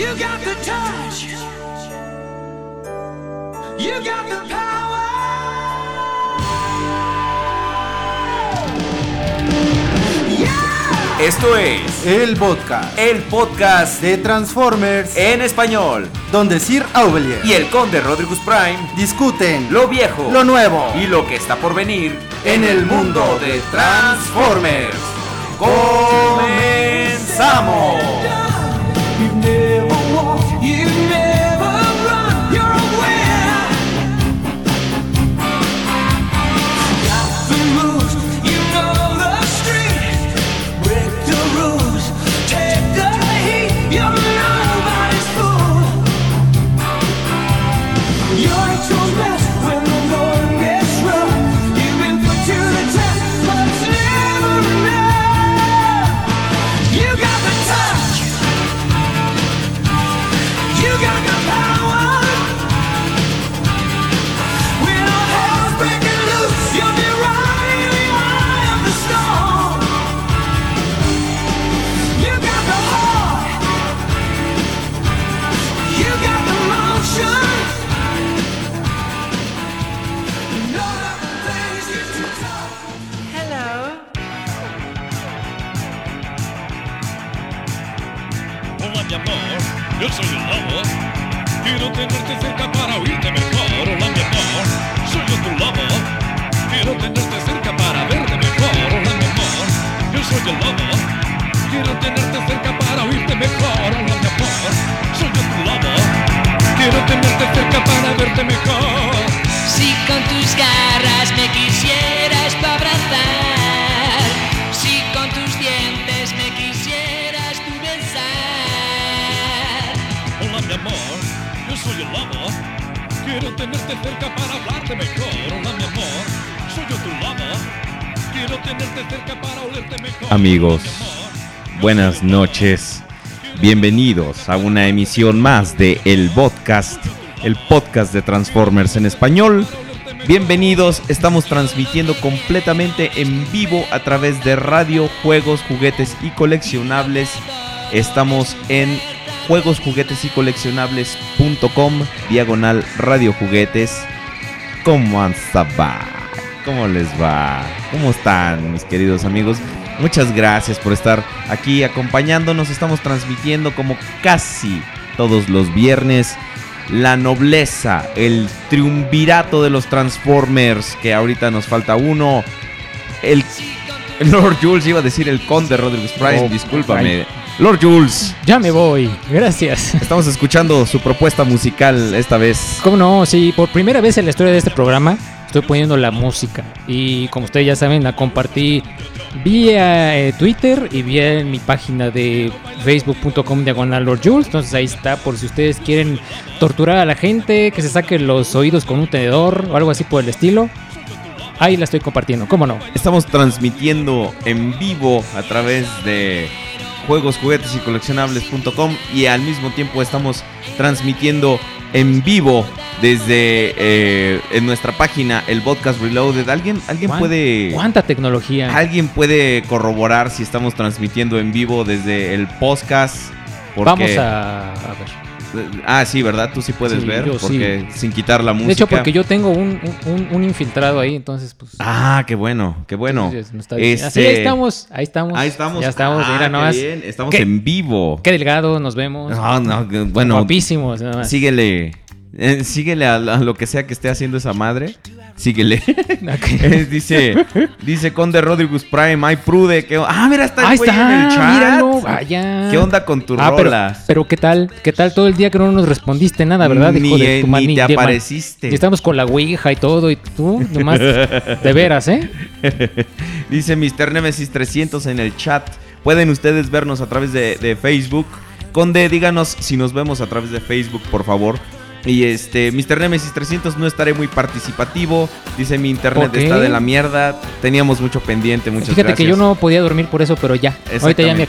You got the touch. You got the power. Yeah. Esto es El podcast el podcast de Transformers, en español. donde Sir Aubelier Y el conde Rodrigus Prime, discuten lo viejo, lo nuevo y lo que está por venir en el mundo de Transformers. ¡Comenzamos! Para oírte mejor. Soy yo tu lobo. Quiero tenerte cerca para verte mejor. Hola mi amor, yo soy el lobo. Quiero tenerte cerca para oírte mejor. Hola mi amor, soy yo tu lobo. Quiero tenerte cerca para verte mejor. Si con tus garras me quisieras tú abrazar, soy el lobo. Quiero tenerte cerca para hablarte mejor. Hola mi amor, soy yo tu lobo. Quiero tenerte cerca para olerte mejor. Amigos. Buenas noches, bienvenidos a una emisión más de El Podcast, el podcast de Transformers en español. Bienvenidos, estamos transmitiendo completamente en vivo a través de radio, juegos, juguetes y coleccionables. Estamos en juegos, juguetes y coleccionables.com, diagonal radio juguetes. ¿Cómo va? ¿Cómo les va? ¿Cómo están mis queridos amigos? Muchas gracias por estar aquí acompañándonos. Estamos transmitiendo como casi todos los viernes la nobleza, el triunvirato de los Transformers, que ahorita nos falta uno. El, Lord Jules iba a decir el conde Rodriguez Price, Oh, discúlpame. Lord Jules, Ya me voy, gracias. estamos escuchando su propuesta musical esta vez. ¿Cómo no? Sí, por primera vez en la historia de este programa estoy poniendo la música. Y como ustedes ya saben, la compartí vía eh, Twitter y vía en mi página de facebook.com diagonal Lord Jules. Entonces ahí está por si ustedes quieren torturar a la gente, que se saquen los oídos con un tenedor o algo así por el estilo. Ahí la estoy compartiendo, ¿cómo no? Estamos transmitiendo en vivo a través de juegos, juguetes y coleccionables.com y al mismo tiempo estamos transmitiendo en vivo desde eh, en nuestra página el podcast Reloaded. ¿Alguien, alguien ¿Cuán- puede ¿Cuánta tecnología? alguien puede corroborar si estamos transmitiendo en vivo desde el podcast? Porque- Vamos a, a ver. Ah, sí, ¿verdad? Tú sí puedes Sí, ver porque sin quitar la música. De hecho, porque yo tengo un, un- un infiltrado ahí, entonces pues... Ah, qué bueno, qué bueno. No está bien. Este- Así, ahí estamos, ahí estamos. Ahí estamos. Ya estamos, Ah, mira nomás. bien, Estamos Qué- en vivo. Qué delgado, nos vemos. No, no, que- bueno, Guapísimos, síguele. eh, síguele a, a lo que sea que esté haciendo esa madre. Síguele. Dice, dice Conde Rodriguez Prime, ay prude. Que, ah, mira, está el Ahí está, en el chat. míralo, vaya. ¿Qué onda con tu Ah, pero, rola? pero qué tal, qué tal todo el día que no nos respondiste nada, ¿verdad? Ni, hijo de tu man- ni te de man- apareciste. Y estamos con la ouija y todo, y tú nomás, de veras, ¿eh? Dice Mr. Nemesis 300 en el chat. Pueden ustedes vernos a través de, de Facebook. Conde, díganos si nos vemos a través de Facebook, por favor. Y este, Mr. Nemesis 300 no estaré muy participativo. Dice mi internet está de la mierda. Teníamos mucho pendiente, muchas Fíjate que yo no podía dormir por eso, pero ya. Ahorita ya me...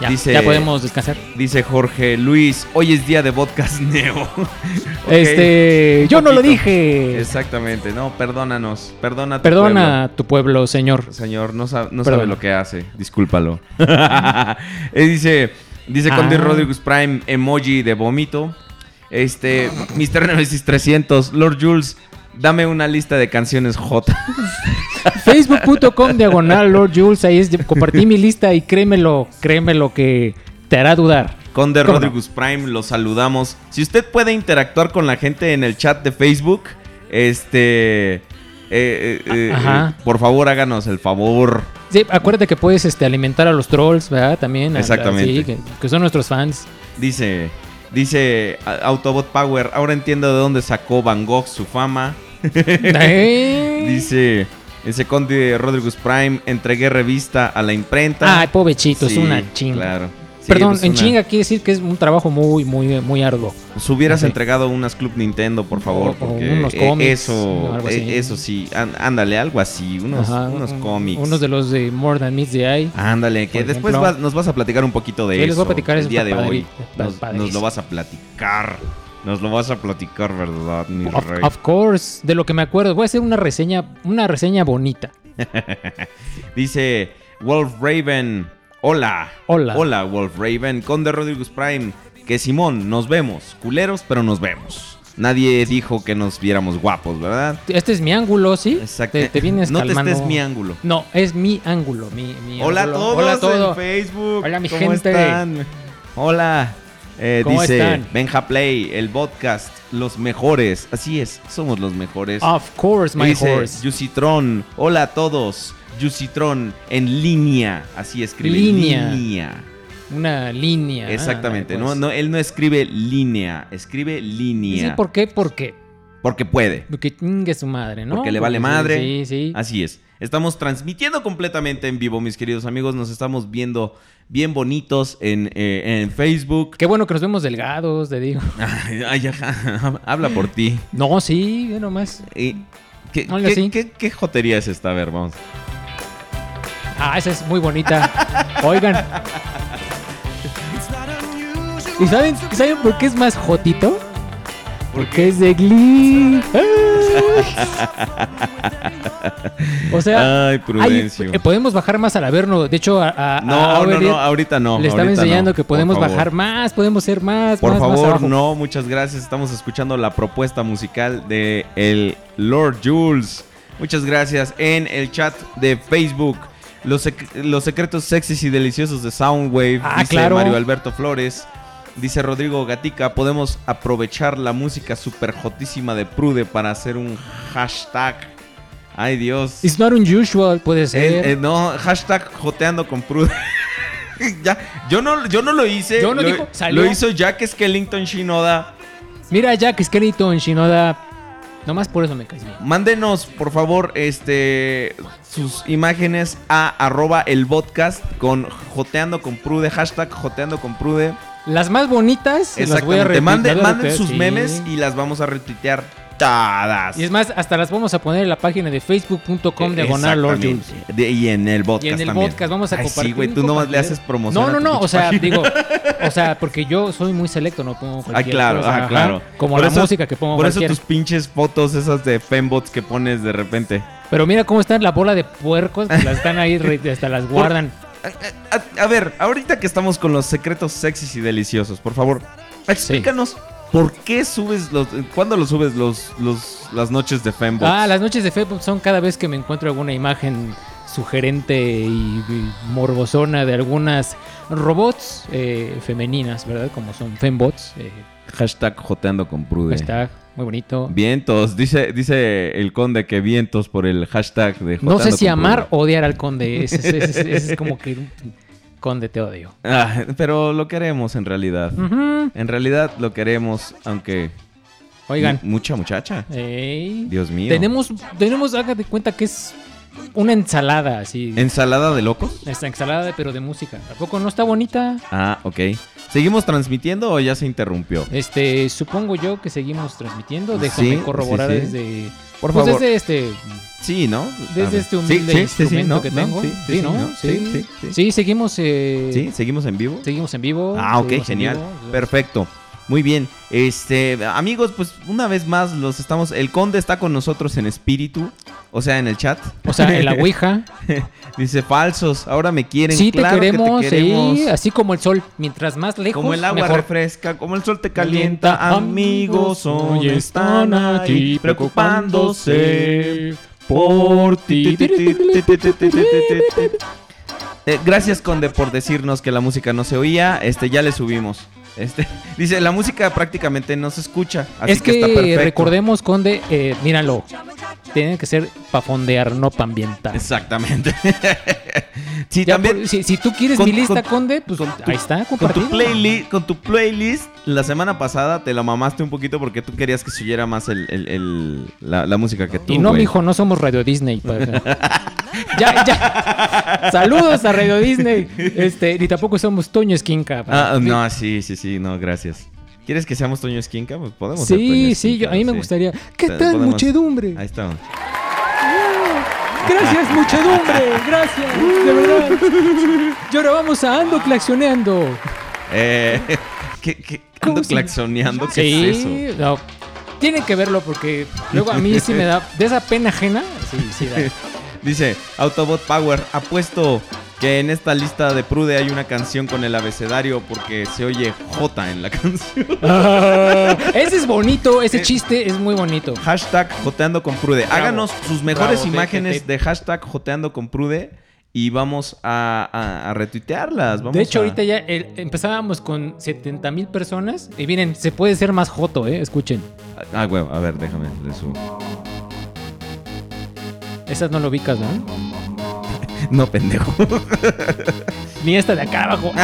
Ya, Dice- ya podemos descansar. Dice Jorge Luis, hoy es día de podcast Neo. Este, yo no lo dije. Exactamente, no, perdónanos. Perdona tu Perdona a tu pueblo, señor. pueblo. Señor, no, sa- no Perdón. sabe lo que hace. Discúlpalo. Eh, dice, Dice Ah. Conde Rodriguez Prime, emoji de vómito. Este, Mr. Nemesis 300, Lord Jules, dame una lista de canciones J. Facebook.com diagonal Lord Jules, ahí es, compartí mi lista y créemelo, créemelo que te hará dudar. Conde ¿Cómo no? Prime, los saludamos. Si usted puede interactuar con la gente en el chat de Facebook, este, eh, eh, eh, por favor háganos el favor. Sí, acuérdate que puedes este, alimentar a los trolls, ¿verdad? También. a- a- Exactamente. sí, que, que son nuestros fans. Dice, dice Autobot Power, ahora entiendo de dónde sacó Van Gogh su fama. Eh. Dice, ese Conde Rodriguez Prime, entregué revista a la imprenta. Ay, pobrecito, es una chinga. Claro. Sí, Perdón, pues en una- chinga quiere decir que es un trabajo muy, muy, muy arduo. Pues hubieras entregado unas Club Nintendo, por favor, O- o porque unos eh, cómics, eso, eh, eso sí, án- ándale, algo así, unos, Ajá, unos un- cómics. Unos de los de More Than Meets the Eye. Ándale, que después vas- nos vas a platicar un poquito de Sí, eso. les voy a platicar el día de hoy. nos lo vas a platicar. Nos lo vas a platicar, ¿verdad, mi Of, rey? of course, de lo que me acuerdo. Voy a hacer una reseña, una reseña bonita. Dice Wolf Raven. Hola. Hola. Hola, Wolf Raven. Conde Rodriguez Prime. Que Simón, nos vemos. Culeros, pero nos vemos. Nadie dijo que nos viéramos guapos, ¿verdad? Este es mi ángulo, ¿sí? Exacto. Te, te vienes no calmando. te estés mi ángulo. No, es mi ángulo. Mi, mi Hola a ángulo. todos Hola a todos. en Facebook. Hola, mi ¿Cómo gente. están? Hola. Eh, ¿Cómo dice están? Benja Play, el podcast, los mejores. Así es, somos los mejores. Of course, my dice horse. Yusitron, hola a todos. Yusitron en línea, así escribe. Línea. Línea. Una línea. Exactamente, Ah, no, pues. no, él no escribe línea, escribe Sí, línea. ¿por qué? ¿Por qué? Porque puede. Porque chingue su madre, ¿no? Porque le vale sí, madre. Sí, sí. Así es. Estamos transmitiendo completamente en vivo, mis queridos amigos. Nos estamos viendo bien bonitos en, eh, en Facebook. Qué bueno que nos vemos delgados, te digo. Ay, ajá, Habla por ti. No, sí, nomás. Eh, ¿Qué, qué- qué- qué jotería es esta? A ver, vamos. Ah, esa es muy bonita. Oigan. ¿Y saben, ¿y saben por qué es más jotito? Porque es de Glee. o sea, Ay, Prudencio. eh, podemos bajar más al averno. De hecho, a, a- a No, no, no, ahorita no. le estaba enseñando no, que podemos bajar más, podemos ser más. Por más, favor, no, muchas gracias. Estamos escuchando la propuesta musical de el Lord Jules. Muchas gracias en el chat de Facebook. Los, sec- los secretos sexys y deliciosos de Soundwave, Ah, dice claro. Mario Alberto Flores. Dice Rodrigo Gatica, podemos aprovechar la música super jotísima de Prude para hacer un hashtag. Ay Dios. It's not unusual, puede ser. Eh, eh, no, hashtag joteando con Prude. ya, yo no, yo no lo hice. Yo no lo, salió. lo hizo Jack Skellington Shinoda. Mira, Jack Skeleton, Shinoda. Nomás por eso me caes bien. Mándenos, por favor, este sus imágenes a arroba el podcast con joteando con Prude, hashtag joteando con Prude. Las más bonitas las voy a. Manden, manden sus sí. memes y las vamos a retuitear todas. Y es más, hasta las vamos a poner en la página de facebook.com diagonal Lord Jules. De- y en el podcast Y en el también. podcast vamos a Ay, compartir. Sí, güey, tú nomás le haces promoción. No, no, no, o sea, página. digo, o sea, porque yo soy muy selecto, no pongo Ah, cualquier claro, cosa, ah, ajá, claro. Como Por la eso- música que pongo Por eso cualquiera. tus pinches fotos esas de fembots que pones de repente. Pero mira cómo están la bola de puercos, que las están ahí, hasta las guardan. A, a- a ver, ahorita que estamos con los secretos sexys y deliciosos, por favor, explícanos por qué subes los, cuándo los subes los, los, las noches de fembots. Ah, las noches de Facebook son cada vez que me encuentro alguna imagen sugerente y, y morbosona de algunas robots eh, femeninas, ¿verdad? Como son fembots. Eh, Hashtag joteando con Prude. está muy bonito. Vientos, dice, dice el conde que vientos por el hashtag de No sé joteando si con amar Prude. o odiar al conde. Ese- ese es como que conde te odio. Ah, pero lo queremos en realidad. En realidad lo queremos, aunque Oigan, mu- mucha muchacha. ey, Dios mío. tenemos, tenemos, haga de cuenta que es una ensalada así. ¿Ensalada de locos? Esta ensalada, pero de música. ¿A poco no está bonita? Ah, ok. ¿Seguimos transmitiendo o ya se interrumpió? Este, supongo yo que seguimos transmitiendo. Déjame Sí, corroborar sí, sí. desde. Por pues favor. desde este. Sí, ¿no? Desde este humilde instrumento que ¿no? tengo. Sí, sí, sí, ¿no? ¿no? Sí, sí, sí, sí. Sí, seguimos. eh, Sí, ¿seguimos en vivo? Seguimos en vivo. Ah, ok, genial. vivo. Perfecto. Muy bien. Este, amigos, pues una vez más los estamos. El conde está con nosotros en espíritu. O sea, en el chat. O sea, en la Ouija. Dice falsos. Ahora me quieren. Sí, Claro te que queremos, queremos. sí, así como el sol. Mientras más lejos, Como el agua mejor. refresca, como el sol te calienta, amigos, hoy están aquí preocupándose por ti. Eh, gracias Conde por decirnos que la música no se oía, este ya le subimos. Este dice la música prácticamente no se escucha, así es que, que, está perfecto. recordemos, Conde, eh, míralo. Tiene que ser para fondear, no para ambientar. Exactamente. sí, también por- si, si tú quieres con- mi lista, con- Conde, pues con tu- ahí está, con tu playlist, con tu playlist la semana pasada te la mamaste un poquito porque tú querías que se oyera más el, el- el- la, la música que tú. Y no, güey. mijo, no somos Radio Disney. para- ya, ya. Saludos a Radio Disney. Este, ni tampoco somos Toño Esquinca. Ah, no, sí, sí, sí, no, gracias. ¿Quieres que seamos Toño Esquinca? Pues podemos ser Toño Sí, sí, yo- a mí me sí. gustaría. ¿Qué tal, podemos- muchedumbre? Ahí está. Gracias, muchedumbre. Gracias, de verdad. Y ahora vamos a Ando Claxoneando. Eh, ¿qué, qué, ¿Cómo ando claxoneando? ¿Qué Sí, es eso? no. Tienen que verlo porque luego a mí sí me da. De esa pena ajena, sí, sí da. Dice Autobot Power, apuesto que en esta lista de Prude hay una canción con el abecedario porque se oye J en la canción. Ah, ese es bonito, ese Eh. chiste es muy bonito. Hashtag Joteando con Prude. Bravo. Háganos sus mejores Bravo, te- imágenes te- de hashtag Joteando con Prude y vamos a, a- a retuitearlas. Vamos de hecho, a- ahorita ya el- empezábamos con 70 mil personas. Y miren, se puede ser más joto, ¿eh? Escuchen. Ah, güey, a ver, déjame. le subo. Esas no lo ubicas, ¿no? No, pendejo. Ni esta de acá abajo.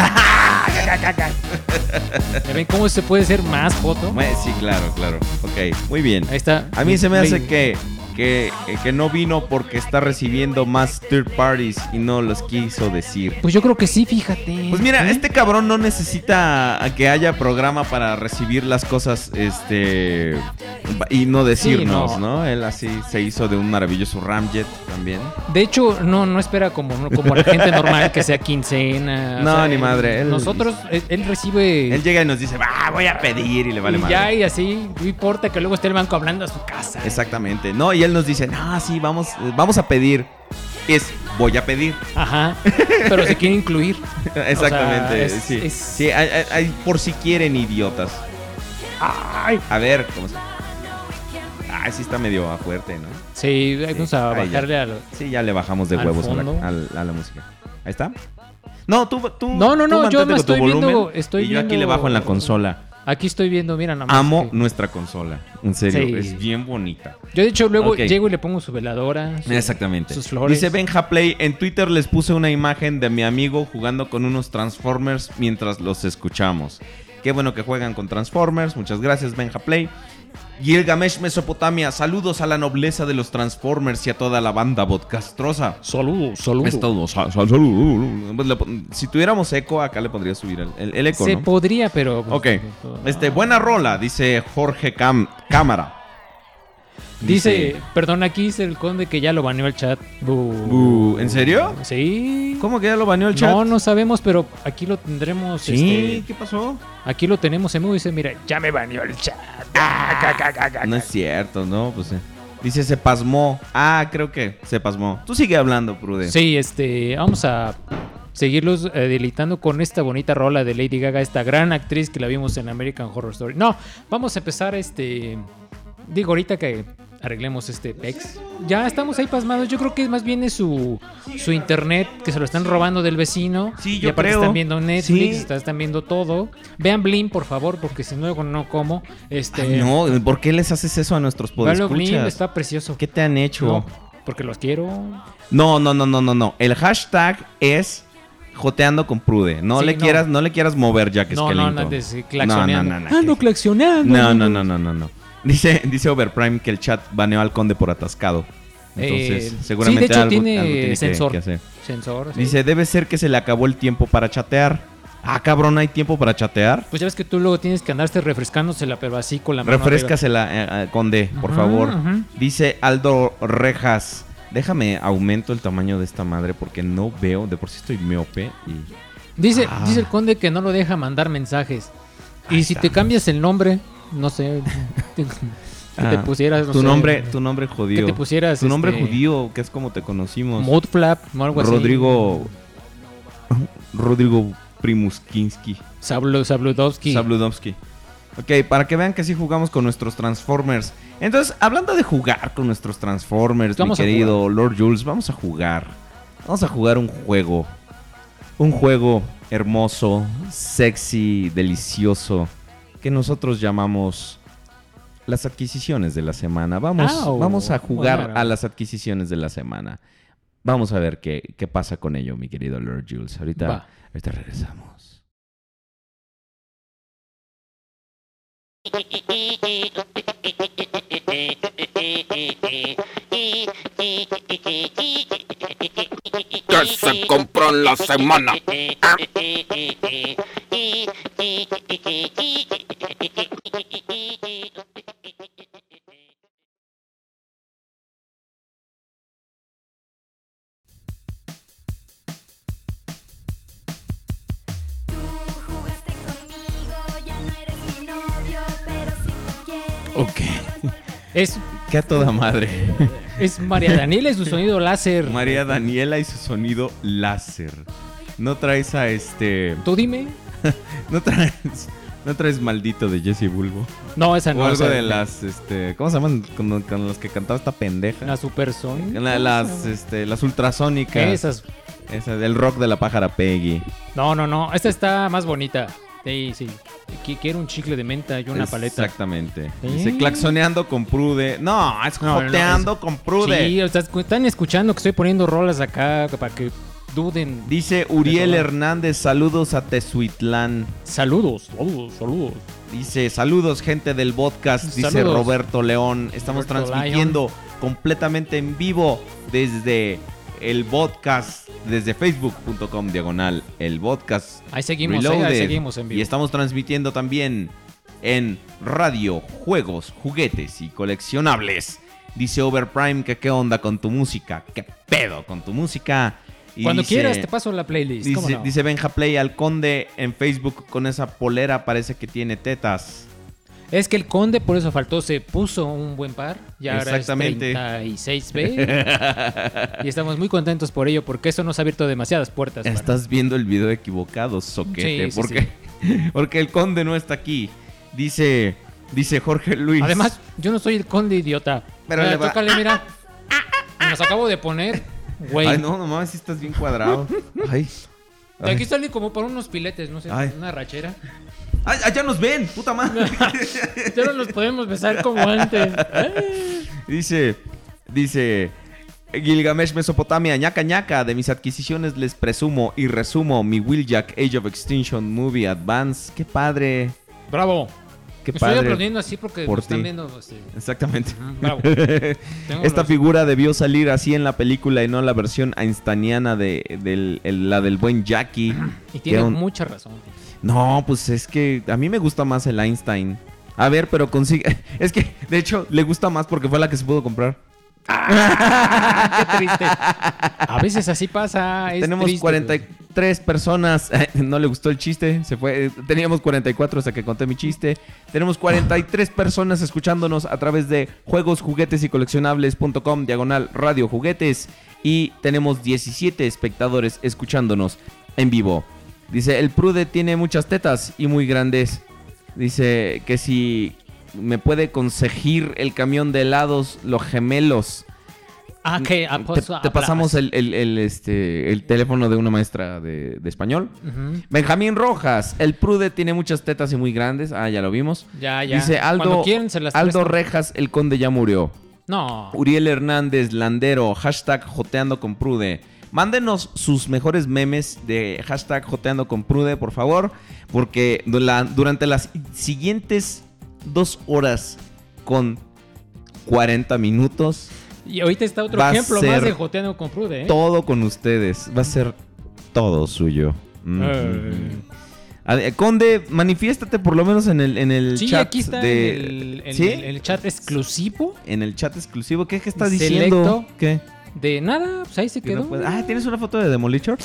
¿Ya ven cómo se puede ser más? Bueno, sí, claro, claro. Ok, muy bien. Ahí está. A mí se me hace que, que, que no vino porque está recibiendo más third parties y no los quiso decir. Pues yo creo que sí, fíjate. Pues mira, ¿Eh? este cabrón no necesita a que haya programa para recibir las cosas, este, y no decirnos, Sí, no. Él así se hizo de un maravilloso Ramjet también. De hecho, no, no espera como, como la gente normal que sea quincena. No, ni madre, él- Nosotros, él, él recibe. Él llega y nos dice, va, voy a pedir y le vale y madre. ya, y así, no importa que luego esté el banco hablando a su casa. Exactamente. No, y él nos dice, no, sí, vamos, eh, vamos a pedir. Es, voy a pedir. Ajá. Pero se quiere incluir. Exactamente. es- sí, es- Sí, hay- hay- hay por si quieren, idiotas. Ay. A ver, ¿cómo se.? Ay, sí está medio fuerte, ¿no? Sí, vamos a bajarle a lo- Sí, ya le bajamos de huevos a la, a música. Ahí está. No, tú, tú. No, no, tú no, yo me estoy viendo- estoy y yo aquí le bajo en la consola. Aquí estoy viendo, mira nada más. Amo que- nuestra consola. En serio, Sí. es bien bonita. Yo de hecho luego llego y le pongo su veladora. su- Exactamente. Sus flores. Dice Benja Play, en Twitter les puse una imagen de mi amigo jugando con unos Transformers mientras los escuchamos. Qué bueno que juegan con Transformers, muchas gracias Benja Play. Gilgamesh Mesopotamia, saludos a la nobleza de los Transformers y a toda la banda podcastrosa. Saludos, saludos. Es todo, sal-. Pues le Si tuviéramos eco, acá le podría subir el, el- el eco, Se ¿no? podría, pero. Ok. Este, buena rola, dice Jorge Cam Cámara. Dice, perdón, aquí dice el conde que ya lo baneó el chat. Bu. Bu, ¿en serio? Sí. ¿Cómo que ya lo baneó el chat? No, no sabemos, pero aquí lo tendremos. Sí, este, ¿qué pasó? aquí lo tenemos en vivo. Dice, mira, ya me baneó el chat. No es cierto, ¿no? Pues eh. Dice, se pasmó. Ah, creo que se pasmó. Tú sigue hablando, Prude. Sí, este, vamos a seguirlos eh, deleitando con esta bonita rola de Lady Gaga, esta gran actriz que la vimos en American Horror Story. No, vamos a empezar este, digo ahorita que arreglemos este pex. Ya estamos ahí pasmados. Yo creo que más bien es su, su internet que se lo están robando del vecino. Sí, y yo aparte creo. están viendo Netflix, Sí. están viendo todo. Vean Blim, por favor, porque si no, no como. Este, Ay, no, ¿por qué les haces eso a nuestros Véanlo, Blim, está precioso. ¿Qué te han hecho? No, porque los quiero. No, no, no, no, no, no. El hashtag es joteando con Prude. No Sí, le no. quieras, no le quieras mover ya que No, no, no, claxoneando. No, no, no, no, Ando claxoneando. No, no, no, no, no, no. Dice, dice Overprime que el chat baneó al conde por atascado. Entonces, Eh, seguramente sí, de hecho algo, tiene algo tiene que- sensor. que hacer. Sensor. sí. Dice, debe ser que se le acabó el tiempo para chatear. Ah, cabrón, ¿hay tiempo para chatear? Pues ya ves que tú luego tienes que andarse refrescándosela, pero así con la mano. Refrescasela, eh, eh, Conde, por Ajá, favor. ajá. Dice Aldo Rejas. Déjame aumento el tamaño de esta madre porque no veo. De por sí estoy miope y. Dice, Ah. dice el conde que no lo deja mandar mensajes. Y si te cambias el nombre, no sé, que te Ah, pusieras, no tu sé, nombre, tu nombre judío. que te pusieras, tu nombre este, judío, que es como te conocimos. Mudflap o algo así. Rodrigo. Rodrigo Primuskinski. Sablu, Sabludowski. Sabludowski. Ok, para que vean que sí jugamos con nuestros Transformers. Entonces, hablando de jugar con nuestros Transformers, Vamos mi querido Lord Jules, vamos a jugar. Vamos a jugar un juego. Un juego hermoso, sexy, delicioso, que nosotros llamamos las adquisiciones de la semana. Vamos, Au, vamos a jugar bueno. a las adquisiciones de la semana. Vamos a ver qué, qué pasa con ello, mi querido Lord Jules. Ahorita, Va. ahorita regresamos. que se compró en la semana. Tú jugaste conmigo, ya no eres mi novio, pero si te quiero. Ok. Es, Que a toda madre. Es María Daniela y su sonido láser. María Daniela y su sonido láser. No traes a este. Tú dime. No traes. No traes maldito de Jesse Bulbo. No, esa O no. algo esa- de las. este ¿Cómo se llaman? Con, con los que cantaba esta pendeja. La supersónica. La- las, este, las ultrasónicas. Esas. Esa del rock de la pájara Peggy. No, no, no. Esta está más bonita. Sí, sí. Qui- Quiero un chicle de menta y una paleta. Exactamente. ¿Eh? Dice claxoneando con Prude. No, es No, no, joteando es- con Prude. Sí, o sea, están escuchando que estoy poniendo rolas acá para que duden. Dice Uriel. Hernández, saludos a Tezuitlán. Saludos, saludos, saludos. Dice, saludos gente del podcast, dice. Roberto León. Estamos Roberto transmitiendo completamente en vivo desde el podcast, desde facebook.com diagonal, el podcast Ahí seguimos, eh, Reloaded. ahí seguimos en vivo. Y estamos transmitiendo también en radio, juegos, juguetes y coleccionables. Dice Overprime que qué onda con tu música, qué pedo con tu música. Y Cuando dice- quieras te paso la playlist. ¿cómo Dice, no? dice Benja Play al conde en Facebook con esa polera parece que tiene tetas. Es que el conde por eso faltó, se puso un buen par. Ya Exactamente. ahora es 36B. y estamos muy contentos por ello porque eso nos ha abierto demasiadas puertas. para- Estás viendo el video equivocado, soquete. Sí, sí, porque, porque el conde no está aquí. Dice, dice Jorge Luis. Además, yo no soy el conde idiota. Pero Mira, le va- tócale, mira. Los acabo de poner. Güey. Ay, no, no mames, si estás bien cuadrado. Ay. De aquí sale como por unos piletes, no sé, Ay. una rachera. Ay, ay, ya nos ven, puta madre. Ya no nos podemos besar como antes. dice, dice Gilgamesh Mesopotamia, ñaca ñaca, de mis adquisiciones les presumo y resumo mi Wheeljack Age of Extinction Movie Advance. Qué padre, Bravo. qué Estoy padre. aplaudiendo así porque por están viendo. este, Exactamente. Ujú, bravo. Esta los- figura debió salir así en la película y no la versión einsteiniana de el- la del buen Jackie. Y tiene un- mucha razón. No, pues es que a mí me gusta más el Einstein. A ver, pero consigue. Es que, de hecho, le gusta más porque fue la que se pudo comprar. Qué triste. A veces así pasa. es Tenemos triste, 43 personas. No le gustó el chiste. Se fue. Teníamos 44 hasta que conté mi chiste. Tenemos 43 personas escuchándonos a través de juegos, juguetes y coleccionables.com diagonal radio juguetes. Y tenemos 17 espectadores escuchándonos en vivo. Dice, el Prude tiene muchas tetas y muy grandes. Dice que si me puede conseguir el camión de helados, los gemelos. Ah, que ah, Te, pues, te pasamos el, el- el, este, el teléfono de una maestra de, de español. Benjamín Rojas, el Prude tiene muchas tetas y muy grandes. Ah, ya lo vimos. Ya, ya. Dice Aldo, Cuando quieren se las Aldo. Rejas, el conde ya murió. No. Uriel Hernández, Landero, hashtag joteando con Prude. Mándenos sus mejores memes de hashtag joteando con Prude, por favor. Porque durante las siguientes dos horas con 40 minutos, Y ahorita está otro ejemplo más de Joteando con Prude, ¿eh? todo con ustedes. Va a ser todo suyo. Mm, Eh. Conde, manifiéstate por lo menos en el, en el Sí, chat. aquí está de- en el, en ¿Sí? el- el chat exclusivo En el chat exclusivo. ¿Qué, qué estás Selecto. diciendo? ¿Qué? De nada, pues ahí se no quedó. puede- Ah, ¿tienes una foto de Demolition?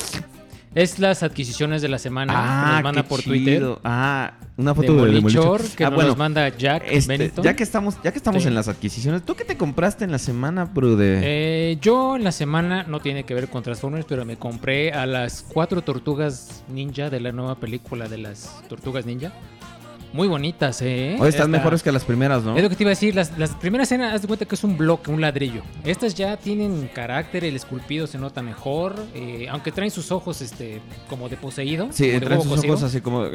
Es las adquisiciones de la semana Ah, que nos manda qué por chido. Twitter. Ah, una foto de de, de Molichor, Molichor. que Ah, nos bueno, los manda Jack este, Bennington. ya que estamos, ya que estamos Sí. en las adquisiciones, ¿tú qué te compraste en la semana, Brude? Eh, yo en la semana, no tiene que ver con Transformers, pero me compré a las cuatro tortugas ninja de la nueva película de las tortugas ninja. Muy bonitas, ¿eh? Hoy están Esta- mejores que las primeras, ¿no? Es lo que te iba a decir, las, las primeras escenas, haz de cuenta que es un bloque, un ladrillo. Estas ya tienen carácter, el esculpido se nota mejor, eh, aunque traen sus ojos este como de poseído. Sí, como traen sus ojos así como...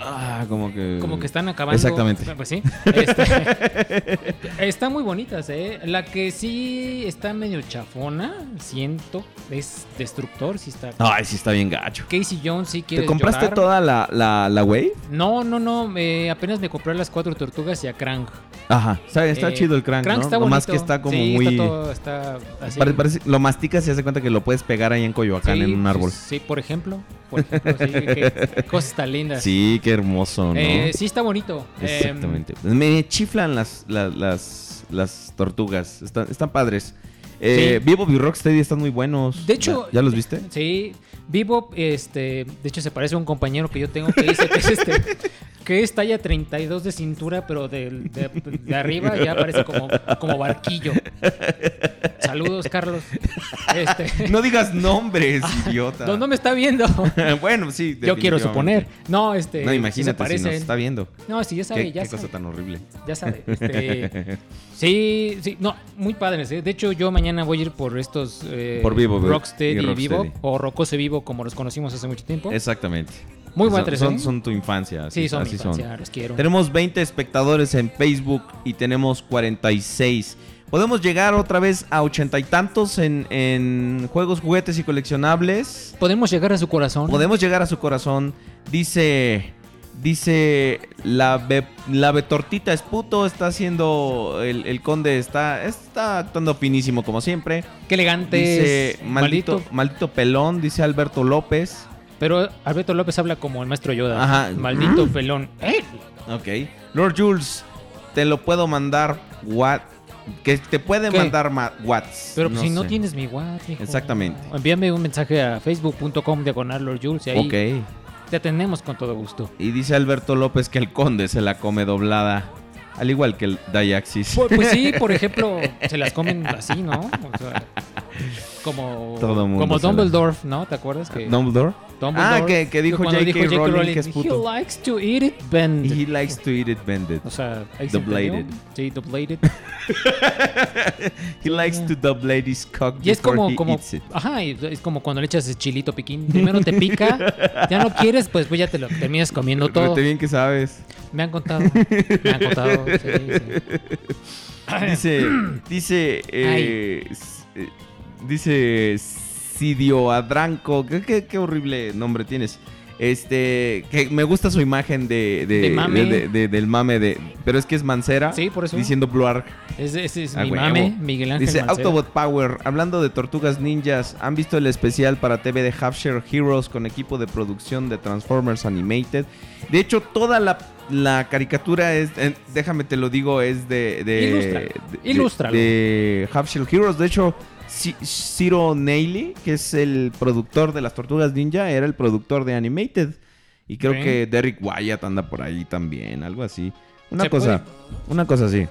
Ah, como que... Como que están acabando. Exactamente. Pues sí. Este, están muy bonitas, ¿eh? La que sí está medio chafona, siento, es Destructor, sí está. Ay, sí está bien gacho. Casey Jones sí quiere ¿Te compraste toda la, la, la wave? No, no, no. eh, apenas me compré las cuatro tortugas y a Krang. Ajá, está, está Eh, chido el crank, ¿no? está Nomás bonito. que está como Sí, muy... Está todo, está así. Parece- lo masticas y hace cuenta que lo puedes pegar ahí en Coyoacán Sí, en un árbol. pues, Sí, por ejemplo. Por ejemplo, sí, qué cosas tan lindas. Sí, qué hermoso, ¿no? Eh, sí, está bonito. Eh, Exactamente. Me chiflan las, las, las, las tortugas. Están, están padres. Eh, Sí. Vivo y Rocksteady están muy buenos. De hecho, ¿Ya, los viste? Sí, Vivo, este, de hecho se parece a un compañero que yo tengo que dice que es este, que es talla 32 de cintura, pero de, de arriba ya parece como, como barquillo. Saludos, Carlos. Este, No digas nombres, idiota. no, no me está viendo. bueno, sí. Yo quiero suponer. No, este. No, imagínate se si nos está viendo. No, sí, ya sabe, Qué, ya qué sabe. cosa tan horrible. Ya sabe. este, sí, sí, no, muy padres. ¿eh? De hecho, yo mañana voy a ir por estos. eh, Por Vivo, Rocksteady y, Rocksteady. Vivo. O Rocose Vivo, como los conocimos hace mucho tiempo. Exactamente. Muy son, buenos, son, ¿eh? son tu infancia. así- sí, son mi así infancia, los quiero. Tenemos 20 espectadores en Facebook y tenemos 46. Podemos llegar otra vez a ochenta y tantos en, en juegos, juguetes y coleccionables. Podemos llegar a su corazón. Podemos llegar a su corazón. Dice. Dice. La, be- la Betortita es puto. Está haciendo. El, el conde está. Está actuando finísimo como siempre. Qué elegante. Dice. es, Maldito, maldito pelón. Dice Alberto López. Pero Alberto López habla como el maestro Yoda. Ajá. Maldito pelón. ¡Eh! Ok. Lord Jules. Te lo puedo mandar. What? Que te puede ¿Qué? mandar ma- Watts. Pero pues, si no sé. tienes mi mijo. Exactamente. Envíame un mensaje a facebook.com diagonal Lord Jules y ahí Ok. te atendemos con todo gusto. Y dice Alberto López que el conde se la come doblada. Al igual que el Dayaxis. Pues, pues sí, por ejemplo, se las comen así, ¿no? O sea, como Todo mundo como Dumbledore, ¿no? ¿Te acuerdas que Dumbledore. Dumbledore, Ah, que, que dijo J.K. Rowling, que es He puto. likes to eat it bend. He likes to eat it bended. o sea, ahí se entendió. Sí, doblated. He likes to double his cock Y es before como, he como, eats it. ajá, es como cuando le echas el chilito piquín. Primero te pica, ya no quieres, pues, pues ya te lo terminas comiendo todo. Rete bien que sabes. Me han contado, me han contado, sí, sí. Dice, dice, eh, eh, dice Sidio Adranco. ¿Qué, qué, qué horrible nombre tienes. Este, que me gusta su imagen de, de- De mame. de- de- del mame de, pero es que es Mancera. Sí, por eso. Diciendo Blue Arc. Ese, es A mi mame, Miguel Ángel Dice Mancera. Autobot Power, hablando de tortugas ninjas, ¿han visto el especial para TV de Half Share Heroes con equipo de producción de Transformers Animated? De hecho, toda la, la caricatura es, eh, déjame te lo digo, es de... de Ilústralo, de- Heroes. De hecho, Ciro Neily, que es el productor de las tortugas ninja, era el productor de Animated. Y creo que Derek Wyatt anda por ahí también, algo así. Una cosa, una cosa así.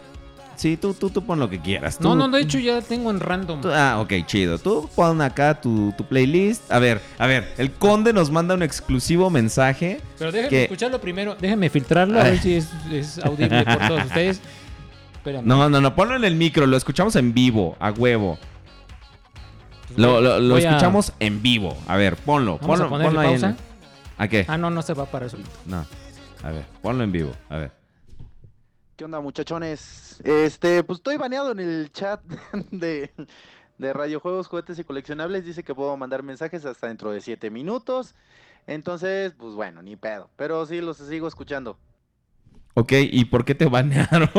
Sí, tú, tú, tú pon lo que quieras. No, tú- no, de hecho ya tengo en random. Tú- ah, ok, chido. Tú pon acá tu, tu playlist. A ver, a ver, el conde nos manda un exclusivo mensaje. Pero déjenme que- escucharlo primero, déjenme filtrarlo, a ver si es, es audible por todos ustedes. Espérame. No, no, no, ponlo en el micro, lo escuchamos en vivo, a huevo. Lo, lo- lo Voy a- escuchamos en vivo. A ver, ponlo, Vamos ponlo, a ponerle ponlo ahí en pausa. ¿A qué? Ah, no, no se va para solito. No. A ver, ponlo en vivo, a ver. ¿Qué onda, muchachones? Este, pues estoy baneado en el chat de, de radiojuegos, juguetes y coleccionables. Dice que puedo mandar mensajes hasta dentro de 7 minutos. Entonces, pues bueno, ni pedo. Pero sí, los sigo escuchando. Ok, ¿y por qué te banearon?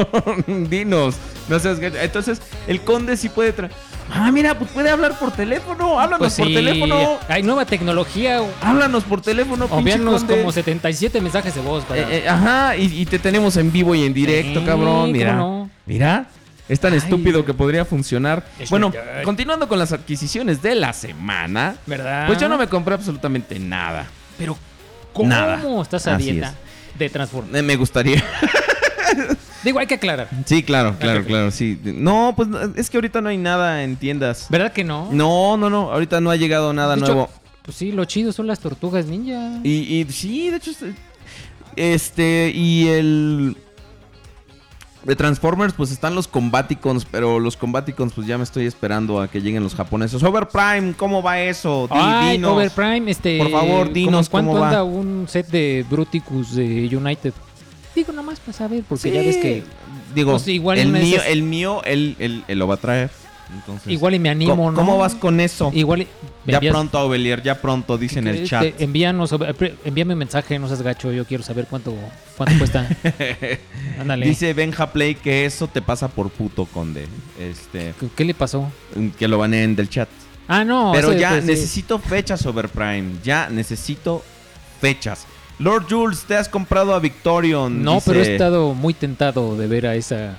Dinos. No seas. Entonces, el conde sí puede traer. Ah, mira, pues puede hablar por teléfono. Háblanos Pues por teléfono. Hay nueva tecnología. Háblanos por teléfono, Envíanos como 77 mensajes de voz para. Eh, eh, ajá, y, y te tenemos en vivo y en directo, Sí, cabrón. ¿cómo Mira, no? mira, Es tan Ay. estúpido que podría funcionar. Es Bueno, verdad. continuando con las adquisiciones de la semana. ¿Verdad? Pues yo no me compré absolutamente nada. Pero, ¿cómo Nada. estás a Así dieta de Transformers? Me gustaría. Digo, hay que aclarar. Sí, claro, claro, claro, sí. No, pues es que ahorita no hay nada en tiendas. ¿Verdad que no? No, no, no. Ahorita no ha llegado nada hecho, nuevo. Pues sí, lo chido son las tortugas ninja. Y, y sí, de hecho, este, y el... De Transformers, pues están los Combaticons, pero los Combaticons, pues ya me estoy esperando a que lleguen los japoneses. Over Prime, ¿cómo va eso? Di- Ay, dinos. Overprime, este. Por favor, dinos ¿cómo- cómo ¿Cuánto va? anda un set de Bruticus de United? Digo, nomás para saber, porque ya ves que. Digo, pues igual el mío, esas- el mío, él, él- él lo va a traer. Entonces, Igual y me animo, ¿Cómo, ¿no? cómo vas con eso? Igual y. ya envías- pronto, Ovelier, ya pronto, dice en el chat. envíanos, envíame un mensaje, no seas gacho, yo quiero saber cuánto, cuánto cuesta. Ándale. Dice Benja Play que eso te pasa por puto, conde. Este, ¿Qué, qué le pasó? que lo baneen del chat. Ah, no. Pero ya pues, sí. necesito fechas over Prime. Ya necesito fechas. Lord Jules, te has comprado a Victorion. No, pero he estado muy tentado de ver a esa,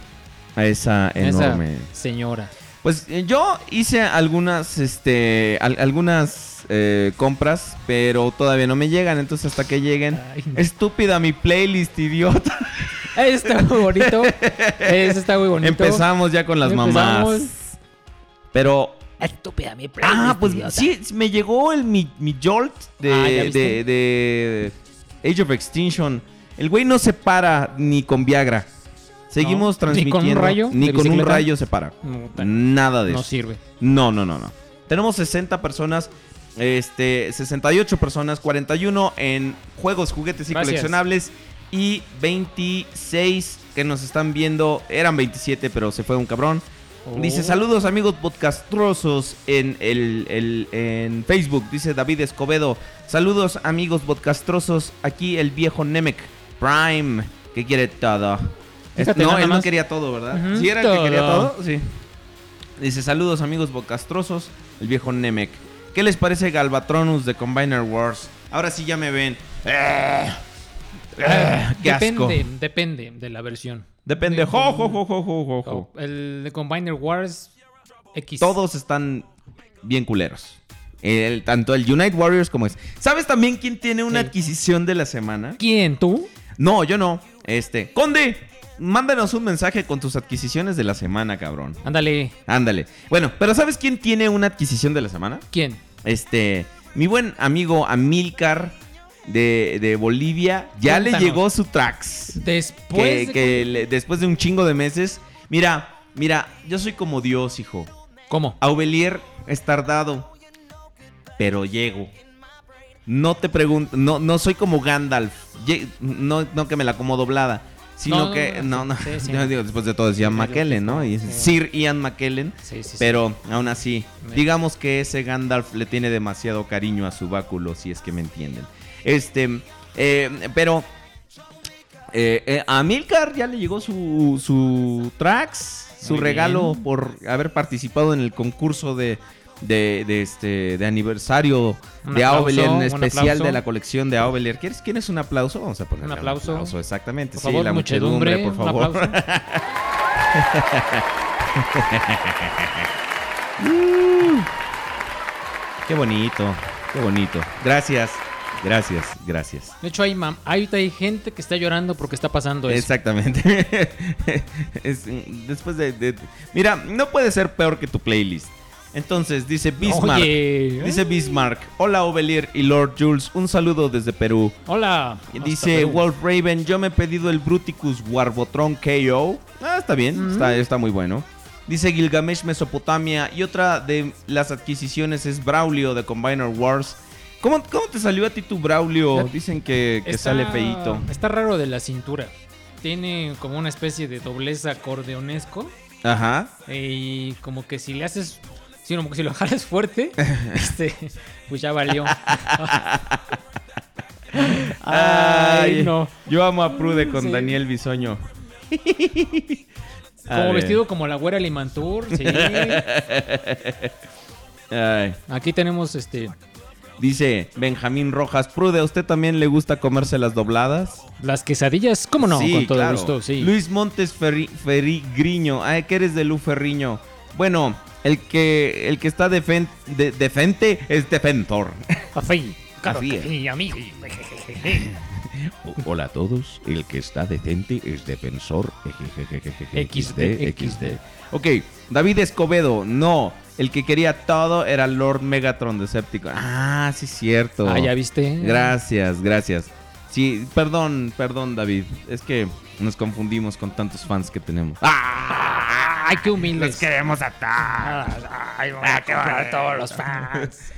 A esa a enorme. esa señora. Pues eh, yo hice algunas, este, al- algunas eh, compras, pero todavía no me llegan. Entonces hasta que lleguen. Ay, no. Estúpida mi playlist, idiota. Ese está muy bonito. Ese está muy bonito. Empezamos ya con las Empezamos. mamás. Pero Estúpida mi Ah, pues sí, me llegó el mi, mi Jolt de, Ah, de, de Age of Extinction. El güey no se para ni con Viagra. Seguimos No. ¿Ni con un transmitiendo. rayo Ni con un rayo se para. No, Nada de no eso. sirve. No, no, no, no. Tenemos 60 personas, este, 68 personas, 41 en juegos, juguetes y Gracias. coleccionables y 26 que nos están viendo. Eran 27, pero se fue un cabrón. Oh. Dice saludos amigos podcastrosos en el, el- en Facebook. Dice David Escobedo. Saludos amigos podcastrosos. Aquí el viejo Nemec Prime que quiere todo. No, él no quería todo, ¿verdad? Ujú, ¿Sí era el que quería todo. Sí. Dice saludos amigos podcastrosos. El viejo Nemec. ¿Qué les parece Galvatronus de Combiner Wars? Ahora sí ya me ven. ¡Eh! ¡Eh! ¡Qué asco! depende, depende de la versión. Depende. De- Jo, jo, jo, jo, jo, jo, jo. El de Combiner Wars X. Todos están bien culeros. El- tanto el Unite Warriors como es. ¿Sabes también quién tiene una adquisición de la semana? ¿Quién? ¿Tú? No, yo no. Este. Conde, mándanos un mensaje con tus adquisiciones de la semana, cabrón. Ándale. Ándale. Bueno, pero ¿sabes quién tiene una adquisición de la semana? ¿Quién? Este. Mi buen amigo Amilcar de, de Bolivia. Ya le llegó su Trax. Después que, de- que le- después de un chingo de meses. Mira, mira, yo soy como Dios, hijo. ¿Cómo? Aubelier es tardado, pero llego. No te pregunto, no, no soy como Gandalf. No, no que me la como doblada, sino No, que. No, no, no. sí, sí. yo digo, después de todo es Ian McKellen, ¿no? Y sí. Sir Ian McKellen. Sí, sí, sí. Pero aún así, digamos que ese Gandalf le tiene demasiado cariño a su báculo, si es que me entienden. Este, eh, pero eh, eh, a Milcar ya le llegó su, su Trax, su Muy regalo bien. por haber participado en el concurso de, de, de este, de aniversario Un de aplauso, Aubelier, en un especial aplauso. de la colección de Aubelier. ¿Quieres, ¿Quieres un aplauso? Vamos a ponerle Un aplauso. exactamente. Por sí, favor, la muchedumbre, muchedumbre, por un favor. aplauso. Qué bonito, qué bonito. Gracias, gracias, gracias. De hecho, hay, mam- ahorita hay gente que está llorando porque está pasando eso. Exactamente. Es, mm, después de, de- Mira, no puede ser peor que tu playlist. Entonces, dice Bismarck. Oye. Dice Bismarck. Hola, Ovelier y Lord Jules. Un saludo desde Perú. Hola. Dice Perú. Wolf Raven, yo me he pedido el Bruticus Warbotron KO. Ah, está bien, está, está muy bueno. Dice Gilgamesh Mesopotamia. Y otra de las adquisiciones es Braulio de Combiner Wars. ¿Cómo, cómo te salió a ti tu Braulio? Dicen que, que Está- sale feíto. Está raro de la cintura. Tiene como una especie de doblez acordeonesco. Ajá. Y como que si le haces. Si, como que si lo jalas fuerte, este, pues ya valió. Ay, no. Yo amo a Prude con Sí. Daniel Bisoño. Como vestido como la güera Limantur, sí. Ay. Aquí tenemos este Dice Benjamín Rojas, Prude, ¿a usted también le gusta comerse las dobladas? Las quesadillas, ¿cómo no? Sí, Con todo claro. gusto, sí. Luis Montes Ferri, Ferrigriño. Ay, que eres de Lu Ferriño. Bueno, el que el que está defen- de- defente es defensor. Así, claro Así que es. sí, amigo. Hola a todos, el que está decente es defensor. XD, XD. Ok, David Escobedo, no. El que quería todo era Lord Megatron Decepticon. Ah, sí, cierto. Ah, ¿ya viste? Gracias, gracias. Sí, perdón, perdón, David. Es que nos confundimos con tantos fans que tenemos. Ah, Ay, qué humildes. queremos atar. Ay, voy a comprar a todos los fans.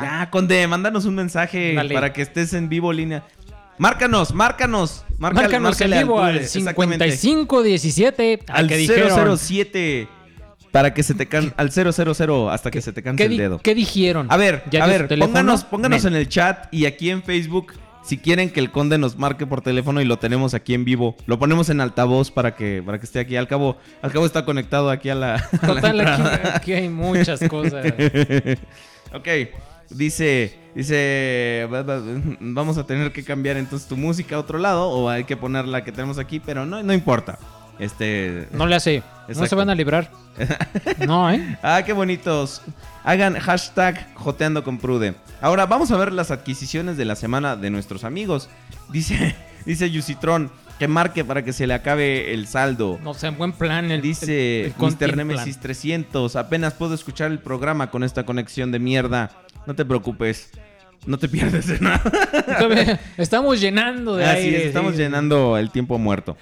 Ya, Conde, mándanos un mensaje Dale. para que estés en vivo línea. Márcanos, márcanos. Márcale- Márcanos en márcale al vivo al exactamente. 5517. Al que dijeron. 007 para que se te can al 000 hasta que se te canse ¿Qué, el dedo. qué dijeron? A ver, ¿Ya a ver, pónganos, pónganos en el chat y aquí en Facebook si quieren que el conde nos marque por teléfono y lo tenemos aquí en vivo. Lo ponemos en altavoz para que para que esté aquí. Al cabo, al cabo está conectado aquí a la, a la Total, aquí, entrada. aquí hay muchas cosas. ok, dice, dice, va- va- vamos a tener que cambiar entonces tu música a otro lado o hay que poner la que tenemos aquí, pero no, no importa. Este, No le hace. No se van a librar. No, ¿eh? Ah, qué bonitos. Hagan hashtag joteando con Prude. Ahora vamos a ver las adquisiciones de la semana de nuestros amigos. Dice, dice Yusitron que marque para que se le acabe el saldo. No sé, buen plan. El, Dice el- el Mr. Nemesis plan. 300. Apenas puedo escuchar el programa con esta conexión de mierda. No te preocupes. No te pierdes de nada. Estamos llenando de Así aire. es, estamos sí. llenando el tiempo muerto.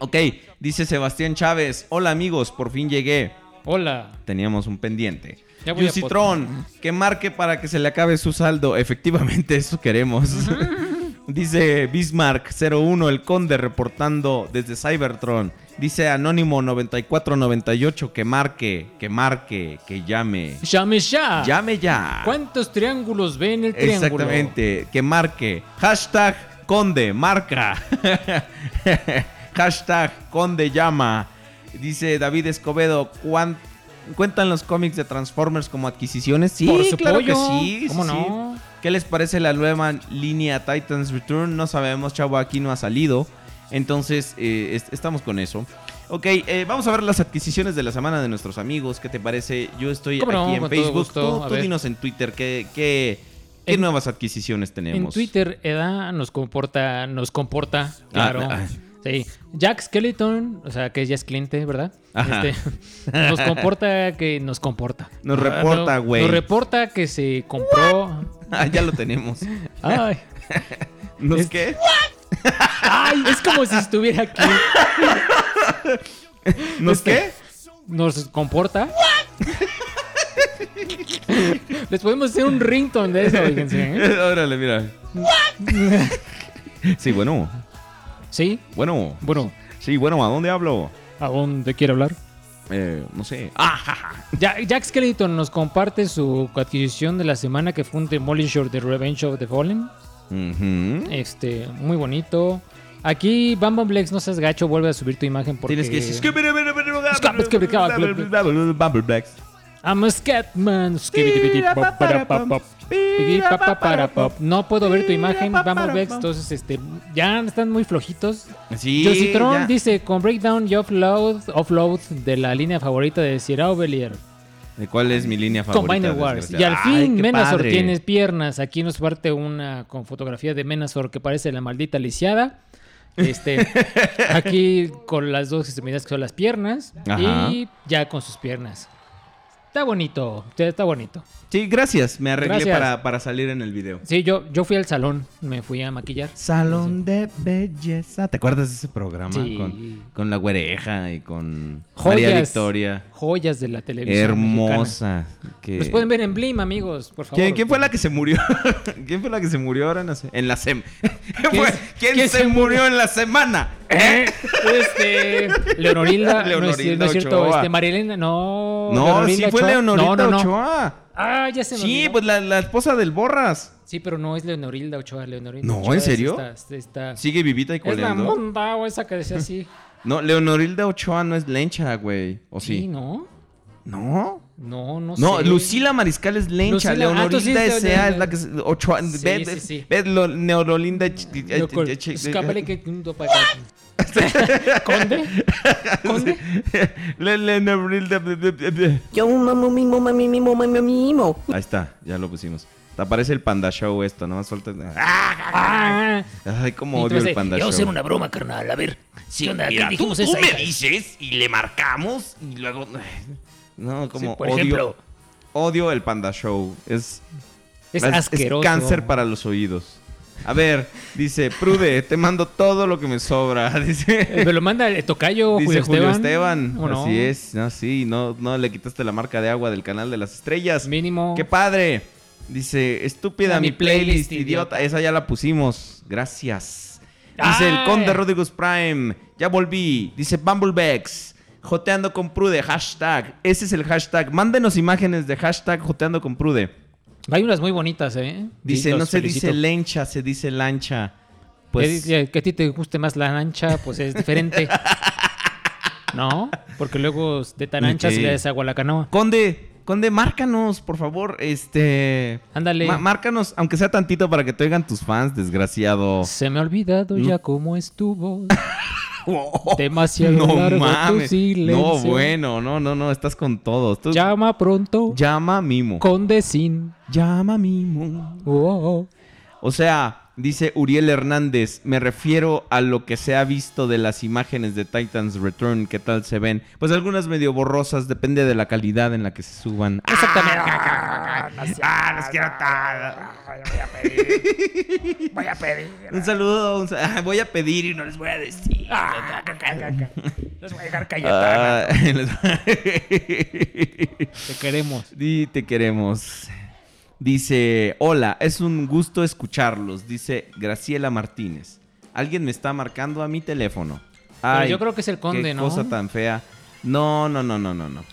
Ok, dice Sebastián Chávez. Hola amigos, por fin llegué. Hola. Teníamos un pendiente. A Yusitron, que marque para que se le acabe su saldo. Efectivamente, eso queremos. Dice Bismarck01, el conde reportando desde Cybertron. Dice Anónimo 9498 que marque, que marque, que llame. Llame ya. Llame ya. ¿Cuántos triángulos ve en el triángulo? Exactamente, que marque. Hashtag Conde, marca. Hashtag Conde llama. Dice David Escobedo, ¿cuán- ¿cuentan los cómics de Transformers como adquisiciones? Sí, Por claro que sí. ¿Cómo sí, no? sí. ¿Qué les parece la nueva línea Titans Return? No sabemos, chavo, aquí no ha salido. Entonces, eh, est- estamos con eso. Ok, eh, vamos a ver las adquisiciones de la semana de nuestros amigos. ¿Qué te parece? Yo estoy aquí en Con Facebook. Tú, tú dinos en Twitter qué, qué, qué En- nuevas adquisiciones En tenemos. Twitter, Eda nos comporta, nos comporta, claro. ah. Sí. Jack Skeleton, o sea, que ya es cliente, ¿verdad? Ajá. Este, nos comporta que nos comporta. Nos reporta, No, güey. Nos reporta que se compró. Ah, ya lo tenemos. Ay, ¿Nos Es- qué? ay, es como si estuviera aquí. ¿Nos Este- qué? Nos comporta. Les podemos hacer un ringtone de eso, fíjense. ¿eh? Órale, mira. Sí, bueno. Sí, Bueno. bueno, Sí, bueno, ¿a dónde hablo? ¿a dónde quiere hablar? Eh, no sé. Ah, ja, ja. Ja- Jack Skeleton nos comparte su adquisición de la semana que fue un Demolisher de Revenge of the Fallen. Este, muy bonito. Aquí Blex, no seas gacho, vuelve a subir tu imagen porque... Tienes que decir. I'm a Scatman. No puedo ver tu imagen, Bam Blex, entonces este, ya están muy flojitos. Sí. Jositron dice, con Breakdown y Offload, offload de la línea favorita de Sir Aubelier. ¿De ¿Cuál es mi línea favorita? Combiner Wars. Y al? Ay, fin qué Menazor padre. tiene piernas. Aquí nos parte una con fotografía de Menazor que parece la maldita lisiada. Este, aquí con las dos extremidades que son las piernas. Ajá. Y ya con sus piernas. Está bonito, está bonito. Sí, gracias. Me arreglé Gracias. para, para salir en el video. Sí, yo, yo fui al salón, me fui a maquillar. Salón de belleza. ¿Te acuerdas de ese programa? Sí. Con, con la güereja y con Joyas. María Victoria. Joyas de la televisión. Hermosa. Que... Los pueden ver en Blim, amigos, por favor. ¿Quién, quién fue la que se murió? ¿Quién fue la que se murió ahora en la, se- en la sem? ¿Quién, se, se murió en la semana? ¿Eh? Este. Leonorilda. no es- Leonorilda no es cierto. Este, Marilena. No. No, Leonorilda sí fue Ochoa. Leonorilda No, no, no. Ochoa. Ah, ya se me Sí, olvidó. pues la, la esposa del Borras. Sí, pero no es Leonorilda Ochoa. Leonorilda No, Ochoa ¿en es serio? esta- esta- Sigue vivita y Es la coleando. monda o esa que decía así. No, Leonorilda Ochoa no es lencha, güey. ¿O sí? Sí, ¿no? ¿No? No, no, No, sé. Lucila Mariscal es lencha, Lucila- ah, sí, Leonorinda S.A. es la que es ocho años. Sí, Ve, sí, sí. ve lo- Neorolinda. eh, eh, ch- Escápale que. ¿Conde? ¿Conde? Le-. Yo mamo mimo mami mimo mami mimo. Ahí está, ya lo pusimos. Te aparece el Panda Show esto, ¿no? Suelta. Ah, Ay, cómo odio entonces, el Panda Show. hacer una broma, carnal. A ver. ¿Qué onda? ¿Qué Mira, tú, dijimos tú me dices y le marcamos y luego. No, como Sí, por odio. ejemplo. Odio el Panda Show. Es, Es asqueroso. cáncer para los oídos. A ver, dice, Prude, te mando todo lo que me sobra. Dice, Eh, Me lo manda el tocayo dice Julio Julio Esteban. Esteban. ¿O no? Así es, no, sí, no, no le quitaste la marca de agua del canal de las estrellas. Mínimo. ¡Qué padre! Dice, estúpida mi mi playlist, playlist, idiota. Esa ya la pusimos. Gracias. Dice el Ay. Conde Rodriguez Prime. Ya volví. Dice Bumblebex. Joteando con Prude. Hashtag. Ese es el hashtag. Mándenos imágenes de hashtag Joteando con Prude. Hay unas muy bonitas, ¿eh? Dice, no se felicito. dice lencha, se dice lancha. Pues dice que a ti te guste más la ancha, pues es diferente. ¿No? Porque luego de tan ancha se le desagua la canoa. Conde, Conde, márcanos, por favor. Este. Ándale. márcanos, aunque sea tantito para que te oigan tus fans, desgraciado. Se me ha olvidado Mm. ya cómo estuvo. Demasiado No largo mames. No, bueno, no, no, no, estás con todos. Tú- Llama pronto. Llama Mimo. Conde sin. Llama Mimo. Oh, oh. O sea, dice Uriel Hernández, me refiero a lo que se ha visto de las imágenes de Titans Return, ¿qué tal se ven? Pues algunas medio borrosas, depende de la calidad en la que se suban. Exactamente. Ah, los quiero Voy a pedir. Voy a pedir. Un saludo, un ah, voy a pedir y no les voy a decir. Les voy a dejar Ah, Te queremos. Di, te queremos. Dice, hola, es un gusto escucharlos. Dice Graciela Martínez. Alguien me está marcando a mi teléfono. Pero yo creo que es el conde, qué ¿no? cosa tan fea. No, no, no, no, no, no.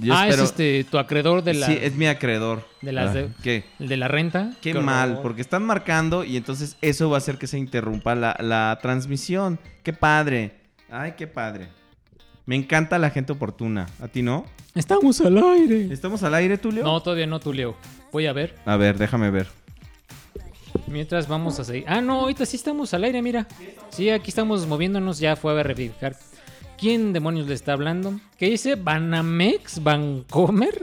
Yo ah, espero- es este, tu acreedor de la, Sí, es mi acreedor. de las Ah, de- ¿Qué? el de la renta. Qué, mal, porque están marcando y entonces eso va a hacer que se interrumpa la, la transmisión. Qué padre. Ay, qué padre. Me encanta la gente oportuna. ¿A ti no? Estamos al aire. ¿Estamos al aire, Tulio? No, todavía no, Tulio. Voy a ver. A ver, déjame ver. Mientras vamos a seguir. Ah, no, ahorita sí estamos al aire, mira. Sí, aquí estamos moviéndonos. Ya fue a verificar. ¿Quién demonios le está hablando? ¿Qué dice? ¿Banamex? ¿Vancomer?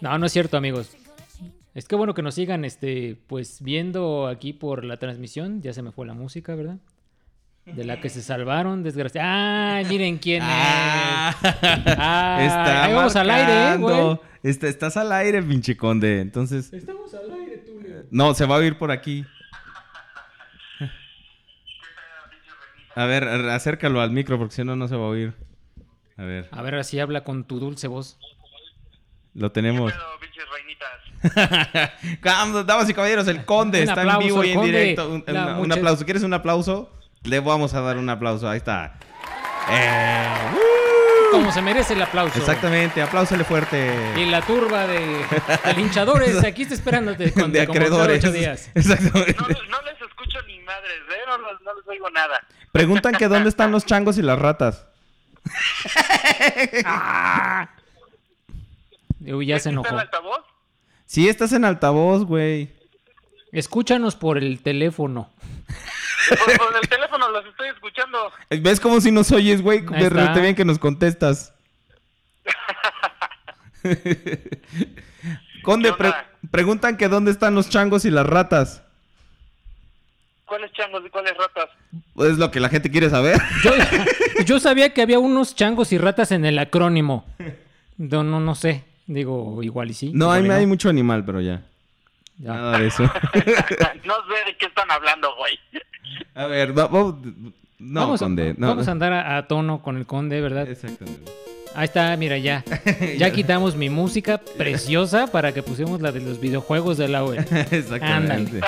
No, no es cierto, amigos. Es que bueno que nos sigan, este, pues viendo aquí por la transmisión. Ya se me fue la música, ¿verdad? De la que se salvaron, desgraciados. ¡Ah! Miren quién es. Ah, Está ahí vamos al aire, ¿eh, güey. marcando. Está- estás al aire, pinche conde. Entonces. Estamos al aire, Tulio. No, se va a oír por aquí. A ver, acércalo al micro porque si no, no se va a oír. A ver, A ver, así habla con tu dulce voz. lo tenemos. Damas y caballeros, el conde Un está en vivo y en conde. directo. Un, aplauso. ¿Quieres un aplauso? Le vamos a dar un aplauso. Ahí está. Eh, Como se merece el aplauso. Exactamente, apláusale fuerte. Y la turba de, de linchadores aquí está esperándote con de acreedores. ocho días. Exactamente. No, no les escucho ni madres, ¿eh? No, no les oigo nada. Preguntan que dónde están los changos y las ratas. Uy, ya se ¿Está enojó. el altavoz? Sí, estás en altavoz, güey. Escúchanos por el teléfono. Por el teléfono los estoy escuchando. ¿Ves cómo si nos oyes, güey? De repente bien que nos contestas. Conde, preguntan que dónde están los changos y las ratas. ¿Cuáles changos y cuáles ratas? Es lo que la gente quiere saber. Yo, yo sabía que había unos changos y ratas en el acrónimo. No, no, no sé. Digo, igual y sí. No, hay, y hay mucho animal, pero ya. Ya. Nada de eso. no sé de qué están hablando, güey. A ver, va- va- no, vamos, a- Conde. No. vamos a andar a, a tono con el conde, ¿verdad? Exactamente. Ahí está, mira, ya. Ya quitamos mi música preciosa para que pusiéramos la de los videojuegos de la web. Exactamente.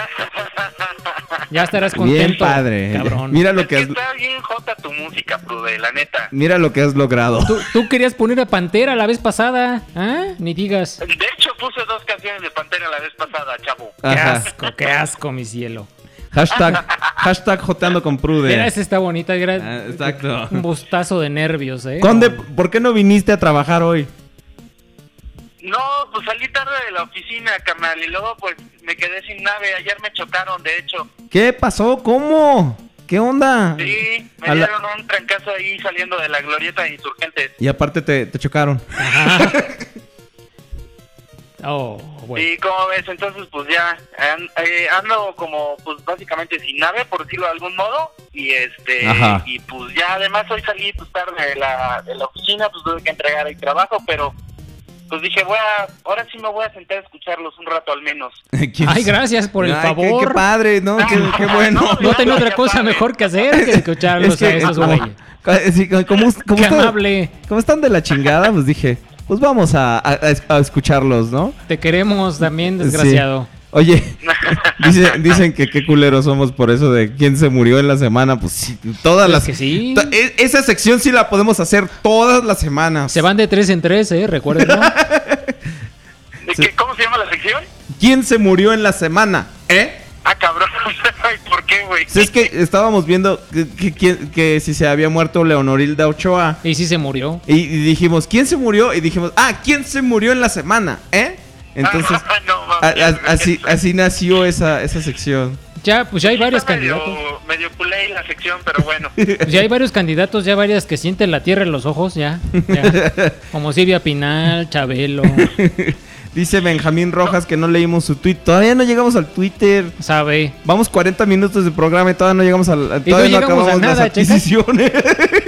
Ya estarás Bien contento, padre. cabrón. Mira lo Es que que has, está bien jota tu música, Prude, la neta. mira lo que has logrado. ¿Tú, tú querías poner a Pantera la vez pasada, ¿ah? Ni digas. De hecho, puse dos canciones de Pantera la vez pasada, chavo. Qué Ajá. asco, qué asco, mi cielo. Hashtag, hashtag joteando con Prude. Mira, esa está bonita, era Ah, exacto. un bustazo de nervios, ¿eh? Conde, ¿por qué no viniste a trabajar hoy? No, pues salí tarde de la oficina, carnal, y luego pues me quedé sin nave. Ayer me chocaron, de hecho. ¿Qué pasó? ¿Cómo? ¿Qué onda? Sí, me A la- dieron un trancazo ahí saliendo de la glorieta de insurgentes. Y aparte te, te chocaron. Oh, bueno. Y como ves, entonces pues ya eh, ando como pues básicamente sin nave, por decirlo de algún modo. Y este, Ajá. y pues ya además hoy salí pues tarde de la, de la oficina, pues tuve que entregar el trabajo, pero pues dije, voy a, ahora sí me voy a sentar a escucharlos un rato al menos. ¿Quién Ay, gracias por el Ay, qué- favor. Qué, padre, ¿no? Qué, qué bueno. No tengo otra cosa mejor que hacer que escucharlos Es que, a esos como, güeyes. como, como, como como están de la chingada, pues dije, pues vamos a, a- a escucharlos, ¿no? Te queremos también, desgraciado. Sí. Oye, dice- dicen que qué culeros somos por eso de quién se murió en la semana. Pues sí, todas Pues las. que sí. to- e- esa sección sí la podemos hacer todas las semanas. Se van de tres en tres, ¿eh? Recuerden, ¿no? ¿De qué- ¿Cómo se llama la sección? ¿Quién se murió en la semana? ¿Eh? Ah, cabrón. ¿Por qué, güey? Si es que estábamos viendo que, que- quién- que si se había muerto Leonorilda Ochoa. Y sí se murió. Y, y dijimos, ¿quién se murió? Y dijimos, ah, ¿quién se murió en la semana? ¿Eh? Entonces, no, a- a- así, así nació esa, esa sección. Ya, pues ya hay varios medio, candidatos. medio culé la sección, pero bueno. Pues ya hay varios candidatos, ya varias que sienten la tierra en los ojos, ya. ya. Como Silvia Pinal, Chabelo. Dice Benjamín Rojas que no leímos su tweet. Todavía no llegamos al Twitter. Sabe. Vamos 40 minutos de programa y todavía no llegamos al. Y no Todavía no, llegamos a acabamos nada, las adquisiciones.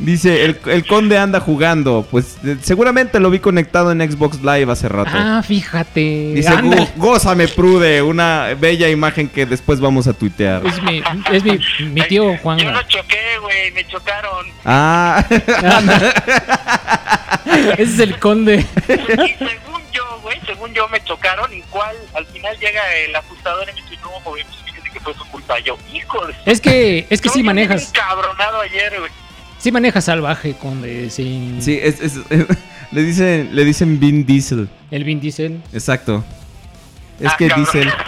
Dice, el, el conde anda jugando. Pues eh, seguramente lo vi conectado en Xbox Live hace rato. Ah, fíjate. Dice, Ándale. "Gó- gózame, Prude. Una bella imagen que después vamos a tuitear. Es mi, es mi, mi tío Juan. Yo no choqué, güey, me chocaron. Ah. Ese es el conde. Y según yo, güey, según yo me chocaron, y cual al final llega el ajustador y me dice, no, güey, pues fíjate que fue su culpa. Yo, hijo de... Es que, es que No, sí yo manejas. cabronado ayer, güey. Sí manejas salvaje, conde. Sí. Sí, es, es- le, dicen, le dicen Vin Diesel. El Vin Diesel. Exacto. Es Ah, que. Diesel.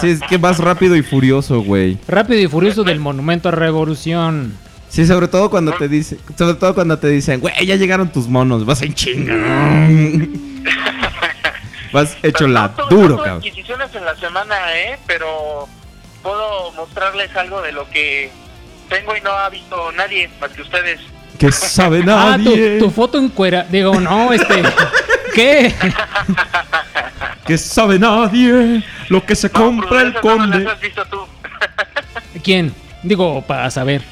Sí, es que vas rápido y furioso, güey. Rápido y furioso del Monumento a Revolución. Sí, sobre todo cuando te dice, sobre todo cuando te dicen, güey, ya llegaron tus monos, vas en chinga. vas hecho la duro, cabrón. adquisiciones en la semana, ¿eh? Pero puedo mostrarles algo de lo que tengo y no ha visto nadie más que ustedes. Que sabe Ah, tu, nadie. tu foto encuera. Digo, no, este. ¿Qué? Que sabe nadie. Lo que se compra el Esas no conde. las has visto tú. ¿Quién? Digo, para saber.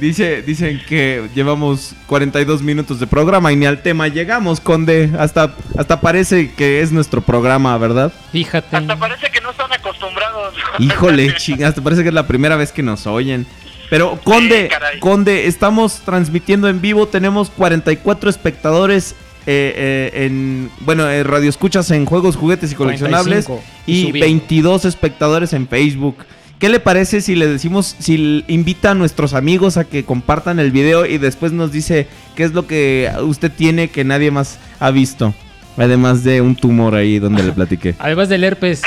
Dice, dicen que llevamos 42 minutos de programa y ni al tema llegamos, conde. Hasta, hasta parece que es nuestro programa, ¿verdad? Fíjate. Hasta parece que no están acostumbrados. Híjole, ching, hasta parece que es la primera vez que nos oyen. Pero, Conde. Conde, estamos transmitiendo en vivo. Tenemos 44 espectadores eh, eh, en, bueno, eh, radio escuchas en juegos, juguetes y coleccionables. 45 y Y subiendo. 22 espectadores en Facebook. ¿Qué le parece si le decimos, si invita a nuestros amigos a que compartan el video y después nos dice qué es lo que usted tiene que nadie más ha visto? Además de un tumor ahí donde le platiqué. Además del herpes.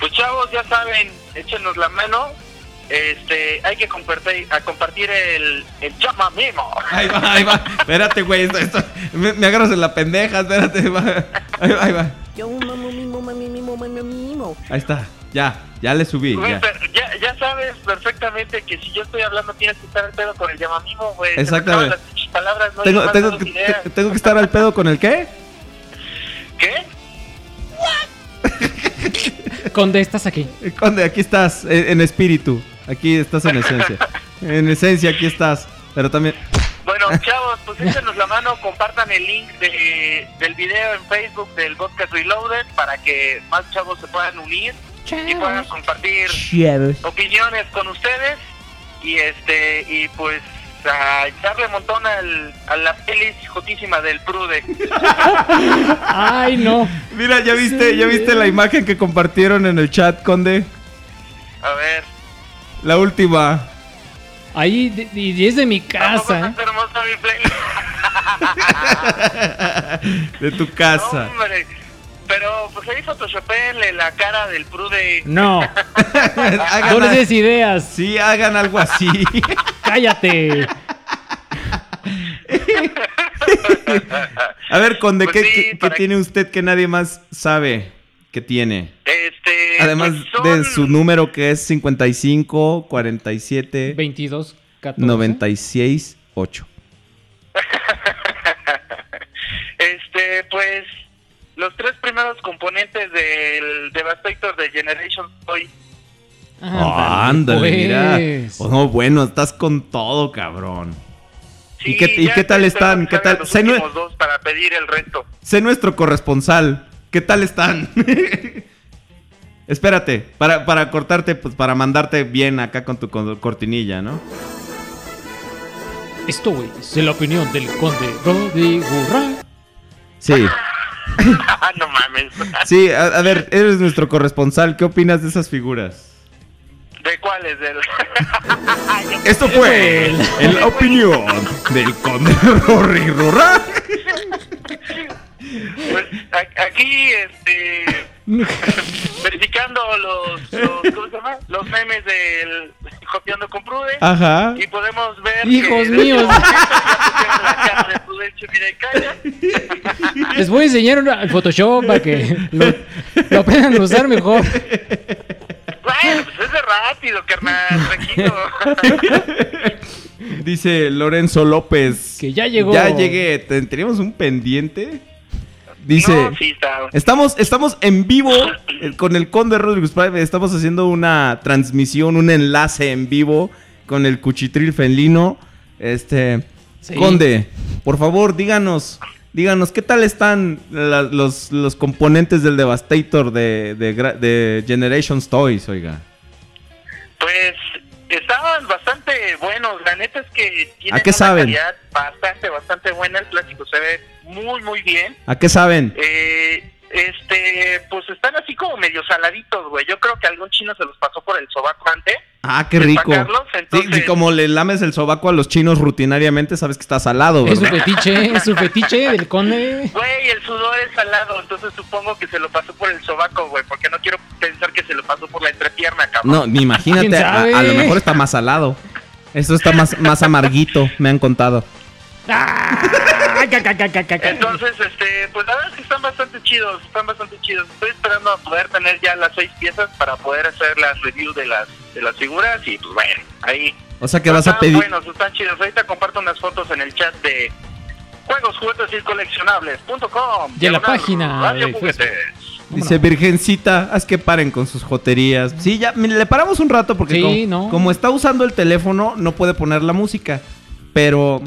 Pues chavos, ya saben, échenos la mano. Este, hay que compartir, a compartir el, el llama mimo. Ahí va, ahí va. Espérate, güey. Esto, esto- me, me agarras en la pendeja. Espérate. va. Ahí va, ahí va. Yo mamo mimo, mami mimo, mami mimo. Ahí está. Ya, ya le subí. Güey, Ya. ya, ya sabes perfectamente que si yo estoy hablando tienes que estar al pedo con el llama mimo, güey. Exactamente. las palabras, no Tengo, tengo, que, te- tengo que estar al pedo con el qué? ¿Qué? Conde, estás aquí. Conde, aquí estás. En, en espíritu. Aquí estás en esencia. En esencia, aquí estás. Pero también. Bueno, chavos, pues échenos la mano, compartan el link de, del video en Facebook del podcast Reloaded para que más chavos se puedan unir y puedan compartir opiniones con ustedes y este y pues a echarle montón al, a la pelis jotísima del Prude. Ay, no. Mira, ¿ya viste, ¿ya viste la imagen que compartieron en el chat, Conde? A ver. La última. Ahí, y es de mi casa. ¿eh? Mi playlist. De tu casa. Hombre, pero pues ahí photoshopenle la cara del Prude. No. No les des ideas. Sí, hagan algo así. Cállate. A ver, Conde, Pues ¿qué, sí, qué- qué tiene usted que nadie más sabe que tiene? Este, Además pues de son- su número que es 55 47 22, 14. 96 8. Este, pues los tres primeros componentes del Devastator de Generation Toy. Ah, ándale, mira. pues. Oh, no, bueno, estás con todo, cabrón. ¿Y Sí, qué, y qué tal están? ¿Qué tal? Los Sé, dos para pedir el resto. sé nuestro corresponsal. ¿Qué tal están? Espérate, para, para cortarte, pues para mandarte bien acá con tu cortinilla, ¿no? Esto es la opinión del conde Rodrigo Ra. Sí, no mames. sí, a, a ver, eres nuestro corresponsal. ¿Qué opinas de esas figuras? ¿De cuáles? Del... Esto fue el- la opinión del conde Rory Rurra. Pues a- aquí, este, verificando los, los, ¿cómo se llama? Los memes del Joteando con Prude. Ajá. Y podemos ver Hijos que míos. Les voy a enseñar una- el Photoshop para que lo, lo aprendan a usar mejor. Bueno, pues es de rápido, carnal, tranquilo. Dice Lorenzo López. Que ya llegó. Ya llegué. ¿Ten- ¿Teníamos un pendiente? Dice. No, sí está. Estamos, estamos en vivo eh, con el Conde Rodríguez Prime. Estamos haciendo una transmisión, un enlace en vivo con el Cuchitril Felino. Este. Sí. Conde, por favor, díganos. Díganos, ¿qué tal están la- los, los componentes del Devastator de, de, de Generations Toys, oiga? Pues estaban bastante buenos. La neta es que tienen ¿A qué una saben? calidad bastante, bastante buena. El plástico se ve muy, muy bien. ¿A qué saben? Eh, este, pues están así como medio saladitos, güey. Yo creo que algún chino se los pasó por el sobaco antes. Ah, qué rico. sacarlos, entonces- sí, como le lames el sobaco a los chinos rutinariamente, sabes que está salado, Es su fetiche, es su fetiche del conde. Güey, el sudor es salado, entonces supongo que se lo pasó por el sobaco, güey, porque no quiero que se lo pasó por la entrepierna, cabrón. No, ni imagínate, ¿Quién a, a lo mejor está más salado. Esto está más, más amarguito, me han contado. Entonces, este, pues la verdad es que están bastante chidos, están bastante chidos. Estoy esperando a poder tener ya las seis piezas para poder hacer las reviews de las de las figuras y pues bueno, ahí. O sea que vas a pedir... buenos, están chidos. Ahorita comparto unas fotos en el chat de juegos, juguetes y coleccionables.com. Y en la página Radio de Juguetes. Dice Virgencita, haz que paren con sus joterías. Sí, ya, le paramos un rato porque Sí, como, no. como está usando el teléfono, no puede poner la música. Pero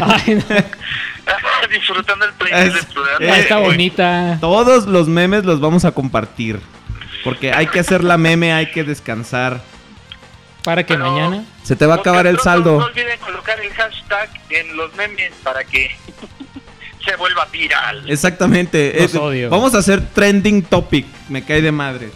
Ay, no. Disfrutando el play Es- del programa. eh, Ah, está bonita. todos los memes los vamos a compartir. Porque hay que hacer la meme, hay que descansar. Para que Pero- mañana. Se te va a acabar el saldo. No olviden colocar el hashtag en los memes para que se vuelva viral. Exactamente. Los odio. Vamos a hacer trending topic. Me cae de madre.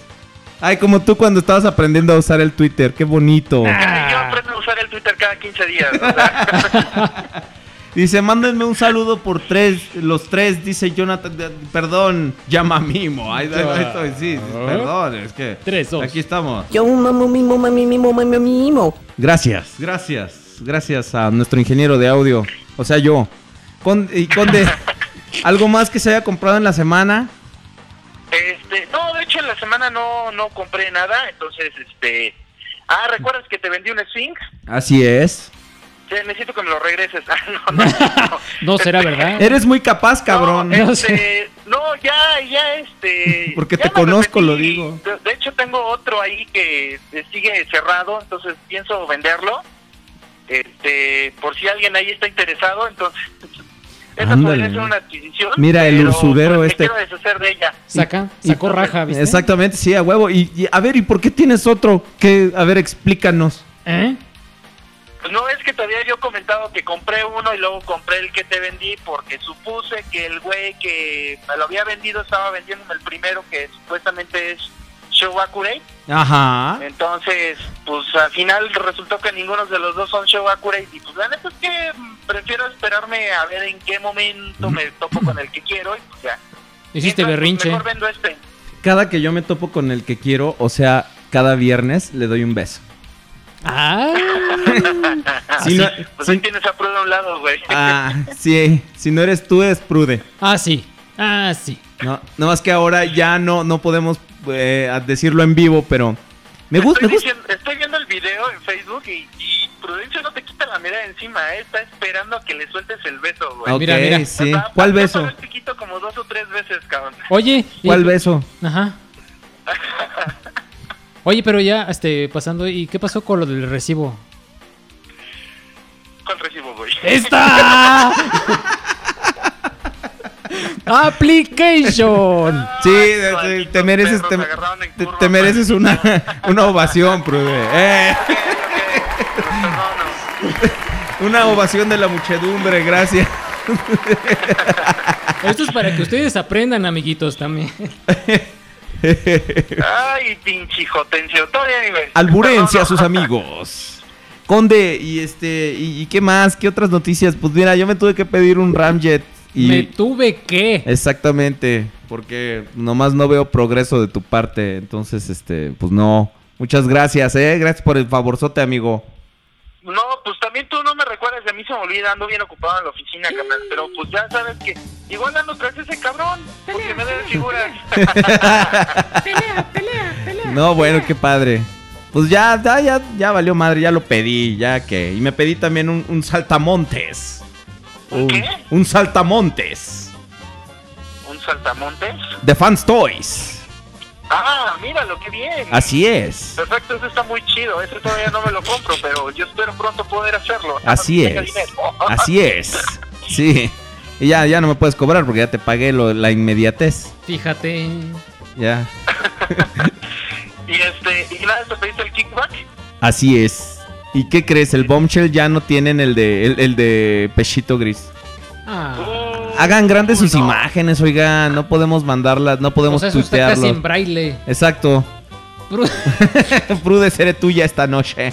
Ay, como tú cuando estabas aprendiendo a usar el Twitter. Qué bonito. Ah. Yo aprendo a usar el Twitter cada 15 días. o sea. Dice, mándenme un saludo por tres, los tres, dice Jonathan, perdón, llama Mimo. Ahí, ahí- ahí estoy, sí, perdón, es que Tres, dos. aquí estamos. Yo mamo mimo, mami mimo, mami mimo. Gracias, gracias, gracias a nuestro ingeniero de audio, o sea yo. Con, y Conde, ¿algo más que se haya comprado en la semana? este, no, de hecho en la semana no, no compré nada, entonces, este... Ah, ¿recuerdas que te vendí un Sphinx? Así es. Sí, necesito que me lo regreses. Ah, no, no, no. No será Este, verdad. Eres muy capaz, cabrón. No, No este, no, ya, ya, este. Porque ya te conozco, lo digo. De, de hecho, tengo otro ahí que sigue cerrado, entonces pienso venderlo. Este, por si alguien ahí está interesado, entonces. Esa Ándale. podría ser una adquisición. Mira, el pero, ursudero pues, este. Me quiero deshacer de ella. Saca, sacó raja, ¿viste? Exactamente, sí, a huevo. Y, y, a ver, ¿y por qué tienes otro? Que, a ver, explícanos. ¿Eh? Pues no es que te había yo comentado que compré uno y luego compré el que te vendí porque supuse que el güey que me lo había vendido estaba vendiéndome el primero que supuestamente es Shogakurai. Ajá. Entonces, pues al final resultó que ninguno de los dos son Shogakurai y pues la neta es que prefiero esperarme a ver en qué momento me topo con el que quiero y pues ya. Hiciste Mientras, pues, berrinche. Mejor vendo este. Cada que yo me topo con el que quiero, o sea, cada viernes le doy un beso. Ah, Si no- pues si- ahí tienes a Prude a un lado, güey. Ah, sí, si no eres tú, es Prude. Ah, sí. Ah, sí. No, no más que ahora ya no, no podemos eh, a decirlo en vivo, pero me gusta, estoy, me gusta. diciendo- estoy viendo el video en Facebook y, y Prudencio no te quita la mirada encima, ¿eh? está esperando a que le sueltes el beso, güey. Ok, Mira, mira. sí. O sea, ¿Cuál beso? por el piquito como dos o tres veces, cabrón. Oye. y- ¿Cuál beso? Ajá. Oye, pero ya, este, pasando, ¿y qué pasó con lo del recibo? ¿Cuál recibo, güey? ¡Esta! Application. Sí, te mereces, te, te- te mereces una, una ovación, Prude. Eh, una ovación de la muchedumbre, gracias. Esto es para que ustedes aprendan, amiguitos, también. Ay, pinche jotencio. Todavía ni ves. Alburense a sus amigos. Conde, y este, y, y qué más? ¿Qué otras noticias? Pues mira, yo me tuve que pedir un Ramjet y Me tuve que. exactamente, porque nomás no veo progreso de tu parte, entonces este, pues no. Muchas gracias, eh, gracias por el favorzote, amigo. No, pues también tú no me recuerdas, a mí se me olvida, ando bien ocupado en la oficina, carnal. Pero pues ya sabes que igual ando tras ese cabrón, porque me debe figuras. No, bueno, qué padre. Pues ya, ya, ya, ya valió madre, ya lo pedí, ya que. Y me pedí también un, un saltamontes. Un, un saltamontes. ¿Un saltamontes? De Fans Toys. Ah, míralo, qué bien. Así es. Perfecto, ese está muy chido. Ese todavía no me lo compro, pero yo espero pronto poder hacerlo. Así es. Así es. Sí. Y ya, ya no me puedes cobrar porque ya te pagué lo, la inmediatez. Fíjate. Ya. Y este, y nada, ¿te pediste el kickback? Así es. ¿Y qué crees? El Bombshell ya no tienen el de, el, el de Pechito Gris. Ah. Hagan grandes sus imágenes, oigan. No podemos mandarlas, no podemos casi tuitearlo. en braille. Exacto. Prude seré tuya esta noche.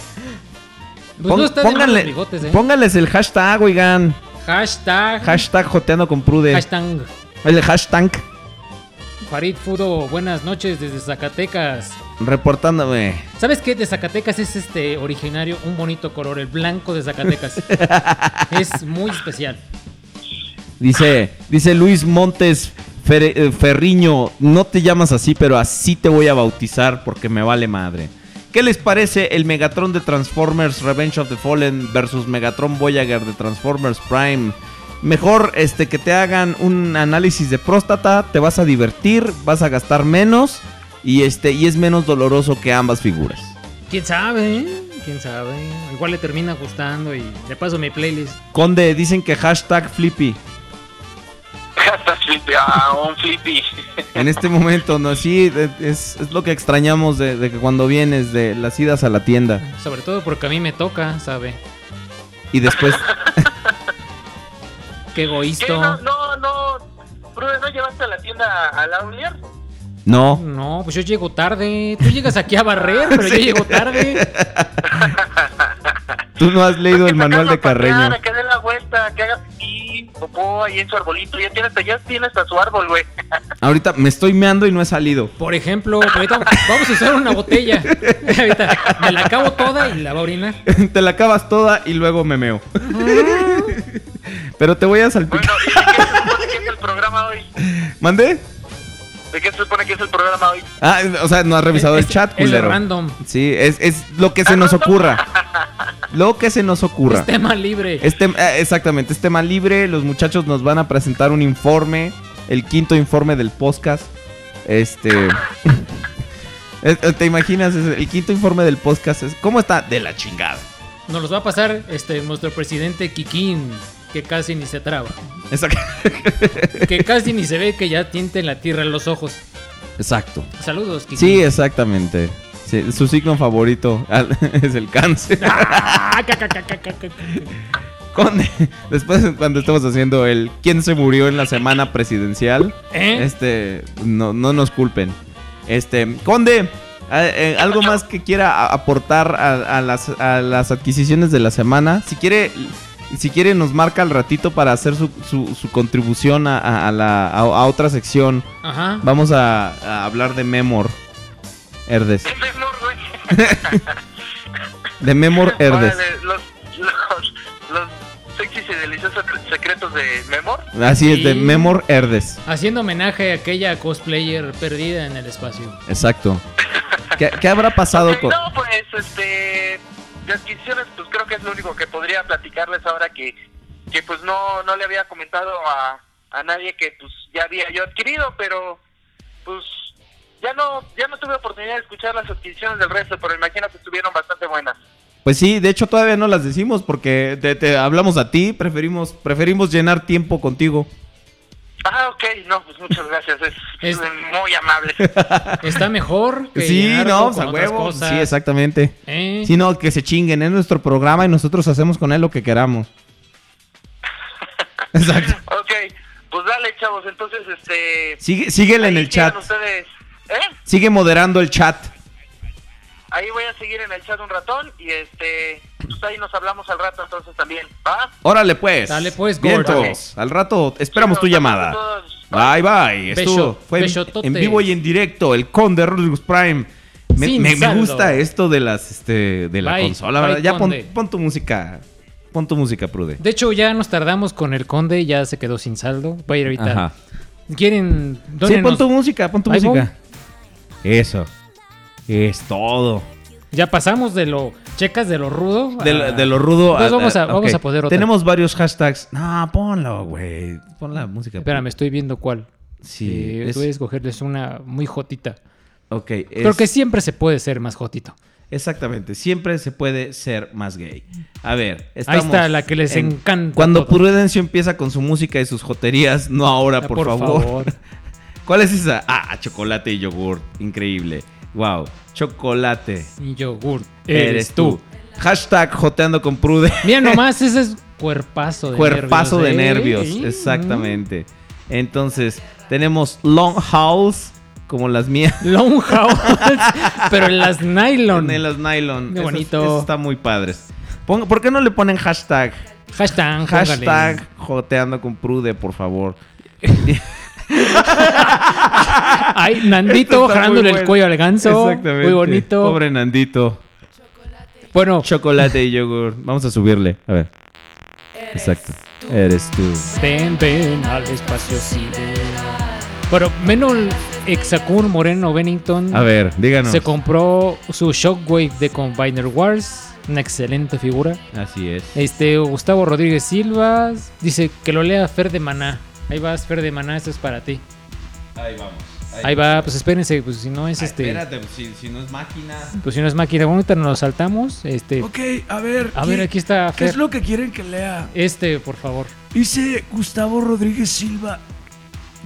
Pues Pon- no pónganle- bigotes, ¿eh? Pónganles el hashtag, oigan. Hashtag. Hashtag joteando con Prude. Hashtag. El hashtag Farid Fudo, buenas noches desde Zacatecas. reportándome. ¿Sabes qué? De Zacatecas es este originario un bonito color, el blanco de Zacatecas. es muy especial. Dice, dice Luis Montes Fer- eh, Ferriño, no te llamas así, pero así te voy a bautizar porque me vale madre. ¿Qué les parece el Megatron de Transformers Revenge of the Fallen versus Megatron Voyager de Transformers Prime? Mejor este que te hagan un análisis de próstata, te vas a divertir, vas a gastar menos y este y es menos doloroso que ambas figuras. ¿Quién sabe? eh? ¿Quién sabe? Igual le termina gustando y le paso mi playlist. Conde, dicen que hashtag Flippy. Hasta flippy, ah, un flippy. En este momento, no, sí, es, es lo que extrañamos de, de que cuando vienes de las idas a la tienda Sobre todo porque a mí me toca, ¿sabe? y después Qué ¿Qué? egoísta. No, no, no. Prude, ¿no llevaste a la tienda al Outlier? no. No, pues yo llego tarde. Tú llegas aquí a barrer, pero yo llego tarde. Tú no has leído el manual de Carreño. Claro, que dé la vuelta, que hagas y popó ahí en su arbolito. Ya tienes, ya tienes hasta su árbol, güey. Ahorita me estoy meando y no he salido. Por ejemplo, ahorita vamos a usar una botella. Ahorita me la acabo toda y la va a orinar. Te la acabas toda y luego me meo. Pero te voy a salpicar. ¿De qué es el programa hoy? ¿Mandé? ¿De qué se supone que es el programa hoy? Ah, o sea, no has revisado Es- el chat, es culero. random. Sí, es, es lo que se nos ocurra. Lo que se nos ocurra. Es tema libre. Es tem- eh, exactamente, es tema libre. Los muchachos nos van a presentar un informe, el quinto informe del podcast. Este. Eh, eh, ¿Te imaginas? Es El quinto informe del podcast es. ¿Cómo está? De la chingada. Nos los va a pasar este nuestro presidente Kikín, que casi ni se traba. Exacto. Que casi ni se ve que ya tiente la tierra en los ojos. Exacto. Saludos, Kikín. Sí, exactamente. Sí, su signo favorito es el cáncer. Ah. Conde, después cuando estamos haciendo el quién se murió en la semana presidencial, ¿Eh? este, no, no nos culpen. Este, Conde, eh, algo más que quiera aportar a, a las, a las adquisiciones de la semana. Si quiere, si quiere nos marca al ratito para hacer su, su- su contribución a, a- a la, a, a otra sección. Ajá. Vamos a, a hablar de Memor. Herdes. De Memor Herdes. Órale, los, los, los sexys y deliciosos secretos de Memor. Así es, de. Memor Herdes. Haciendo homenaje a aquella cosplayer perdida en el espacio. Exacto. ¿Qué, qué habrá pasado con.? No, pues, este, de adquisiciones, pues que es lo único que podría platicarles ahora que, que pues no, no le había comentado a, a nadie que pues ya había yo adquirido, pero pues ya no, ya no tuve oportunidad de escuchar las adquisiciones del resto, pero imagino que estuvieron bastante buenas. Pues sí, de hecho todavía no las decimos porque te hablamos a ti, preferimos, preferimos llenar tiempo contigo. Ah, ok, no, pues muchas gracias, es, Es- muy amable. Está mejor que Sí, no, con pues a otras huevo. cosas. Sí, exactamente. ¿Eh? Sí, no, que se chinguen, es nuestro programa y nosotros hacemos con él lo que queramos. Exacto. ok, pues dale, chavos, entonces, este... Sigue, síguele en el chat. ustedes, ¿eh? Sigue moderando el chat. Ahí voy a seguir en el chat un ratón y este, pues ahí nos hablamos al rato entonces también, ¿va? Órale pues. Dale, pues, Vientos. Al rato esperamos tu llamada. todos. Bye bye. Esto Beso- fue en- vivo y en directo. El Conde Rodriguez Prime. Me, gusta esto de las este de la Bye, consola, bye, ¿verdad? Ya pon, pon tu música. Pon tu música, Prude. De hecho, ya nos tardamos con el conde, ya se quedó sin saldo. Voy a ir ahorita. Ajá. ¿Quieren? Sí, dónenos? pon tu música, pon tu música. Eso. Es todo. Ya pasamos de lo. Checas de lo rudo. De, a- lo- de lo rudo. Pues a- vamos a, a- vamos a poder otra. Tenemos varios hashtags. No, ponlo, güey. Pon la música. Espérame, estoy viendo cuál. Sí, Eh, es- Voy a escogerles una muy jotita. Ok. Creo que siempre se puede ser más jotito. Exactamente, siempre se puede ser más gay. A ver, Ahí está la que les en- encanta. Cuando todo. Prudencio empieza con su música y sus joterías, no ahora, Ah, por, por favor. favor. ¿Cuál es esa? Ah, chocolate y yogur. Increíble. Wow, chocolate. Yogur. Eres, tú. Hashtag joteando con Prude. Mira nomás, ese es cuerpazo de Cuerpazo nervios. de ¿eh? nervios. Sí. Exactamente. Entonces, tenemos Long House, como las mías. Long House. pero en las nylon. En las nylon. Qué bonito. esas están muy padres. ¿Por qué no le ponen hashtag? Hashtag. Hashtag póngale. joteando con Prude, por favor. Ay, Nandito está jalándole el cuello al ganso. Exactamente. Muy bonito. Pobre Nandito. Bueno, Chocolate y yogur. Vamos a subirle. A ver. Exacto. Eres tú. ven, ven al espacio sideral. Bueno, Menol Exacur Moreno Bennington A ver, díganos. se compró su Shockwave de Combiner Wars. Una excelente figura. Así es. Este, Gustavo Rodríguez Silva dice que lo lea Fer de Maná. Ahí vas, Fer de Maná, esto es para ti. Ahí vamos. Ahí va, pues espérense, pues si no es este. Espérate, si, si no es máquina. Pues si no es máquina, bueno, ahorita nos lo saltamos. Este. Ok, a ver. A ¿qué- ver, aquí está ¿Qué es Fer. lo que quieren que lea? Este, por favor. Dice Gustavo Rodríguez Silva.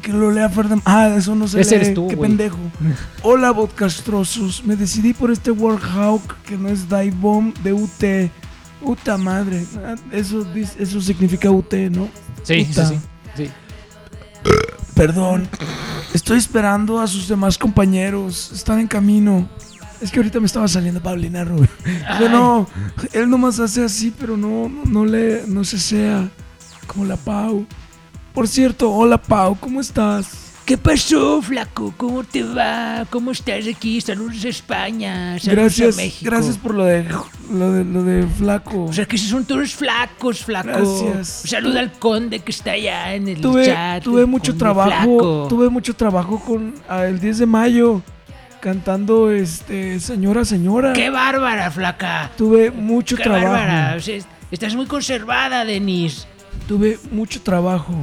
Que lo lea Ferdinand. Ah, eso no se Ese lee. eres tú, Qué pendejo. Hola, podcastrosos. Me decidí por este Warhawk que no es Dive Bomb de UT. Uta madre. Ah, Eso, eso significa UT, ¿no? Sí, sí. sí. Perdón. Estoy esperando a sus demás compañeros. Están en camino. Es que ahorita me estaba saliendo Paulina Rubio. Bueno, él nomás hace así, pero no, no, no le, no se sea como la Pau. Por cierto, hola Pau, ¿cómo estás? ¿Qué pasó, flaco? ¿Cómo te va? ¿Cómo estás aquí? Saludos a España. Saludos Gracias, a México. gracias por lo de, lo de, lo de flaco. O sea que si son todos flacos, flaco. Gracias. Un saludo al conde que está allá en el Tuve, chat. tuve mucho trabajo, flaco. tuve mucho trabajo con el 10 de mayo cantando este señora señora. ¡Qué bárbara, flaca! Tuve mucho ¡Qué trabajo. bárbara! O sea, estás muy conservada, Denis. Tuve mucho trabajo.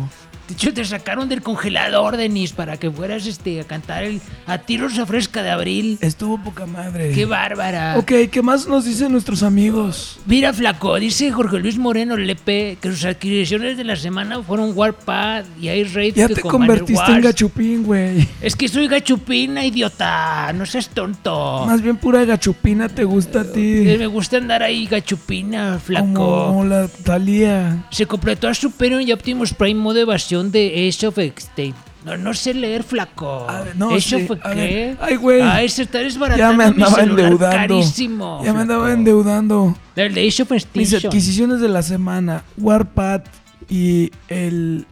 De hecho, te sacaron del congelador, Denis, para que fueras este, a cantar el A tiros a fresca de abril. Estuvo poca madre. ¡Qué bárbara! Ok, ¿qué más nos dicen nuestros amigos? Mira, flaco, dice Jorge Luis Moreno Lepe que sus adquisiciones de la semana fueron Warpad y Ice Raid. Ya que te convertiste en gachupín, güey. Es que soy gachupina, idiota. No seas tonto. Más bien pura gachupina te gusta a Eh, ti. Me gusta andar ahí gachupina, flaco. Como la Talía. Se completó a Superior y Optimus Prime modo evasión de Ace of Extate. No, no sé leer, flaco. no, ¿Eso sí, fue a qué? ver, ay, güey. Está Ya me andaba endeudando. carísimo. Ya me andaba endeudando. El de Ace of Mis adquisiciones de la semana. Warpad y el...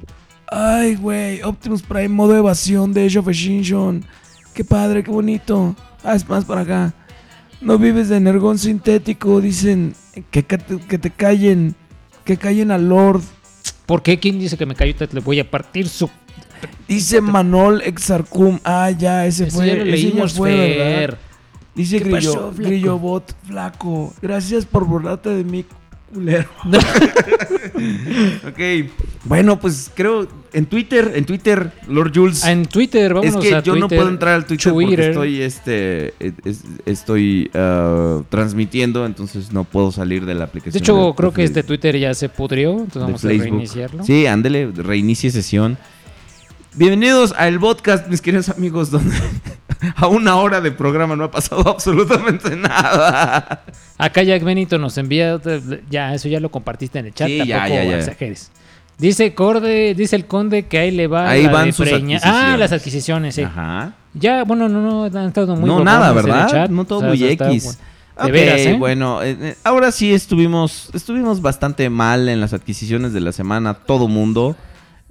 Ay, güey. Optimus Prime modo evasión de Age of Extinction. Qué padre, qué bonito. Ah, es más para acá. No vives de energón sintético. Dicen que, que te callen. Que callen al Lord. ¿Por qué? ¿Quién dice que me cayó? Te le voy a partir su. Dice Manol Exarcum. Ah, ya, ese Ese fue. ya lo ese ya leímos, fue, Fer. ¿verdad? Dice ¿Qué Grillo, pasó, flaco? Grillobot, flaco. Gracias por burlarte de mí, culero. Ok. Bueno, pues creo en Twitter, en Twitter, Lord Jules. En Twitter, es vámonos que a yo no puedo entrar al Twitter, porque estoy este es- estoy ah, transmitiendo, entonces no puedo salir de la aplicación. De hecho, de- creo de que este Twitter ya se pudrió, entonces vamos a reiniciarlo. Sí, ándele, reinicie sesión. Bienvenidos al podcast, mis queridos amigos, donde a una hora de programa no ha pasado absolutamente nada. Acá Jack Benito nos envía, ya, eso ya lo compartiste en el chat, Sí, tampoco ya, ya, exageres. Dice Corde, dice el conde que ahí le va Ahí la van sus Ah, las adquisiciones, sí. Ajá. Ya, bueno, no, no, han estado muy no, nada, ¿verdad? chat. No todo O sea, muy X. bu- De veras, ¿eh? bueno, eh, eh, ahora sí estuvimos, estuvimos bastante mal en las adquisiciones de la semana, todo mundo.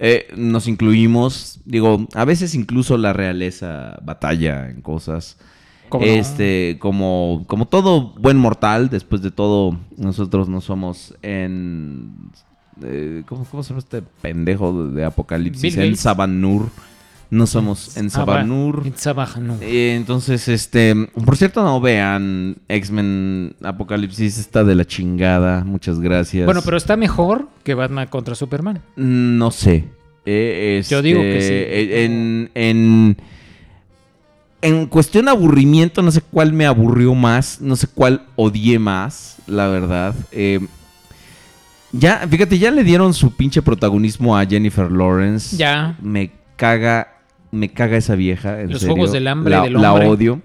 Eh, nos incluimos, digo, a veces incluso la realeza batalla en cosas. Este, como, como todo buen mortal, después de todo, nosotros no somos en. eh, ¿cómo, ¿Cómo se llama este pendejo de, de Apocalipsis? En. Sabanur. No somos en Saba- Sabanur. Eh, entonces, este, por cierto, no vean X-Men Apocalipsis, está de la chingada. Muchas gracias. Bueno, pero está mejor que Batman contra Superman. No sé. Eh, Yo digo que este, sí. eh, En, en, en cuestión aburrimiento, no sé cuál me aburrió más, no sé cuál odié más, la verdad. Eh, ya, fíjate, ya le dieron su pinche protagonismo a Jennifer Lawrence. Ya. Me caga, me caga esa vieja. En Los serio. Juegos del Hambre la, del la Hombre. odio.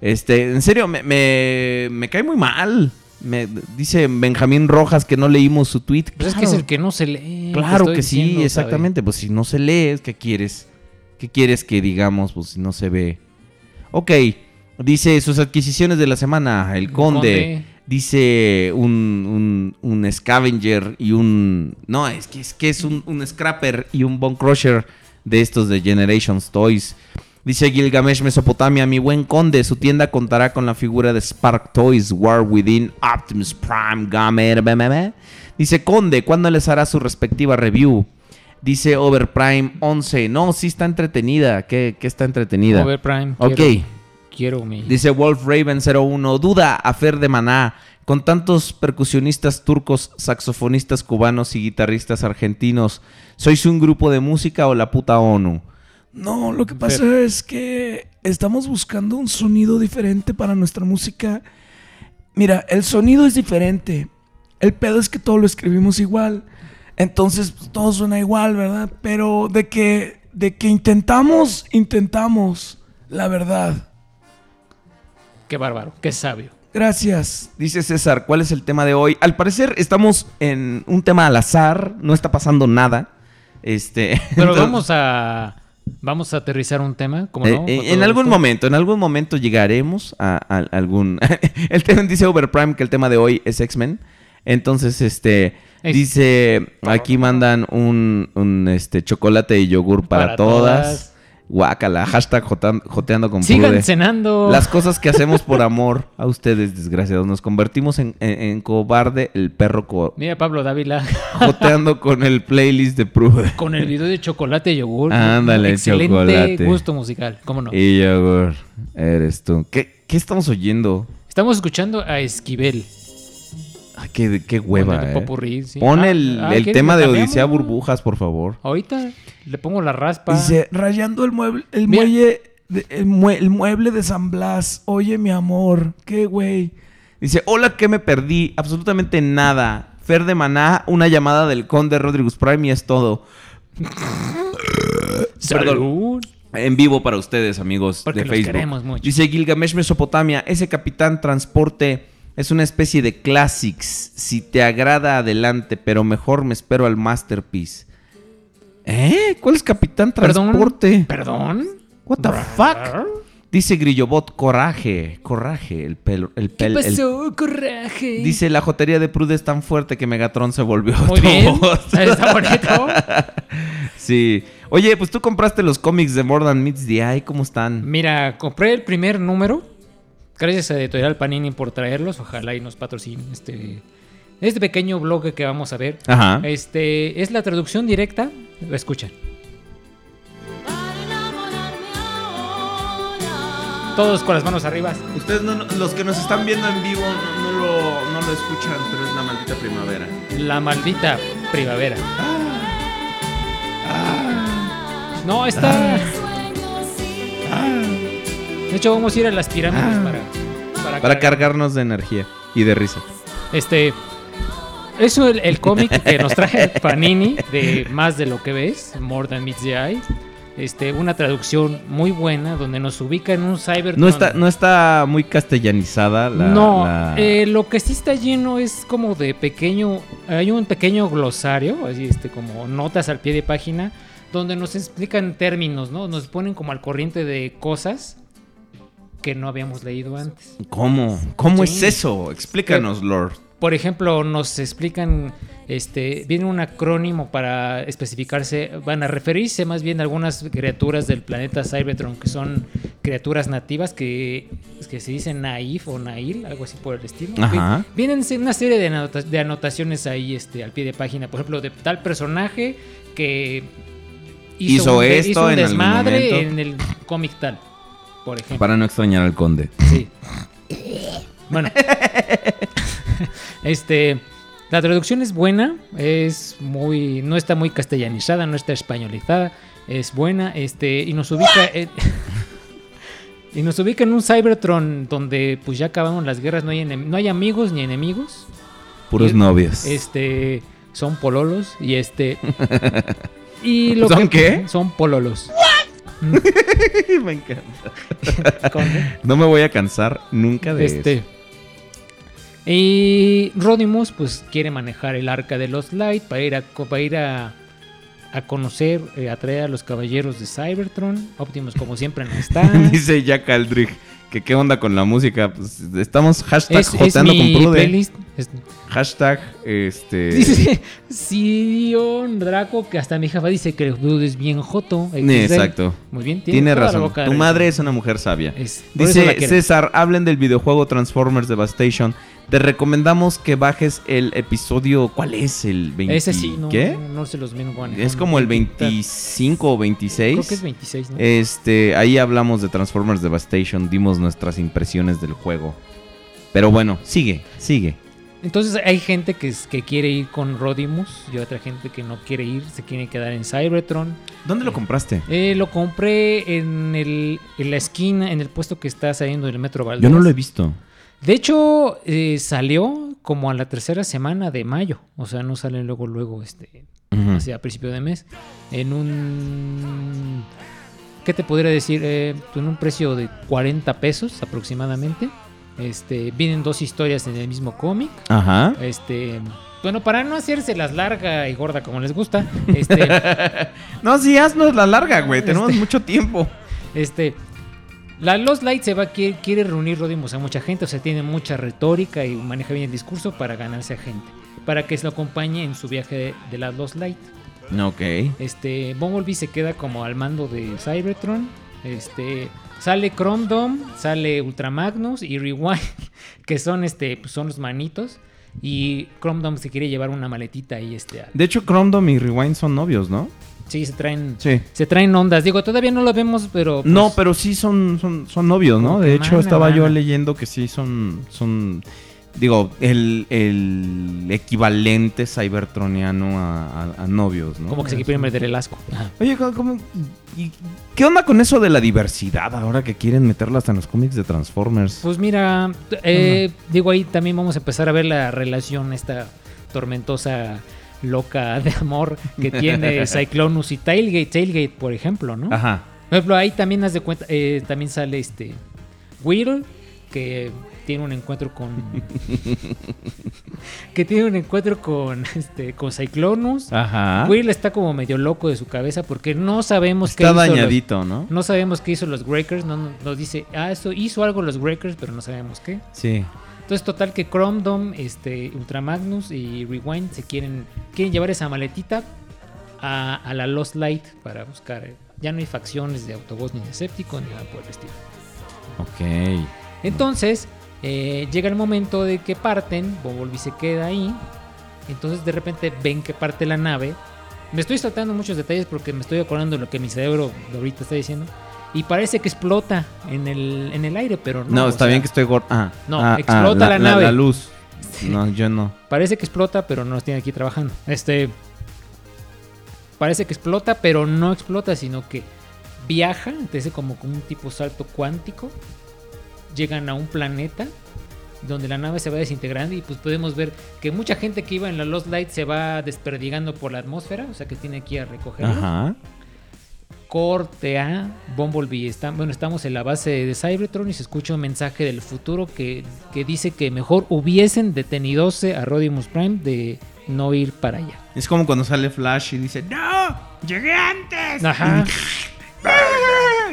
Este, en serio, me, me, me cae muy mal. Me, dice Benjamín Rojas que no leímos su tweet. Pues es que es el que no se lee. Claro que sí, exactamente. Pues si no se lee, ¿qué quieres? ¿Qué quieres que digamos? Pues si no se ve. Ok, dice sus adquisiciones de la semana, el conde. Conde. Dice un, un, un scavenger y un... No, es que es, que es un, un scrapper y un bone crusher de estos de Generations Toys. Dice Gilgamesh Mesopotamia, mi buen conde, su tienda contará con la figura de Spark Toys, War Within, Optimus Prime, Gamer, BMB. Dice Conde, ¿cuándo les hará su respectiva review? Dice Overprime 11. No, sí está entretenida. ¿Qué, qué está entretenida? Overprime, Ok. quiero- Quiero mi. Dice Wolf Raven 01. Duda, Afer de Maná. Con tantos percusionistas turcos, saxofonistas cubanos y guitarristas argentinos, ¿sois un grupo de música o la puta ONU? No, lo que pasa es que estamos buscando un sonido diferente para nuestra música. Mira, el sonido es diferente. El pedo es que todo lo escribimos igual. Entonces, pues, todo suena igual, ¿verdad? Pero de que, de que intentamos, intentamos, la verdad. Qué bárbaro, qué sabio. Gracias. Dice César, ¿cuál es el tema de hoy? Al parecer estamos en un tema al azar, no está pasando nada. Este, Pero entonces- vamos a. Vamos a aterrizar un tema, como Eh, no? eh, en algún gusto. momento, en algún momento llegaremos a, a algún. el tema dice Overprime que el tema de hoy es X-Men. Entonces, este. Es- Dice. Aquí mandan un, un, este chocolate y yogur para, Para todas. todas. Guácala, hashtag joteando con Sigan Prude. cenando. Las cosas que hacemos por amor a ustedes, desgraciados. Nos convertimos en, en- en cobarde el perro co- Mira, Pablo Dávila. joteando con el playlist de Prude. Con el video de chocolate y yogur. Ándale, Excelente chocolate. gusto musical, ¿cómo no? Y yogur, eres tú. ¿Qué, qué estamos oyendo? Estamos escuchando a Esquivel. Ay, qué, qué hueva, Con el eh. popurrí, sí. Pon Ah, el, ah, el ¿quieres tema de? Odisea Burbujas, por favor. Ahorita le pongo la raspa. Dice, rayando el mueble, el Mira. muelle, de- el, mue- el mueble de San Blas. Oye, mi amor, qué güey. Dice, hola, que me perdí? Absolutamente nada. Fer de Maná, una llamada del conde Rodríguez Prime y es todo. Salud. En vivo para ustedes, amigos Porque de los Facebook. queremos mucho. Dice Gilgamesh Mesopotamia, ese capitán transporte es una especie de classics. Si te agrada, adelante, pero mejor me espero al masterpiece. ¿Eh? ¿Cuál es capitán transporte? ¿Perdón? What the fuck? Dice Grillobot, coraje, coraje, el pelo, el ¿Qué pel, el- pasó, coraje? Dice, la jotería de Prude es tan fuerte que Megatron se volvió Muy bien. Autobot". Está bonito. sí. Oye, pues tú compraste los cómics de More Than Meets the Eye, ¿cómo están? Mira, compré el primer número. Gracias a Editorial Panini por traerlos. Ojalá y nos patrocinen este, este pequeño blog que vamos a ver. Ajá. Este es la traducción directa. Escuchen. Todos con las manos arriba. Ustedes, no- los que nos están viendo en vivo, no, no lo, no lo escuchan, pero es la maldita primavera. La maldita primavera. No, está. De hecho, vamos a ir a las pirámides para, para, Para cargar. cargarnos de energía y de risa. Este. Eso el, el cómic que nos trae Panini de Más de lo que ves, More Than Meets the Eye. Este, una traducción muy buena donde nos ubica en un cyber. No está, no está muy castellanizada la. no, la- eh, lo que sí está lleno es como de pequeño. Hay un pequeño glosario, así este, como notas al pie de página, donde nos explican términos, ¿no? Nos ponen como al corriente de cosas que no habíamos leído antes. ¿Cómo? ¿Cómo Sí. es eso? Explícanos, Lord. Por ejemplo, nos explican, este, viene un acrónimo para especificarse, van a referirse más bien a algunas criaturas del planeta Cybertron que son criaturas nativas que, que se dicen Naif o Nail, algo así por el estilo. Ajá. Vi- Vienen una serie de, anota- de anotaciones ahí este, al pie de página, por ejemplo, de tal personaje que Hizo un esto un en desmadre en el cómic tal, por ejemplo. Para no extrañar al conde. Sí. Bueno. este. La traducción es buena. Es muy. No está muy castellanizada, no está españolizada. Es buena. Este. Y nos ubica. en- y nos ubica en un Cybertron donde pues ya acabaron las guerras. No hay, enem- no hay amigos ni enemigos. Puros Y- novios. Este. Son pololos. Y este. Y lo ¿Son que- qué? Son pololos. Me encanta. No me voy a cansar nunca de Este. eso. Y Rodimus pues quiere manejar el arca de los Light para ir a, para ir a, a conocer, eh, atraer a los caballeros de Cybertron. Optimus como siempre no está. Dice Jack Aldrich que qué onda con la música. Pues estamos hashtag Es- es joteando mi con Prude. playlist. Es- Hashtag este. Dice Sidion Draco, que hasta mi jefa dice que el dude es bien joto. Exacto. Muy bien, Tiene, la razón. Tu madre es una mujer sabia. Dice. César, hablen del videojuego Transformers Devastation. Te recomendamos que bajes el episodio. ¿Cuál es el 20? Ese sí, no, ¿Qué? no, no se los vengo manejando. Es como el 25 o 26. Creo que es 26, ¿no? Este, ahí hablamos de Transformers Devastation, dimos nuestras impresiones del juego. Pero bueno, sigue, sigue. Entonces hay gente que, es- que quiere ir con Rodimus y otra gente que no quiere ir, se quiere quedar en Cybertron. ¿Dónde lo compraste? Eh, lo compré en, el, en la esquina, en el puesto que está saliendo del Metro Valdez. Yo no lo he visto. De hecho, eh, salió como a la tercera semana de mayo. O sea, no sale luego, luego, este, Ujú. hacia principio de mes. En un... ¿Qué te podría decir? Eh, en un precio de 40 pesos aproximadamente. Este, vienen dos historias en el mismo cómic. Ajá. Este, bueno, para no hacérselas larga y gorda como les gusta, este, No, sí, haznos la larga, güey. Tenemos Este- mucho tiempo. este, la Lost Light se va quiere, quiere reunir Rodimus a mucha gente, o sea, tiene mucha retórica y maneja bien el discurso para ganarse a gente, para que se lo acompañe en su viaje de, de la Lost Light. Ok. Este, Bumblebee se queda como al mando de Cybertron. Este, sale Chrome Dome, sale Ultramagnus y Rewind, que son este, pues son los manitos. Y Chrome Dome se quiere llevar una maletita ahí, este, De hecho, Cromdom y Rewind son novios, ¿no? Sí, se traen, Sí. se traen ondas. Digo, todavía no lo vemos, pero. pues, No, pero sí son, son, son novios, ¿no? De hecho, mana, estaba yo leyendo que sí son, son digo, el, el equivalente cybertroniano a, a- a novios, ¿no? Como que se quiere meter el asco. Oye, ¿cómo- cómo- y ¿qué onda con eso de la diversidad ahora que quieren meterla hasta en los cómics de Transformers? Pues mira, eh, digo, ahí también vamos a empezar a ver la relación, esta tormentosa, loca de amor que tiene Cyclonus y Tailgate. Tailgate, por ejemplo, ¿no? Ajá. Por ejemplo, ahí también haz de cuenta, eh, también sale este Whittle, que tiene un encuentro con. que tiene un encuentro con este con Cyclonus. Ajá. Will está como medio loco de su cabeza porque no sabemos qué Está hizo los- dañadito, ¿no? No sabemos qué hizo los Breakers. No, no- nos dice, ah, eso hizo algo los Breakers, pero no sabemos qué. Sí. Entonces, total que Chrome Dome, este, Ultramagnus y Rewind se quieren, quieren llevar esa maletita a, a la Lost Light para buscar. eh, Ya no hay facciones de Autobots ni de Decepticon ni nada por el estilo. Ok. Entonces, eh, llega el momento de que parten, Bumblebee se queda ahí. Entonces, de repente ven que parte la nave. Me estoy saltando muchos detalles porque me estoy acordando de lo que mi cerebro de ahorita está diciendo. Y parece que explota en el, en el aire, pero no. No, está sea, bien que estoy gordo. Ah, No, ah, ah, explota la nave. La luz. No, yo no. Parece que explota, pero no tiene aquí trabajando. Este. Parece que explota, pero no explota, sino que viaja, entonces como con un tipo salto cuántico. Llegan a un planeta donde la nave se va desintegrando y pues podemos ver que mucha gente que iba en la Lost Light se va desperdigando por la atmósfera, o sea que tiene que ir a recogerlo. Ajá. Corte a Bumblebee. Está, bueno, estamos en la base de Cybertron y se escucha un mensaje del futuro que, que dice que mejor hubiesen detenidose a Rodimus Prime de no ir para allá. Es como cuando sale Flash y dice, ¡No! ¡Llegué antes! Ajá.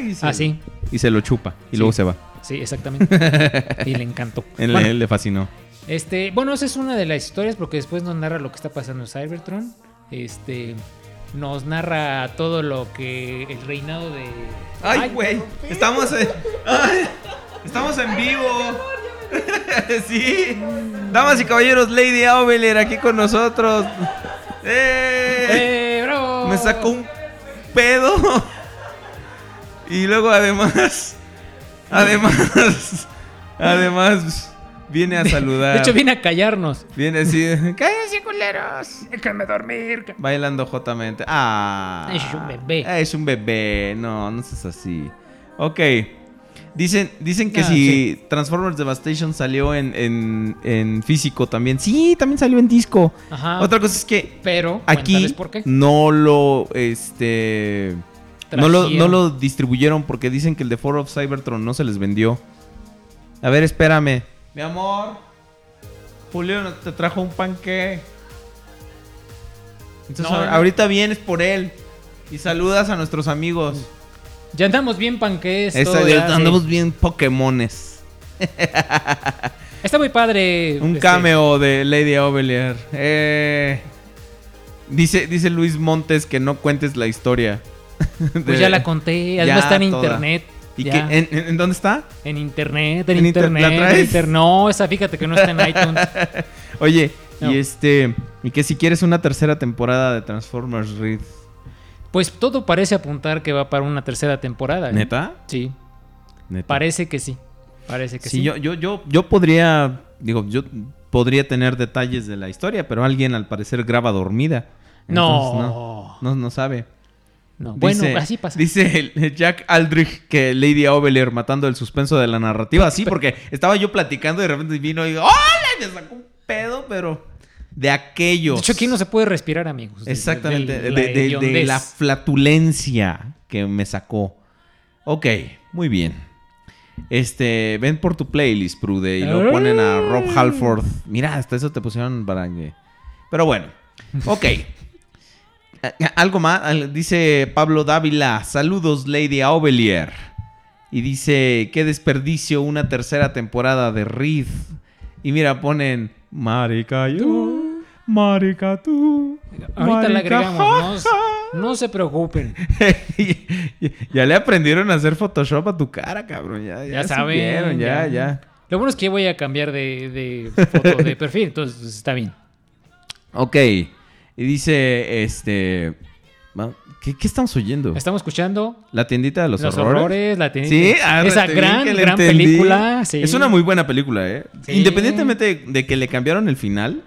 Y se- Así. Y se lo chupa. Y Sí. luego se va. Sí, exactamente. y le encantó. Él, Bueno, él le fascinó. Este, bueno, esa es una de las historias porque después nos narra lo que está pasando en Cybertron. Este, nos narra todo lo que el reinado de. ¡Ay, güey! Estamos en... ¡Ay! Estamos en vivo. sí. Damas y caballeros, Lady Aubelier aquí con nosotros. ¡Eh! ¡Eh! Me sacó un pedo. Y luego además... Además... Además... Viene a saludar. De hecho, viene a callarnos. Viene así... ¡Cállense, culeros! Déjame dormir. Bailando jotamente. Ah. Es un bebé. Ah, Es un bebé. No, no seas así. Ok. Dicen, dicen que Ah, si sí. Transformers Devastation salió en, en- en físico también. Sí, también salió en disco. Ajá. Otra cosa es que Pero, aquí por qué. no lo este no lo, no lo distribuyeron porque dicen que el de Four of Cybertron no se les vendió. A ver, espérame. Mi amor. Julio no te trajo un panque. Entonces No, ahor- no. ahorita vienes por él y saludas a nuestros amigos. Ya andamos bien panques. Esa- todo, ya, sí. andamos bien Pokémones. Está muy padre. Un este, cameo de Lady Ovelier. Eh, dice, dice Luis Montes que no cuentes la historia. Pues De- ya la conté. Ya, Además está en toda. internet. ¿Y ya. qué- en, dónde está? En internet, en, ¿En inter- internet. en inter- No, esa fíjate que no está en iTunes. Oye, No. y este. Y que si quieres una tercera temporada de Transformers Reed. Pues todo parece apuntar que va para una tercera temporada. ¿eh? ¿Neta? Sí. Neta. Parece que sí. Parece que sí. Sí, yo, yo, yo, yo podría. Digo, yo podría tener detalles de la historia, pero alguien al parecer graba dormida. No. no, no, no sabe. No, bueno, Dice- así pasa. Dice el- Jack Aldrich que Lady Ovelier matando el suspenso de la narrativa. Sí, porque estaba yo platicando y de repente vino y ¡Hola! Y me sacó un pedo, pero de aquellos. De hecho, aquí no se puede respirar, amigos. Exactamente, de- de, de de- la flatulencia que me sacó. Ok, muy bien. Este, ven por tu playlist, Prude, y lo ponen a Rob Halford. Mira, hasta eso te pusieron para que- Pero bueno, ok. Algo más, dice Pablo Dávila, saludos Lady Aubelier. Y dice, qué desperdicio una tercera temporada de Reed. Y mira, ponen, marica yo, marica tú. Ahorita le marica, agregamos. No, no se preocupen. ya le aprendieron a hacer Photoshop a tu cara, cabrón. Ya, ya, Ya saben. supieron, ya, ya. Lo bueno es que voy a cambiar de, de foto de perfil, entonces está bien. Ok. Y dice, este... ¿Qué, qué estamos oyendo? Estamos escuchando La tiendita de los, Los horrores. Horrores, la tiendita- Sí, ah, esa gran, gran entendí. película, sí. Es una muy buena película, ¿eh? Sí. Independientemente de que le cambiaron el final,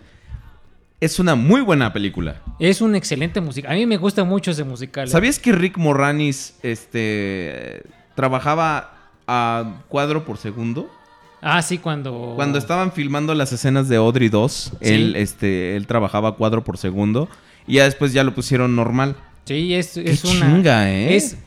es una muy buena película. Es un excelente musical. A mí me gusta mucho ese musical. ¿eh? ¿Sabías que Rick Moranis este, trabajaba a cuadro por segundo? Ah, sí, cuando. Cuando estaban filmando las escenas de Audrey 2, Sí. él, este, él trabajaba cuadro por segundo. Y ya después ya lo pusieron normal. Sí, es, Qué es una. chinga, ¿eh? Es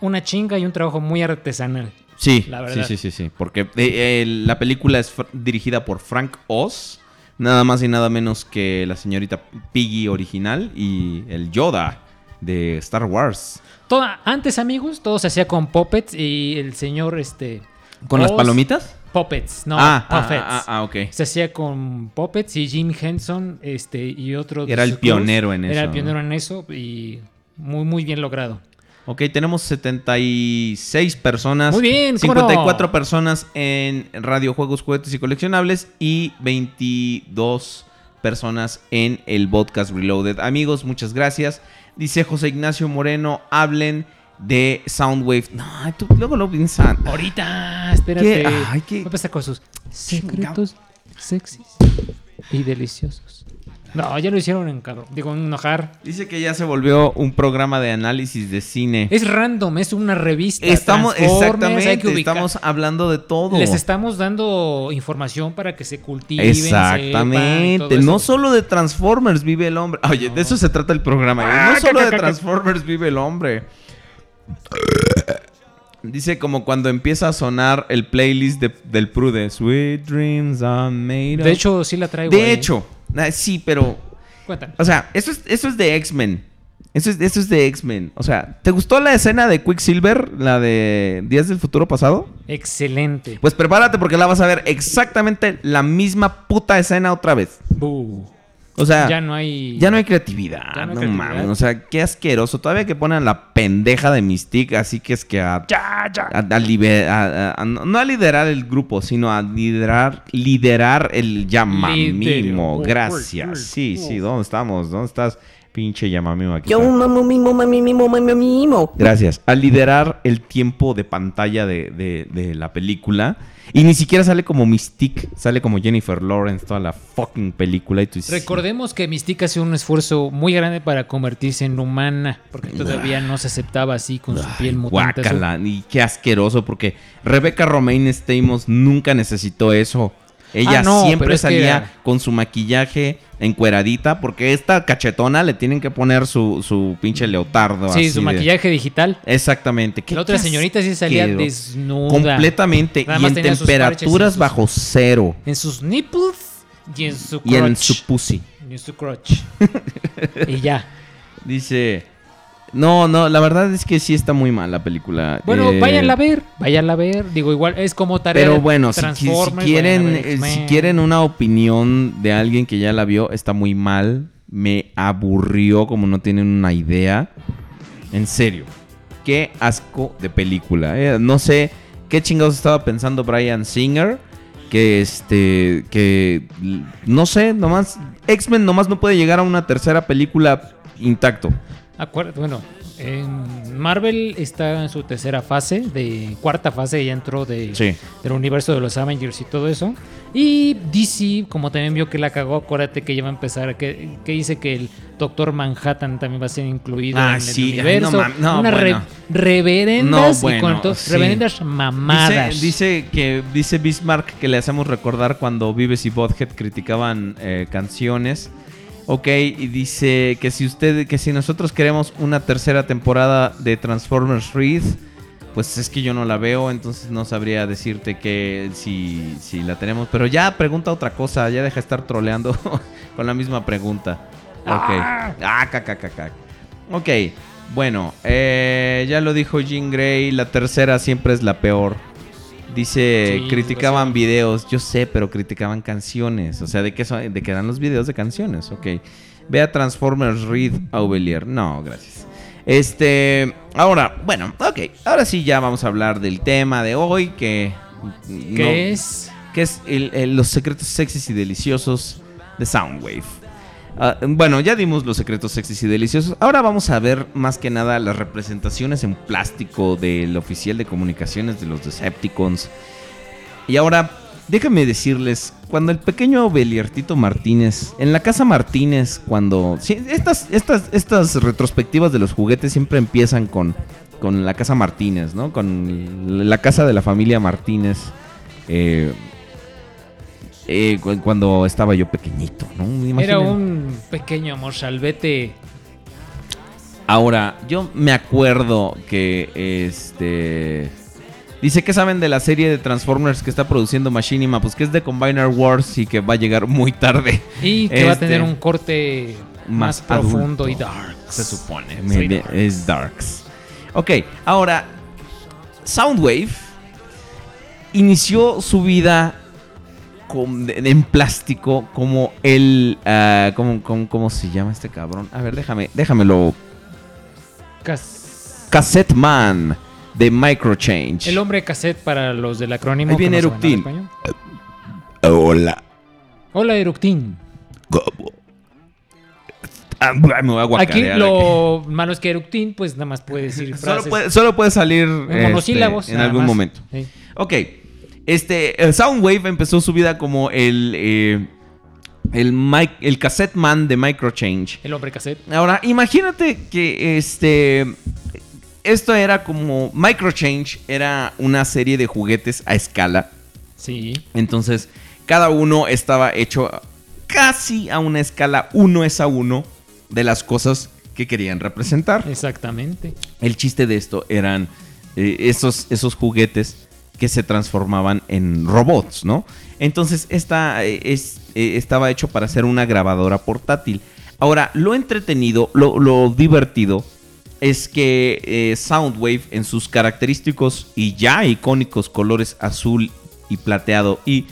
una chinga y un trabajo muy artesanal. Sí, La sí, verdad. sí, sí, sí. Porque eh, eh, la película es dirigida por Frank Oz. Nada más y nada menos que la señorita Piggy original y el Yoda de Star Wars. Toda, antes, amigos, todo se hacía con puppets y el señor, este. ¿Con las palomitas? Puppets, no, Ah, ah, puppets. ah, ah, ok. Se hacía con puppets y Jim Henson, este, y otro. Era el pionero en Era eso, el pionero en eso y muy, muy bien logrado. Ok, tenemos 76 personas. Muy bien, ¿cómo no? 54 personas en Radio Juegos, Juguetes y Coleccionables y 22 personas en el podcast Reloaded. Amigos, muchas gracias. Dice José Ignacio Moreno, hablen de Soundwave. No, tú luego lo piensas. Ahorita, espérate. ¿Qué? Ay, qué- a empezar con sus secretos sexys y deliciosos. No, ya lo hicieron en cabrón. Digo, en Nojar. Dice que ya se volvió un programa de análisis de cine. Es random, es una revista. Estamos, exactamente, estamos hablando de todo. Les estamos dando información para que se cultiven. sepan Exactamente. todo No solo de Transformers vive el hombre. Oye, de eso se trata el programa. Ah, no solo de. Transformers vive el hombre. Dice como cuando empieza a sonar el playlist de- del Prude. Sweet dreams are made of... De hecho, sí la traigo. De ahí. hecho, sí, pero... Cuéntame. O sea, eso es, eso es de X-Men. Eso es, eso es de X-Men. O sea, ¿te gustó la escena de Quicksilver? La de Días del Futuro Pasado. Excelente. Pues prepárate porque la vas a ver exactamente la misma puta escena otra vez. O sea, ya no hay. ya no hay creatividad. Ya no no hay creatividad. mames. O sea, qué asqueroso. Todavía que ponen la pendeja de Mystique, así que es que a. Ya, ya. a- a a- a- a- no a liderar el grupo, sino a liderar, liderar el llamamimo. Lidero. Gracias. Sí, sí, ¿dónde estamos? ¿Dónde estás? Pinche llamamimo aquí. Yo mimo mimo mimo. Gracias. Al liderar el tiempo de pantalla de, de- de la película. Y ni siquiera sale como Mystique, sale como Jennifer Lawrence toda la fucking película. Y tú Recordemos que Mystique hace un esfuerzo muy grande para convertirse en humana, porque todavía no se aceptaba así con su piel mutante. Guácala, y qué asqueroso, porque Rebecca Romaine Stamos nunca necesitó eso. Ella Ah, no, siempre pero es que salía con su maquillaje encueradita, porque esta cachetona le tienen que poner su, su pinche leotardo. Sí, así su de- maquillaje digital. Exactamente. La otra señorita sí salía asquero. desnuda. Completamente. Nada y en temperaturas bajo cero. En sus nipples y en su crotch. Y en su pussy. Y en su crotch. y ya. Dice. No, no, la verdad es que sí está muy mal la película. Bueno, Eh, váyanla a ver, váyanla a ver. Digo, igual es como tarea Pero bueno, si, quieren, ver eh, si quieren una opinión de alguien que ya la vio, está muy mal. Me aburrió como no tienen una idea. En serio. Qué asco de película. eh. No sé qué chingados estaba pensando Brian Singer. Que este. Que. No sé, nomás. X-Men nomás no puede llegar a una tercera película intacto. Acuer- bueno, en Marvel está en su tercera fase, de cuarta fase, ya entró de, Sí. del universo de los Avengers y todo eso. Y DC, como también vio que la cagó, acuérdate que ya va a empezar, que, que dice que el Doctor Manhattan también va a ser incluido Ah, en el sí, ay, universo. no mam- no, Una re- reverendas, No, bueno, y sí. reverendas mamadas. Dice, dice que dice Bismarck que le hacemos recordar cuando Vives y Bothead criticaban eh, canciones. Ok, y dice que si usted, que si nosotros queremos una tercera temporada de Transformers Reed, pues es que yo no la veo, entonces no sabría decirte que si, si la tenemos. Pero ya pregunta otra cosa, ya deja de estar troleando con la misma pregunta. Ok. Ah, caca, caca. Ok, bueno, eh, ya lo dijo Jean Grey, la tercera siempre es la peor. Dice, Sí, criticaban videos, yo sé, pero criticaban canciones. O sea, ¿de qué, son, de qué eran los videos de canciones? Ok. Ve a Transformers Read Aubelier. No, gracias. Este, ahora, bueno, ok. Ahora sí ya vamos a hablar del tema de hoy, que... ¿Qué es? Que es el- el- los secretos sexys y deliciosos de Soundwave. Ah, bueno, ya dimos los secretos sexys y deliciosos. Ahora vamos a ver más que nada las representaciones en plástico del oficial de comunicaciones de los Decepticons. Y ahora, déjenme decirles, cuando el pequeño Beliertito Martínez, en la casa Martínez, cuando... estas, estas, estas retrospectivas de los juguetes siempre empiezan con, con la casa Martínez, ¿no? Con la casa de la familia Martínez. eh, eh, cu- cuando estaba yo pequeñito, ¿no? Era un pequeño mozalbete. Ahora, yo me acuerdo que este. Dice que saben de la serie de Transformers que está produciendo Machinima, pues que es de Combiner Wars y que va a llegar muy tarde. Y que va a Este, tener un corte más, profundo adulto, y dark. Se supone. Es darks. Ok, ahora. Soundwave inició su vida con- en plástico como el. ah, ¿cómo, cómo, cómo se llama este cabrón? A ver, déjame, déjamelo Cas- Cassette Man de Microchange. El hombre cassette para los del acrónimo. Ahí viene no Eructín. español. Hola. Hola, Eructín. Ah, me voy a Aquí lo malo es que Eructín, pues nada más puede decir Solo frases. puede, solo puede salir En este, monosílabos, en algún más. momento. Sí. Ok. Este, Soundwave empezó su vida como el, eh, el, mic- el cassette man de Microchange. El hombre cassette. Ahora, imagínate que este. Esto era como. Microchange era una serie de juguetes a escala. Sí. Entonces, cada uno estaba hecho casi a una escala uno es a uno de las cosas que querían representar. Exactamente. El chiste de esto eran eh, esos, esos juguetes que se transformaban en robots, ¿no? Entonces, esta eh, es, eh, estaba hecho para ser una grabadora portátil. Ahora, lo entretenido, lo, divertido, es que eh, Soundwave, en sus característicos y ya icónicos colores azul y plateado y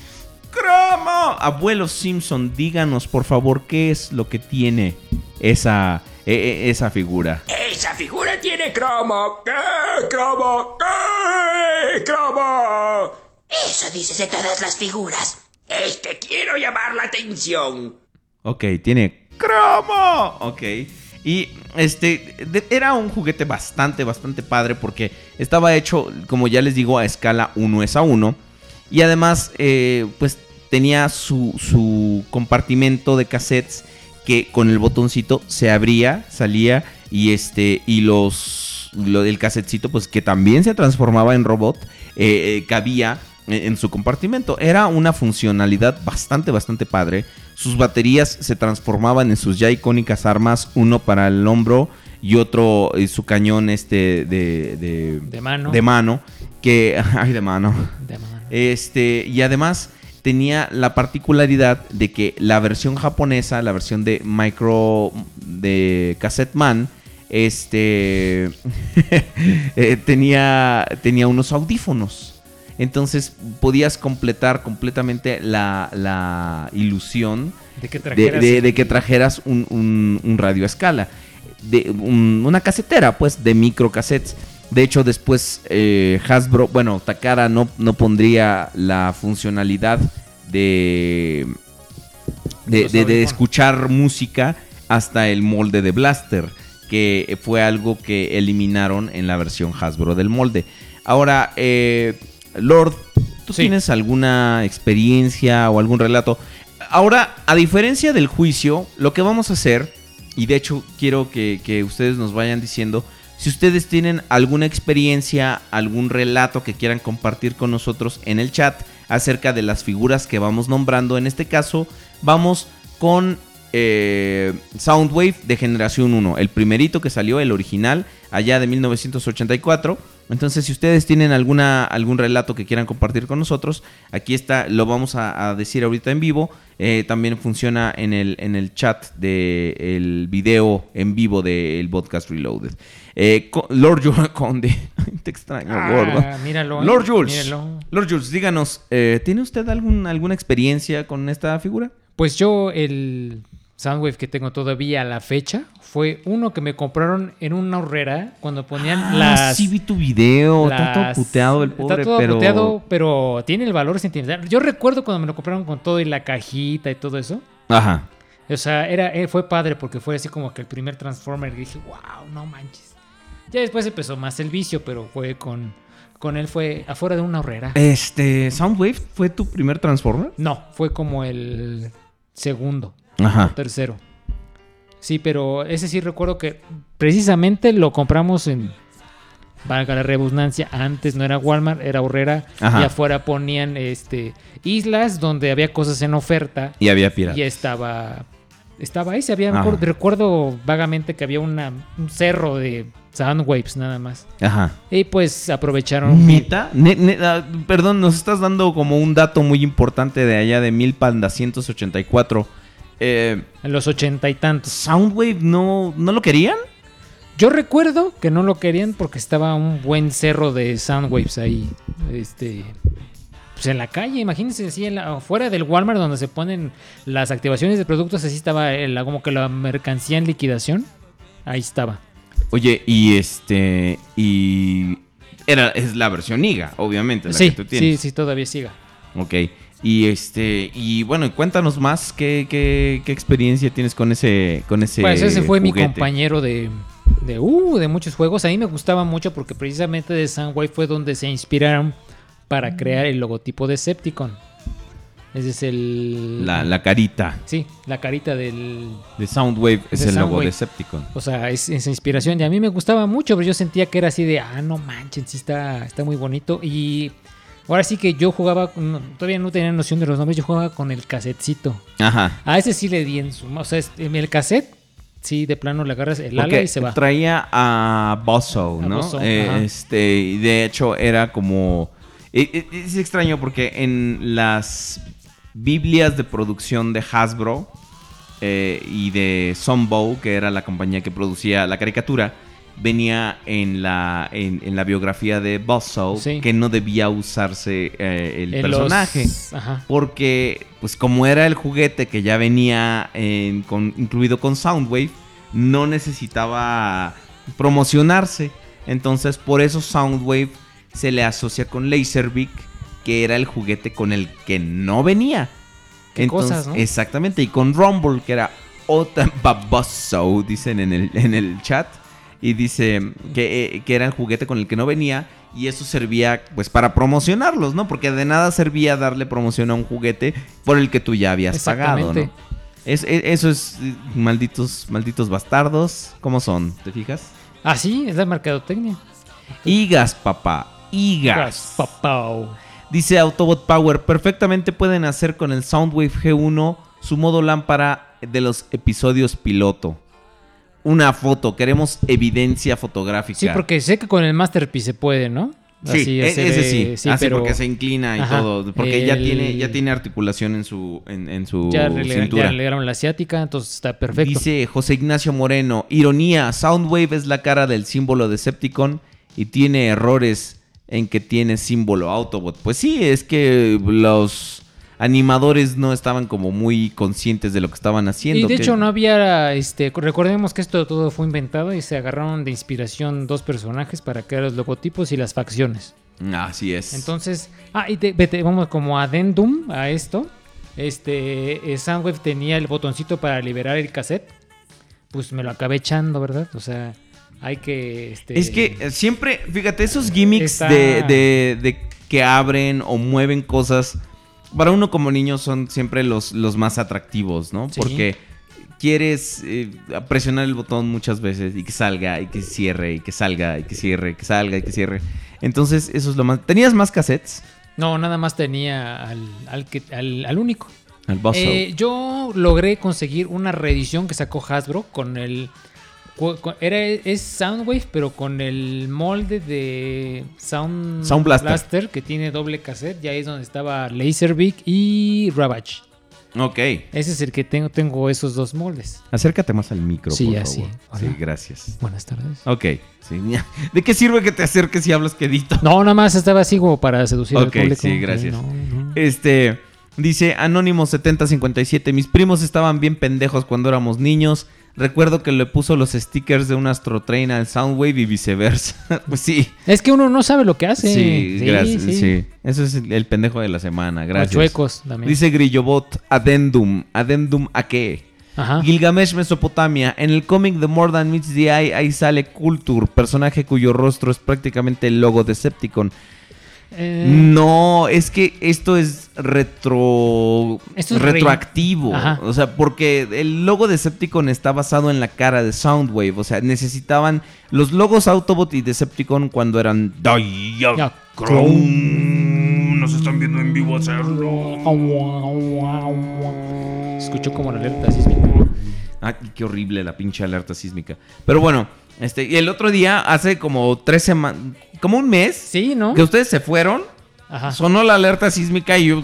cromo, abuelo Simpson, díganos por favor qué es lo que tiene esa, eh, eh, esa figura. Esa figura tiene cromo. ¿Qué? ¿Cromo? ¿Qué? ¿Cromo? Eso dices de todas las figuras. Es que quiero llamar la atención. Ok, tiene cromo. Ok. Y este de- era un juguete bastante, bastante padre porque estaba hecho, como ya les digo, a escala 1 es a 1. Y además, eh, pues tenía su, su compartimento de cassettes que con el botoncito se abría, salía y este y los lo del pues que también se transformaba en robot eh, eh, cabía en, en su compartimento. Era una funcionalidad bastante bastante padre. Sus baterías se transformaban en sus ya icónicas armas, uno para el hombro y otro eh, su cañón este de, de, De mano. de mano que ay de mano De mano. este, y además tenía la particularidad de que la versión japonesa, la versión de Micro de Cassette Man, este eh, tenía, tenía unos audífonos. Entonces podías completar completamente la, la ilusión De que trajeras de- el- de que trajeras un, un- un radio a escala. De, un- una casetera, pues, de microcassettes. De hecho, después eh, Hasbro, bueno, Takara no, no pondría la funcionalidad de, de, de- escuchar música hasta el molde de Blaster, que fue algo que eliminaron en la versión Hasbro del molde. Ahora, eh, Lord, ¿tú Sí. tienes alguna experiencia o algún relato? Ahora, a diferencia del juicio, lo que vamos a hacer, y de hecho quiero que, que ustedes nos vayan diciendo, si ustedes tienen alguna experiencia, algún relato que quieran compartir con nosotros en el chat acerca de las figuras que vamos nombrando, en este caso vamos con eh, Soundwave de generación 1, el primerito que salió, el original, allá de 1984. Entonces, si ustedes tienen alguna, algún relato que quieran compartir con nosotros, aquí está, lo vamos a, decir ahorita en vivo. Eh, también funciona en el, en el chat del video en vivo del podcast Reloaded. Eh, Co- Lord Jules Conde, te extraño, Ah, gordo. míralo, eh, Lord Jules, míralo. Lord Jules, díganos, eh, ¿tiene usted algún, alguna experiencia con esta figura? Pues yo el Soundwave que tengo todavía a la fecha fue uno que me compraron en una horrera cuando ponían Ah, las... sí vi tu video, está todo puteado el pobre, Está todo pero... puteado, pero tiene el valor sentimental. Yo recuerdo cuando me lo compraron con todo y la cajita y todo eso. Ajá. O sea, era, eh, fue padre porque fue así como que el primer Transformer. Y dije, wow, no manches. Ya después empezó más el vicio, pero fue con, con él, fue afuera de una horrera. Este, Soundwave fue tu primer Transformer? No, fue como el segundo. Ajá. o tercero. Sí, pero ese sí recuerdo que precisamente lo compramos en. Valga la redundancia, antes no era Walmart, era Horrera. Ajá. Y afuera ponían este islas donde había cosas en oferta. Y había piratas. Y estaba. Estaba ahí, se había. Ajá. Recuerdo vagamente que había una, un cerro de Soundwaves nada más. Ajá. Y pues aprovecharon. ¿Neta? Ne- ne- ah, perdón, nos estás dando como un dato muy importante de allá de Milpanda 184. Eh, En los ochenta y tantos. ¿Soundwave no, no lo querían? Yo recuerdo que no lo querían porque estaba un buen cerro de Soundwaves ahí. Este. Pues en la calle, imagínense así, en la- afuera del Walmart donde se ponen las activaciones de productos, así estaba el- como que la mercancía en liquidación. Ahí estaba. Oye, y este. Y. Era, es la versión IGA, obviamente, la Sí, que tú sí, tienes. sí, todavía siga. Ok. Y este. Y bueno, cuéntanos más qué, qué, qué experiencia tienes con ese. Con ese Pues ese fue mi compañero de, de, uh, de muchos juegos. A mí me gustaba mucho porque precisamente de Soundwave fue donde se inspiraron para crear el logotipo de Septicon. Ese es el... La, la carita Sí, la carita del... de Soundwave es el logo de Septicon. O sea, es esa inspiración. Y a mí me gustaba mucho, pero yo sentía que era así de, ah, no manchen, sí está, está muy bonito. Y ahora sí que yo jugaba, no, todavía no tenía noción de los nombres, yo jugaba con el casetcito. Ajá. A ese sí le di en su... O sea, el cassette, sí, de plano le agarras el ala Porque y se va. traía a Bosso, A ¿no? Bosso, Eh, ajá. este, y de hecho era como... e- e- Es extraño porque en las Biblias de producción de Hasbro eh, y de Sunbow, que era la compañía que producía la caricatura, venía en la, en, en la biografía de Sí. que no debía usarse eh, el En personaje. Porque, pues como era el juguete que ya venía en- con- incluido con Soundwave, no necesitaba promocionarse. Entonces, por eso Soundwave se le asocia con Laserbeak, que era el juguete con el que no venía. Qué Entonces, cosas, ¿no? Exactamente, y con Rumble, que era otra baboso, dicen en el, en el chat. Y dice que, eh, que era el juguete con el que no venía. Y eso servía pues para promocionarlos, ¿no? Porque de nada servía darle promoción a un juguete por el que tú ya habías pagado. ¿no? Es, es- eso es eh, malditos, malditos bastardos. ¿Cómo son? ¿Te fijas? Ah, sí, es la mercadotecnia. Igas, papá. Igas. papá. Dice Autobot Power, perfectamente pueden hacer con el Soundwave G1 su modo lámpara de los episodios piloto. Una foto, queremos evidencia fotográfica. Sí, porque sé que con el Masterpiece se puede, ¿no? Sí, Así, ese ese de- sí, así pero porque se inclina y Ajá, todo, porque ya tiene ya tiene articulación en su en, en su ya cintura. ya le dieron la asiática, entonces está perfecto. Dice José Ignacio Moreno, ironía, Soundwave es la cara del símbolo Decepticon y tiene errores en que tiene símbolo Autobot. Pues sí, es que los animadores no estaban como muy conscientes de lo que estaban haciendo. y de que- hecho no había, este, recordemos que esto todo fue inventado y se agarraron de inspiración dos personajes para crear los logotipos y las facciones. Así es. Entonces, ah, y te- vete, vamos como adendum a esto. Este, eh, Soundwave tenía el botoncito para liberar el cassette. Pues me lo acabé echando, ¿verdad? O sea, hay que... Este, Es que eh, siempre, fíjate, esos gimmicks de, de- de que abren o mueven cosas, para uno como niño son siempre los, los más atractivos, ¿no? Sí. Porque quieres eh, presionar el botón muchas veces y que salga y que cierre y que salga y que cierre que salga y que cierre. Entonces, eso es lo más... ¿Tenías más cassettes? No, nada más tenía al, al, que, al, al único. Al. Eh, yo logré conseguir una reedición que sacó Hasbro con el. Era, es Soundwave, pero con el molde de Sound, Sound Blaster. que tiene doble cassette. Ya es donde estaba Laserbeak y Ravage. Ok. Ese es el que tengo, tengo esos dos moldes. Acércate más al micro, Sí, por favor. Hola. Sí, gracias. Buenas tardes. Ok. sí. ¿De qué sirve que te acerques y hablas quedito? No, nada más estaba así como para seducir Ok, al público. sí, gracias. No, no. Este, dice Anónimo 7057, mis primos estaban bien pendejos cuando éramos niños. Recuerdo que le puso los stickers de un Astro Train al Soundwave y viceversa. pues sí. Es que uno no sabe lo que hace. Sí, gracias. sí. Sí. Eso es el pendejo de la semana. Gracias. chuecos también. Dice Grillobot, Addendum. ¿Addendum a qué? Ajá. Gilgamesh, Mesopotamia. En el cómic The More Than Meets the Eye, ahí sale Kultur, personaje cuyo rostro es prácticamente el logo de Septicon. Eh, No, es que esto es retro Esto es retroactivo. O sea, porque el logo de Decepticon está basado en la cara de Soundwave. O sea, necesitaban los logos Autobot y Decepticon cuando eran. Nos están viendo en vivo hacerlo. Escuchó como la alerta sísmica. Ay, qué horrible la pinche alerta sísmica. Pero bueno, este, y el otro día, hace como tres semanas, como un mes, sí, ¿no? que ustedes se fueron, Ajá. sonó la alerta sísmica y yo,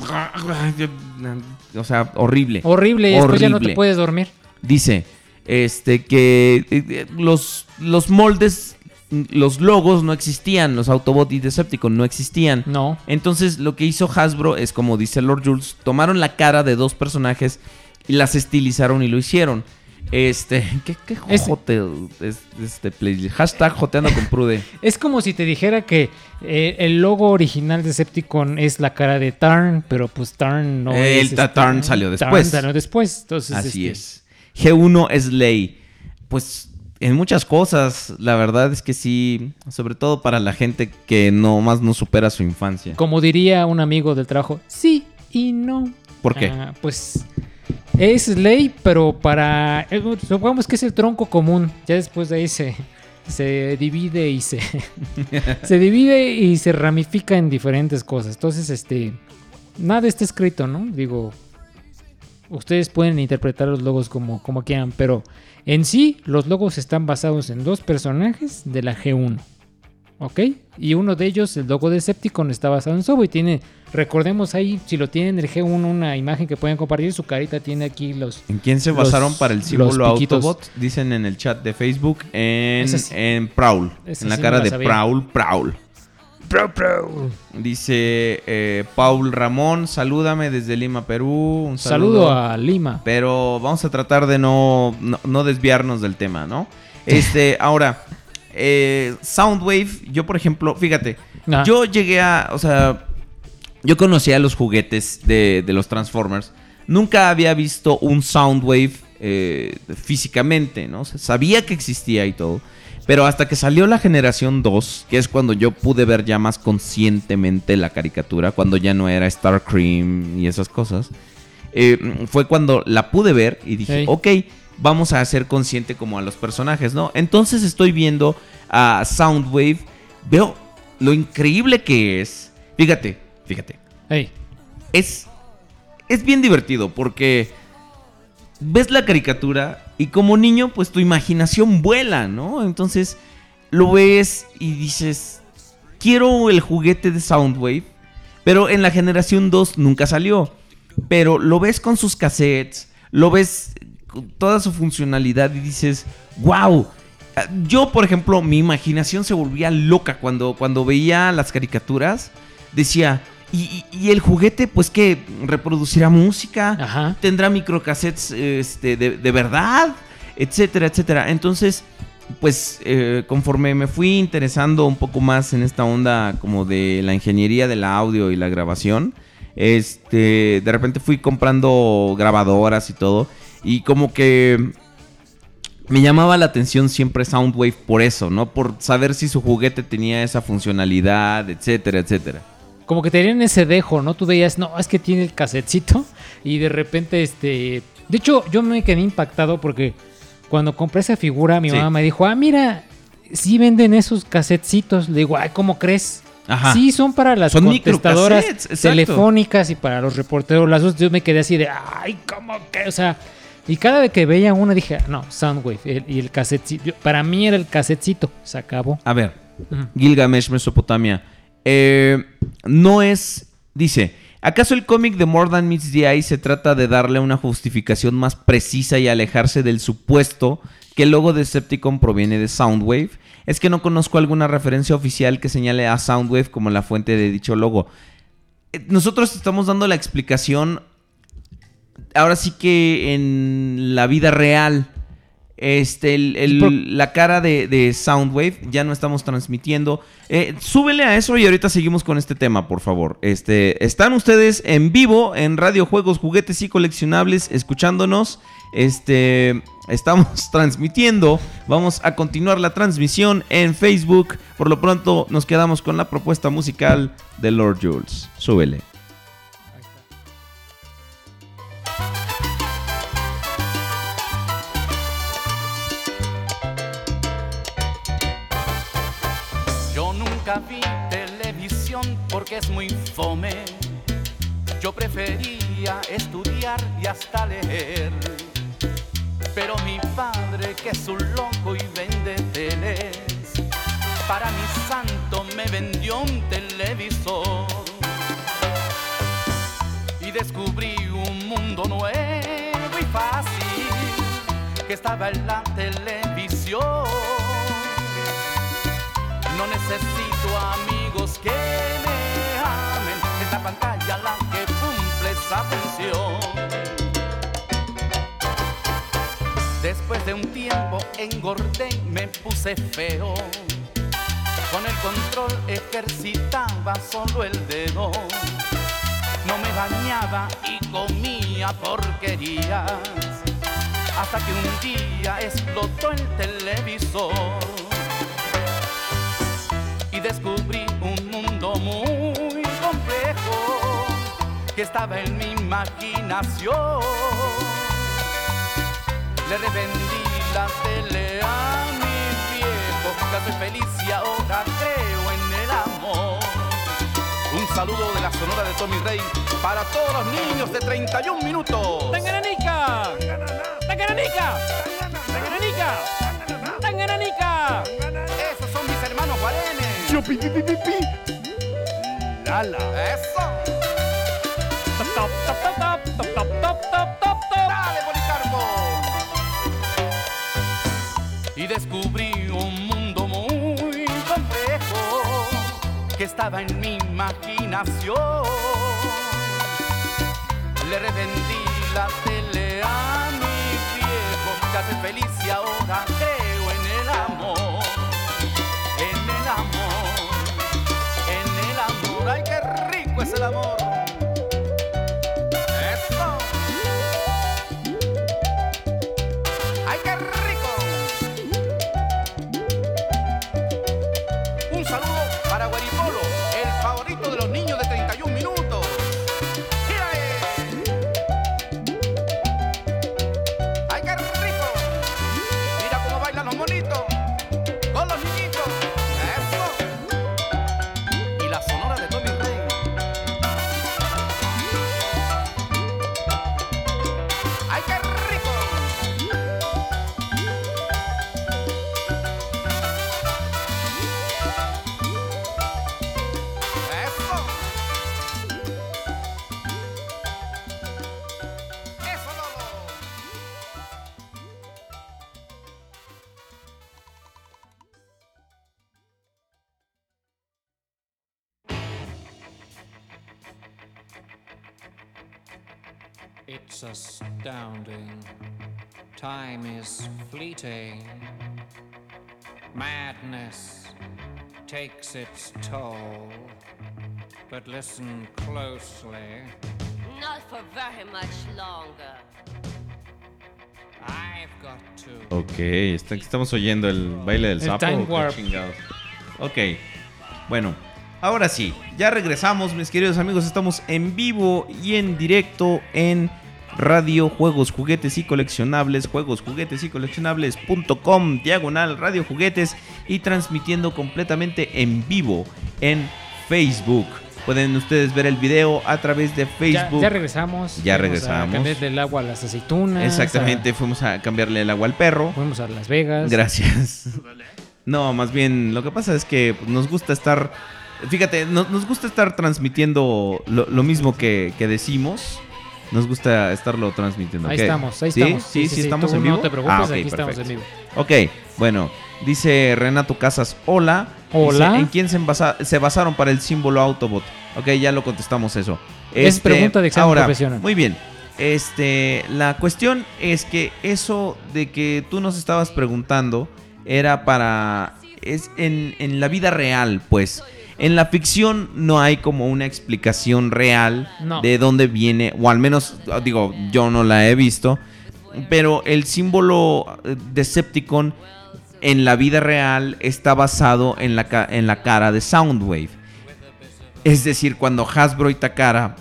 o sea, horrible. Horrible, y después ya no te Horrible. puedes dormir. Dice, este, que eh, eh, los, los moldes, los logos no existían, los Autobot y Decepticon no existían. No. Entonces lo que hizo Hasbro es, como dice Lord Jules, tomaron la cara de dos personajes y las estilizaron y lo hicieron. Este, ¿qué, qué jote es este playlist? Hashtag joteando con Prude. Es como si te dijera que eh, el logo original de Decepticon es la cara de Tarn, pero pues Tarn no El es. este, Tarn salió Tarn después. salió después. Entonces, Así este, es. G1 es ley. Pues en muchas cosas, la verdad es que sí, sobre todo para la gente que no más no supera su infancia. Como diría un amigo del trabajo, sí y no. ¿Por qué? Ah, pues es ley, pero para. eh, Supongamos que es el tronco común. Ya después de ahí se, se divide y se. se divide y se ramifica en diferentes cosas. Entonces, este. Nada está escrito, ¿no? Digo. Ustedes pueden interpretar los logos como, como quieran, pero en sí, los logos están basados en dos personajes de la G1. ¿Ok? Y uno de ellos, el logo de Decepticon, está basado en Sobo y tiene, recordemos ahí, si lo tienen el G1, una imagen que pueden compartir, su carita tiene aquí los... ¿En quién se los- basaron para el símbolo. Autobot? Dicen en el chat de Facebook en, sí. en Prowl. Esa en la sí cara de sabía. Prowl, Prowl. Dice eh, Paul Ramón, salúdame desde Lima, Perú. Un Saludo saludo, a Lima. Pero vamos a tratar de no, no, no desviarnos del tema, ¿no? Este, ahora, eh, Soundwave, yo por ejemplo, fíjate, Ajá. yo llegué a, o sea, yo conocía los juguetes de, de los Transformers. Nunca había visto un Soundwave eh, físicamente, ¿no? O sea, sabía que existía y todo. Pero hasta que salió la generación 2, que es cuando yo pude ver ya más conscientemente la caricatura, cuando ya no era Star Cream y esas cosas, eh, fue cuando la pude ver y dije, ok, vamos a hacer consciente como a los personajes, ¿no? Entonces estoy viendo a Soundwave, veo lo increíble que es. Fíjate, fíjate. Es, es bien divertido porque ves la caricatura y como niño, pues tu imaginación vuela, ¿no? Entonces lo ves y dices, quiero el juguete de Soundwave, pero en la generación 2 nunca salió. Pero lo ves con sus cassettes, lo ves con toda su funcionalidad y dices, wow. Yo, por ejemplo, mi imaginación se volvía loca cuando, cuando veía las caricaturas. Decía, y, el juguete, pues que reproducirá música, tendrá microcassettes este, de, de verdad, etcétera, etcétera. Entonces, pues eh, conforme me fui interesando un poco más en esta onda como de la ingeniería del audio y la grabación, este, de repente fui comprando grabadoras y todo, y como que me llamaba la atención siempre Soundwave por eso, ¿no? Por saber si su juguete tenía esa funcionalidad, etcétera, etcétera. Como que tenían ese dejo, ¿no? Tú veías, no, es que tiene el casetcito y de repente, este... De hecho, yo me quedé impactado porque cuando compré esa figura, mi Sí. mamá me dijo, ah, mira, sí venden esos casetcitos. Le digo, ay, ¿cómo crees? Ajá. Sí, son para las Son contestadoras telefónicas y para los reporteros. Las dos yo me quedé así de, ay, ¿cómo que? O sea, y cada vez que veía una dije, no, Soundwave. el- y el casetcito. Para mí era el casetcito. Se acabó. A ver. Gilgamesh, Mesopotamia. Eh, no es. Dice: ¿Acaso el cómic de More Than Meets the Eye se trata de darle una justificación más precisa y alejarse del supuesto que el logo de Decepticon proviene de Soundwave? Es que no conozco alguna referencia oficial que señale a Soundwave como la fuente de dicho logo. Eh, Nosotros estamos dando la explicación. Ahora sí que en la vida real. Este, el- el- la cara de, de Soundwave, ya no estamos transmitiendo. Eh, súbele a eso y ahorita seguimos con este tema, por favor. Este, están ustedes en vivo en Radio Juegos, Juguetes y Coleccionables, escuchándonos. Este, estamos transmitiendo. Vamos a continuar la transmisión en Facebook. Por lo pronto, nos quedamos con la propuesta musical de Lord Jules. Súbele. Porque es muy fome. Yo prefería estudiar y hasta leer. Pero mi padre, que es un loco y vende teles, para mi santo me vendió un televisor. Y descubrí un mundo nuevo y fácil que estaba en la televisión. No necesito amigos que me pantalla la que cumple esa función. de un tiempo engordé y me puse feo. Con el control ejercitaba solo el dedo. No me bañaba y comía porquerías. Hasta que un día explotó el televisor. Y descubrí un mundo muy que estaba en mi imaginación. Le revendí la tele a mi viejo, ya soy feliz y ahora creo en el amor. Un saludo de la sonora de Tommy Rey para todos los niños de 31 minutos. ¡Tangananica! ¡Tangananica! ¡Tangananica! ¡Tangananica! Esos son mis hermanos guarenes. Yo pi pi pi pi pi. Lala. Eso. Top, top, top, top, top, top, top, top, top, top. Dale, Policarpo. Y descubrí un mundo muy complejo que estaba en mi imaginación. Le revendí la tele a mi viejo, ya soy feliz y ahora creo en el amor. En el amor, en el amor. ¡Ay, qué rico es el amor! It's astounding. Time is fleeting. Madness takes its toll. But listen closely. Not for very much longer. I've got to. Ok, está- estamos oyendo el baile del El sapo. time ¿o warp. Ok, bueno, ahora sí, ya regresamos, mis queridos amigos. Estamos en vivo y en directo en Radio Juegos, Juguetes y Coleccionables, Juegos, Juguetes y Coleccionables.com, diagonal Radio Juguetes y transmitiendo completamente en vivo en Facebook. Pueden ustedes ver el video a través de Facebook. ya regresamos. Ya regresamos. A cambiarle el agua a las aceitunas. Exactamente, fuimos a cambiarle el agua al perro. Fuimos a Las Vegas. Gracias. No, más bien, lo que pasa es que pues, nos gusta estar. Fíjate, no- nos gusta estar transmitiendo lo, lo mismo que, que decimos. Nos gusta estarlo transmitiendo. Ahí estamos, ahí ¿Sí? estamos. Sí, sí, Sí, estamos en no vivo. te preocupes, Ah, aquí estamos en vivo. Ok, bueno, dice Renato Casas, hola. Hola. Dice, ¿En quién se, basa- se basaron para el símbolo Autobot? Ok, ya lo contestamos eso. Este, Es pregunta de examen ahora, profesional. Muy bien. Este, la cuestión es que eso de que tú nos estabas preguntando era para es en, en la vida real, pues. En la ficción no hay como una explicación real No. de dónde viene, o al menos, digo, yo no la he visto, pero el símbolo eh, Decepticon en la vida real está basado en la, en la cara de Soundwave. Es decir, cuando Hasbro y Takara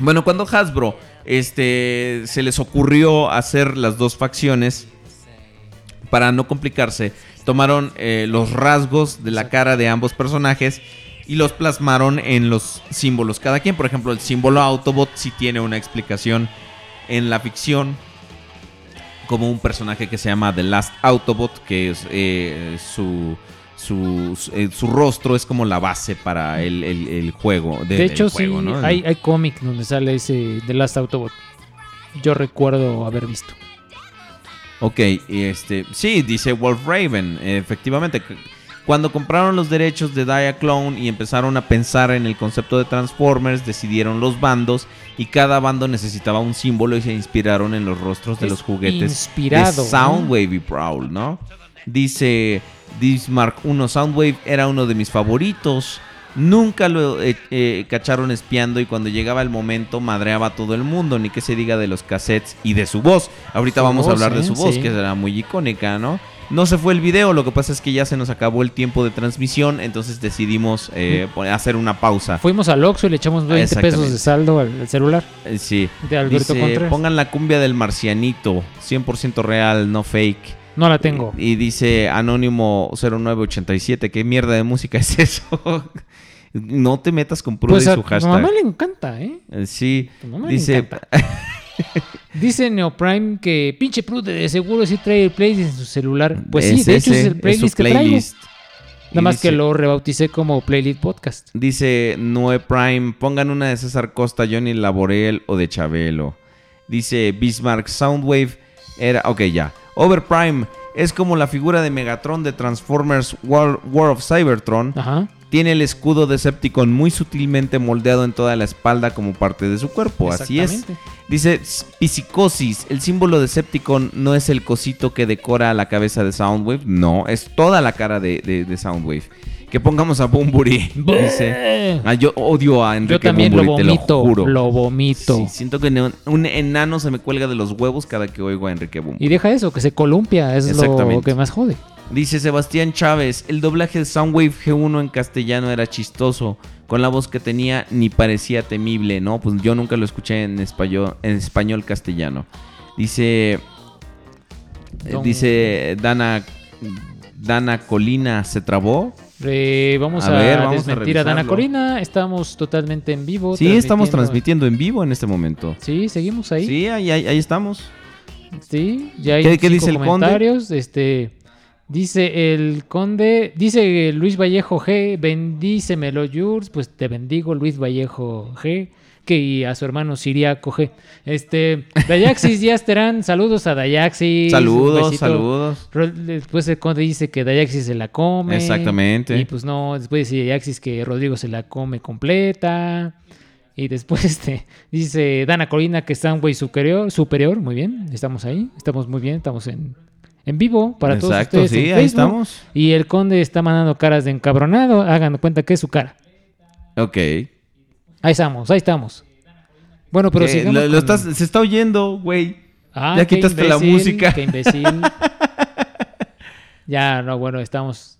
bueno, cuando Hasbro este, se les ocurrió hacer las dos facciones, para no complicarse, tomaron eh, los rasgos de la cara de ambos personajes y los plasmaron en los símbolos. Cada quien, por ejemplo, el símbolo Autobot sí tiene una explicación en la ficción, como un personaje que se llama The Last Autobot, que es eh, su... Su, su- eh, su rostro es como la base para el, el- el juego. De, del hecho, juego, sí, ¿no? hay, hay cómic donde sale ese The Last Autobot. Yo recuerdo haber visto. Ok, y este, sí, dice Wolf Raven, efectivamente. cu- Cuando compraron los derechos de Diaclone y empezaron a pensar en el concepto de Transformers, decidieron los bandos y cada bando necesitaba un símbolo y se inspiraron en los rostros de Es los juguetes inspirado, de Soundwave y Prowl, ¿no? Dice Dismark 1, Soundwave era uno de mis favoritos. Nunca lo eh, eh, cacharon espiando y cuando llegaba el momento madreaba a todo el mundo, ni que se diga de los cassettes y de su voz. Ahorita Su vamos a voz, hablar de ¿eh? su voz, Sí. que era muy icónica, ¿no? No se fue el video, lo que pasa es que ya se nos acabó el tiempo de transmisión, entonces decidimos eh, hacer una pausa. Fuimos al Oxxo y le echamos 20 pesos de saldo al, al celular. Eh, Sí. De Alberto Dice, Contreras. pongan la cumbia del marcianito, 100% real, no fake. No la tengo. Y dice Anónimo 0987, ¿qué mierda de música es eso? no te metas con Prude Pues y a su tu hashtag. mamá le encanta, ¿eh? Eh, Sí, Tu mamá le dice... encanta. Dice Neoprime que pinche Prude de seguro sí trae el playlist en su celular. Pues sí, Es de hecho es el es playlist su que traigo. playlist. Nada Y más que lo rebauticé como Playlist Podcast. Dice Noé Prime, pongan una de César Costa, Johnny Laborel o de Chabelo. Dice Bismarck, Soundwave era... Ok, ya. Overprime es como la figura de Megatron de Transformers War, War of Cybertron. Ajá. Tiene el escudo Decepticon muy sutilmente moldeado en toda la espalda como parte de su cuerpo. Así es. Dice Psicosis, el símbolo Decepticon no es el cosito que decora la cabeza de Soundwave, no, es toda la cara de, de- de Soundwave. Que pongamos a Bumburi. Dice. Ah, yo odio a Enrique Yo también lo Bunbury, te vomito, lo juro. lo vomito. Sí, siento que un enano se me cuelga de los huevos cada que oigo a Enrique Bumburi. Y deja eso, que se columpia, es lo que más jode. Dice Sebastián Chávez, el doblaje de Soundwave G1 en castellano era chistoso. Con la voz que tenía ni parecía temible, ¿no? Pues yo nunca lo escuché en español, en español castellano. Dice... eh, Don- Dice Dana... Dana Colina se trabó. Eh, vamos A a, ver, vamos a desmentir a, Dana revisarlo. Corina. Estamos totalmente en vivo. Sí, estamos transmitiendo. en vivo en este momento. Sí, seguimos ahí. Sí, ahí, ahí- ahí estamos. Sí, ya hay ¿Qué- qué dice el conde? Este, dice el conde, dice Luis Vallejo G, bendícemelo, Jules, pues te bendigo, Luis Vallejo G, que y a su hermano Siriaco G. Este, Dayaxis y Asterán, saludos a Dayaxis. Saludos, un saludos. Después el conde dice que Dayaxis se la come. Exactamente. Y pues no, después dice Dayaxis que Rodrigo se la come completa. Y después este, dice Dana Corina que Soundwave superior, superior, muy bien, estamos ahí, estamos muy bien, estamos en, en vivo para todos Exacto, ustedes. sí, en ahí Facebook. estamos. Y el conde está mandando caras de encabronado, hagan cuenta que es su cara. Ok. Ahí estamos, ahí estamos. Bueno, pero Eh, lo- lo con- estás- se está oyendo, güey. Ah, ya quitaste la imbécil, música. Qué imbécil. ya, no, bueno, estamos.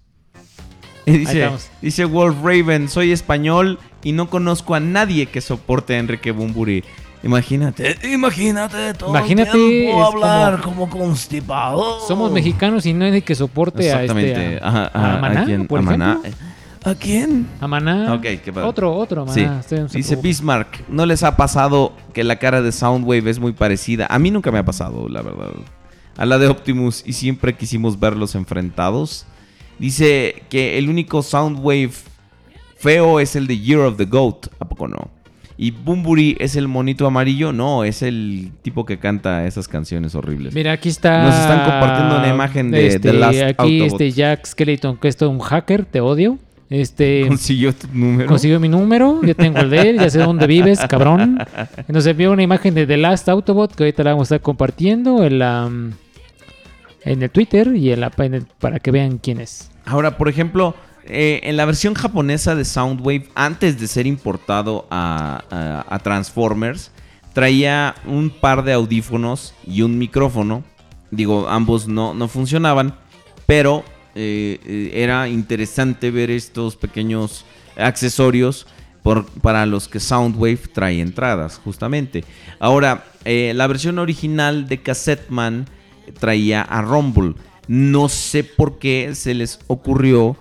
Y Ahí dice, estamos. dice Wolf Raven, soy español y no conozco a nadie que soporte a Enrique Bumburi. Imagínate. Eh, Imagínate todo Imagínate, el tiempo hablar como- como, constipado. Somos mexicanos y no hay que soporte a este. Exactamente. A, a ¿a Maná, quién? por ¿A Maná? ejemplo. ¿A quién? A Maná. Ok, qué padre. Otro, otro, Maná. Sí. Usted no se Dice. Bismarck, ¿no les ha pasado que la cara de Soundwave es muy parecida? A mí nunca me ha pasado, la verdad. A la de Optimus y siempre quisimos verlos enfrentados. Dice que el único Soundwave feo es el de Year of the Goat. ¿A poco no? Y Bumburi es el monito amarillo. No, es el tipo que canta esas canciones horribles. Mira, aquí está. Nos están compartiendo una imagen de este, The Last Aquí Autobot. este Jack Skeleton, que es todo un hacker, te odio. Este. Consiguió tu número. Consiguió mi número, yo tengo el de él, ya sé dónde vives, cabrón. Nos envió una imagen de The Last Autobot que ahorita la vamos a estar compartiendo en, la, en el Twitter y en la, en el- para que vean quién es. Ahora, por ejemplo, eh, en la versión japonesa de Soundwave, antes de ser importado a, Transformers, traía un par de audífonos y un micrófono. Digo, ambos no, no funcionaban, pero eh, eh, era interesante ver estos pequeños accesorios para los que Soundwave trae entradas, justamente. Ahora, la versión original de Cassetteman traía a Rumble. No sé por qué se les ocurrió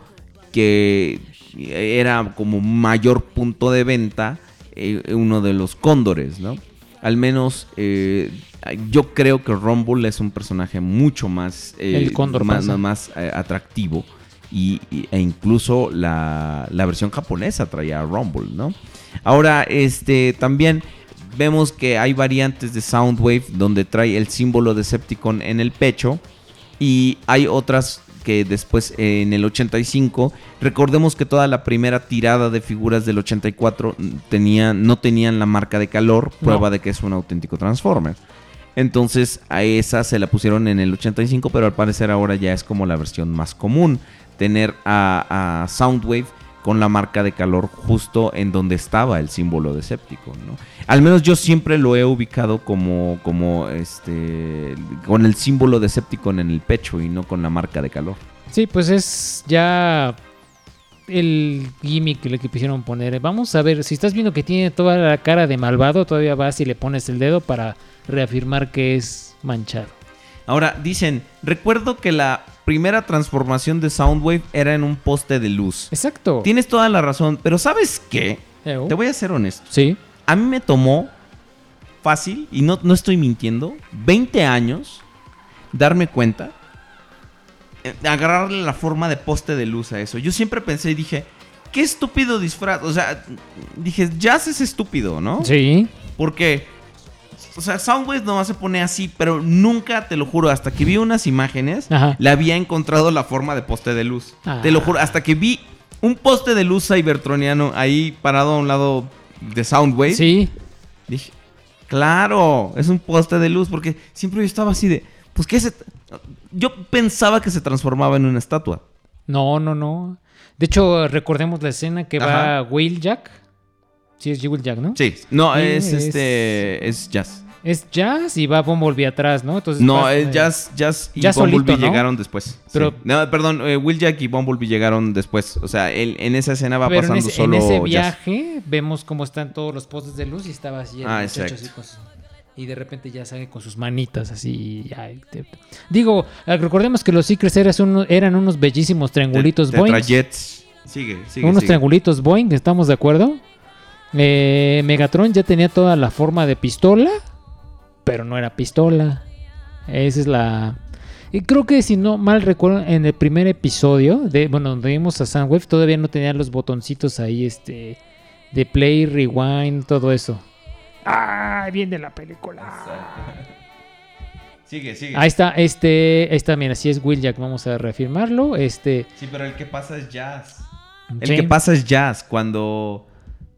que era como mayor punto de venta eh, uno de los cóndores, ¿no? Al menos eh, yo creo que Rumble es un personaje mucho más, eh, El cóndor más, más, eh, atractivo. Y, y- e incluso la, la versión japonesa traía a Rumble, ¿no? Ahora, este también vemos que hay variantes de Soundwave donde trae el símbolo Decepticon en el pecho. Y hay otras que después eh, en el 85, recordemos que toda la primera tirada de figuras del 84 tenían, no tenían la marca de calor, prueba No. de que es un auténtico Transformer. Entonces a esa se la pusieron en el 85, pero al parecer ahora ya es como la versión más común. Tener a, a Soundwave con la marca de calor justo en donde estaba el símbolo de Decepticon, ¿no? Al menos yo siempre lo he ubicado como, como este, con el símbolo de Decepticon en el pecho y no con la marca de calor. Sí, pues es ya el gimmick que le quisieron poner. Vamos a ver, si estás viendo que tiene toda la cara de malvado, todavía vas y le pones el dedo para reafirmar que es manchado. Ahora, dicen, recuerdo que la primera transformación de Soundwave era en un poste de luz. Exacto. Tienes toda la razón, pero ¿sabes qué? Te voy a ser honesto. Sí. A mí me tomó fácil, y no, no estoy mintiendo, 20 años darme cuenta, eh, agarrarle la forma de poste de luz a eso. Yo siempre pensé y dije, qué estúpido disfraz. O sea, dije, Jazz es estúpido, ¿no? Sí. Porque, o sea, Soundwave nomás se pone así, pero nunca, te lo juro, hasta que vi unas imágenes, Ajá. le había encontrado la forma de poste de luz. Ah. Te lo juro, hasta que vi un poste de luz cybertroniano ahí parado a un lado de Soundwave. Sí. Dije, claro, es un poste de luz, porque siempre yo estaba así de, pues, ¿qué se...? Yo pensaba que se transformaba en una estatua. No, no, no. De hecho, recordemos la escena que va. Will Jack. Sí, es Will Jack, ¿no? Sí, no, Sí, es, este, es Jazz. Es Jazz y va Bumblebee atrás, ¿no? Entonces No, va- es Jazz, Jazz y Bumblebee solito, ¿no? llegaron después. Pero- Sí. No, perdón, eh, Will Jack y Bumblebee llegaron después. O sea, él, en esa escena va Pero en pasando ese, solo en ese Jazz. viaje vemos cómo están todos los postes de luz y estaba así el Ah, exacto. así con sus- y de repente ya sale con sus manitas así. ay, te- te- Digo, eh, recordemos que los Secrets eran, uno- eran unos bellísimos triangulitos Te- Boeing. Tetrajets. Sigue, sigue, unos sigue. triangulitos Boeing, ¿estamos de acuerdo? Eh, Megatron ya tenía toda la forma de pistola, pero no era pistola. Esa es la... Y creo que si no mal recuerdo, en el primer episodio, de bueno, donde vimos a Soundwave, todavía no tenía los botoncitos ahí, este, de play, rewind, todo eso. ¡Ah! Viene la película. Sigue, sigue. Ahí está, este, está, mira, si es Will Jack, vamos a reafirmarlo. Este, Sí, pero el que pasa es Jazz. El que pasa es Jazz. Cuando,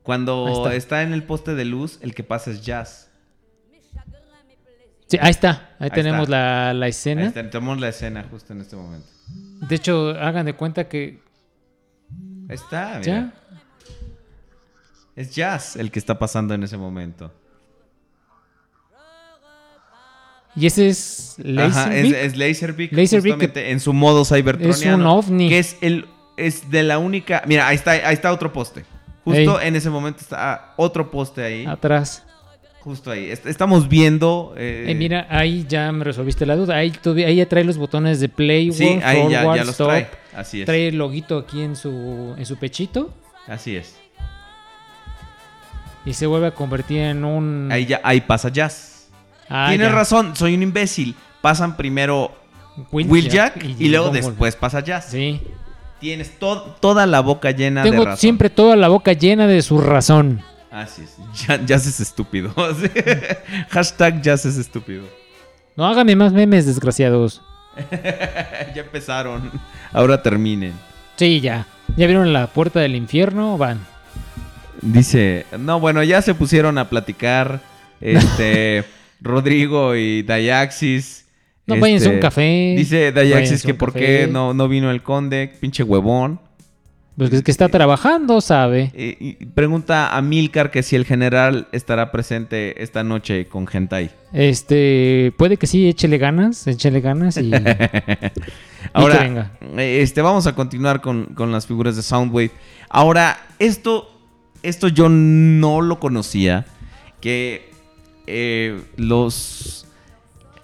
cuando está. en el poste de luz, el que pasa es Jazz. Sí, ahí está, ahí, Ahí tenemos está. La, la Ahí escena. está, tenemos la escena justo en este momento. De hecho, hagan de cuenta que Ahí está, mira. ya. Es Jazz el que está pasando en ese momento. Y ese es Ajá, es, Laserbeak. es Laserbeak, Laserbeak justamente en su modo cybertroniano. es un ovni. Que es el es de la única, mira, ahí está ahí está otro poste. Justo Ey. en ese momento está otro poste ahí. Atrás. Justo ahí. Est- Estamos viendo eh, Eh, mira, ahí ya me resolviste la duda. Ahí, ahí ya trae los botones de play, Sí, work, ahí ya- forward, ya los stop. trae. Así es. Trae el loguito aquí en su, en su pechito. Así es. Y se vuelve a convertir en un... Ahí ya ahí pasa Jazz. Ah, Tienes ya. razón, soy un imbécil. Pasan primero Will Will, Jack Jack, y y, luego después pasa Jazz. Sí. Tienes to- toda la boca llena de Tengo razón. siempre toda la boca llena de su razón. Así es. Ya- Jazz es estúpido. Hashtag Jazz es estúpido. No háganme más memes, desgraciados. ya empezaron. Ahora terminen. Sí, ya. ¿Ya vieron la puerta del infierno? Van. Dice, no, bueno, ya se pusieron a platicar. Este, Rodrigo y Dayaxis. No, Este, váyanse un café. Dice Dayaxis que por café. qué no, no vino el conde, pinche huevón. Pues es que está trabajando, ¿sabe? Y, y pregunta a Milcar que si el general estará presente esta noche con Gentai. Este, puede que sí, échele ganas, échele ganas y... y que Ahora, venga. este, vamos a continuar con, con las figuras de Soundwave. Ahora, esto, esto yo no lo conocía. Que eh, los...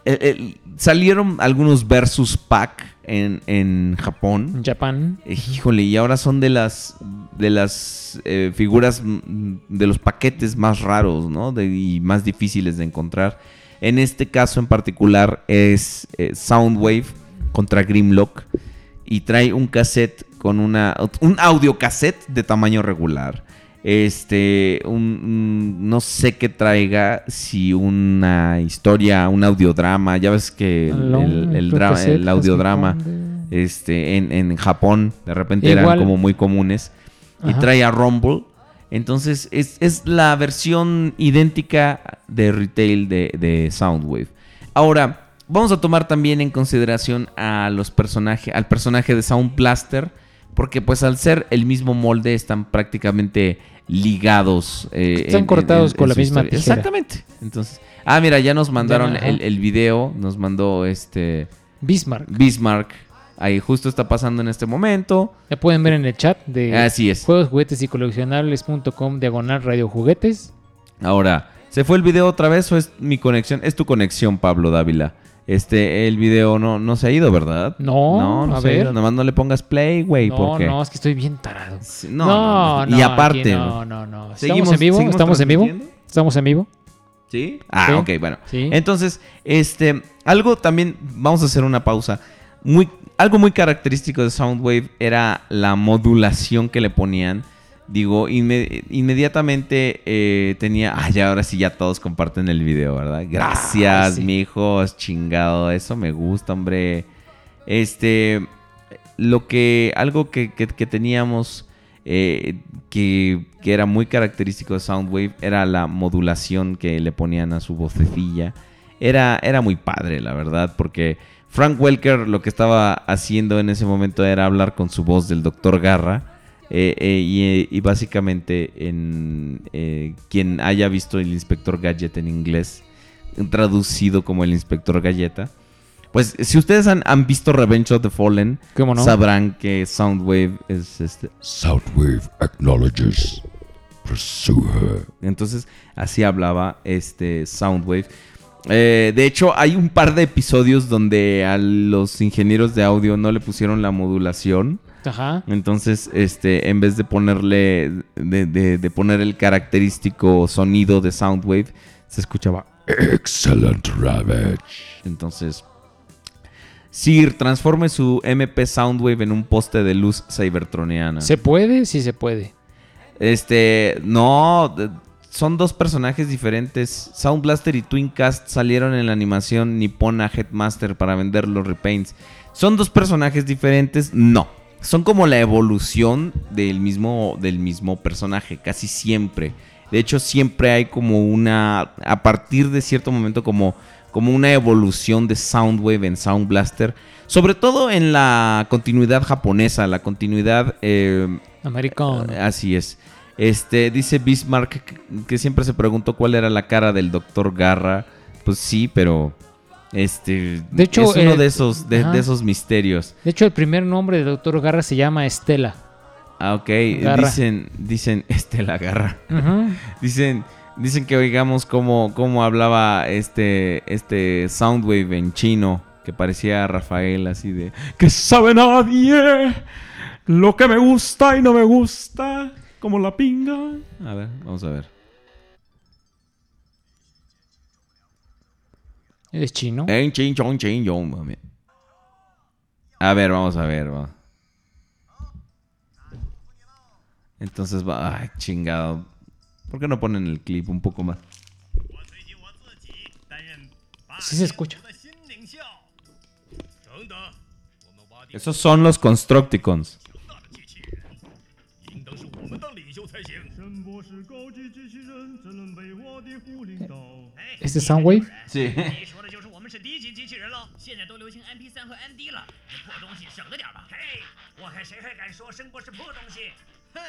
eh, eh, salieron algunos versus pack en, en Japón. Japón. Eh, Híjole, y ahora son de las de las eh, figuras de los paquetes más raros, ¿no? De- y más difíciles de encontrar. En este caso en particular es eh, Soundwave contra Grimlock y trae un cassette con una un audio cassette de tamaño regular. Este, un, no sé qué traiga, si una historia, un audiodrama, ya ves que el, audiodrama Este, en, en Japón, de repente eran como muy comunes. Y trae a Rumble. Entonces, es, es la versión idéntica de retail de, de Soundwave. Ahora, vamos a tomar también en consideración a los personajes, al personaje de Sound Blaster. Porque pues al ser el mismo molde están prácticamente ligados. eh, Están en- cortados con la misma tijera. Exactamente. Entonces, ah, mira, ya nos mandaron el, el video, nos mandó este Bismarck. Bismarck. Ahí justo está pasando en este momento. Ya pueden ver en el chat de Así es. juegos, juguetes y coleccionables.com diagonal radio juguetes. Ahora, ¿se fue el video otra vez o es mi conexión? Es tu conexión, Pablo Dávila. Este, el video no, no se ha ido, ¿verdad? No, no, no a se ha ver. ido. Nomás no le pongas play, güey. No, porque... no, es que estoy bien tarado. no, no, no, no. Y aparte, no, no, no. ¿Estamos ¿Seguimos- en vivo? ¿Estamos en vivo? ¿Estamos en vivo? ¿Sí? Ah, Sí. ok, bueno. Sí. Entonces, este, algo también, vamos a hacer una pausa. Muy, algo muy característico de Soundwave era la modulación que le ponían. Digo, inme- inmediatamente eh, tenía. Ah, ya ahora sí, ya todos comparten el video, ¿verdad? Gracias, Ay, sí. mijos, chingado. Eso me gusta, hombre. Este. Lo que. Algo que, que- que teníamos. eh, que, que era muy característico de Soundwave. Era la modulación que le ponían a su vocecilla. Era, era muy padre, la verdad. Porque Frank Welker lo que estaba haciendo en ese momento era hablar con su voz del Dr. Garra. Eh, eh, y, eh, y básicamente en eh, quien haya visto el inspector Gadget en inglés, traducido como el inspector Galleta, pues si ustedes han, han visto Revenge of the Fallen, ¿Cómo no? sabrán que Soundwave es este. Soundwave acknowledges. Pursue her. Entonces así hablaba este Soundwave. Eh, de hecho, hay un par de episodios donde a los ingenieros de audio no le pusieron la modulación. Ajá. Entonces, este, en vez de ponerle, de, de- de poner el característico sonido de Soundwave, se escuchaba Excellent Ravage. Entonces, Sir transforme su MP Soundwave en un poste de luz cybertroniana. ¿Se puede? Sí se puede. Este, no, son dos personajes diferentes. Sound Blaster y Twincast salieron en la animación Nippona Headmaster para vender los repaints. ¿Son dos personajes diferentes? No. Son como la evolución del mismo, del mismo personaje, casi siempre. De hecho, siempre hay como una. A partir de cierto momento, como, como una evolución de Soundwave en Sound Blaster. Sobre todo en la continuidad japonesa, la continuidad. eh, Americano. Así es. Este, dice Bismarck que, que siempre se preguntó cuál era la cara del doctor Garra. Pues sí, pero. Este. De hecho, es uno eh, de esos, de, esos misterios. De hecho, el primer nombre del doctor Garra se llama Estela. Ah, ok. Garra. Dicen, dicen, este la garra. Dicen, dicen que oigamos cómo, cómo hablaba este, este Soundwave en chino, que parecía Rafael así de. Que sabe nadie lo que me gusta y no me gusta, como la pinga. A ver, vamos a ver. ¿Es chino? En chin, chon, chin, yon, mami. A ver, vamos a ver. va. Entonces va. Ay, chingado. ¿Por qué no ponen el clip un poco más? Sí se escucha. Esos son los Constructicons. ¿Este es Soundwave? Sí. 流行 MP 3和 MD 了，这破东西省着点吧。嘿，我看谁还敢说声波是破东西？哼，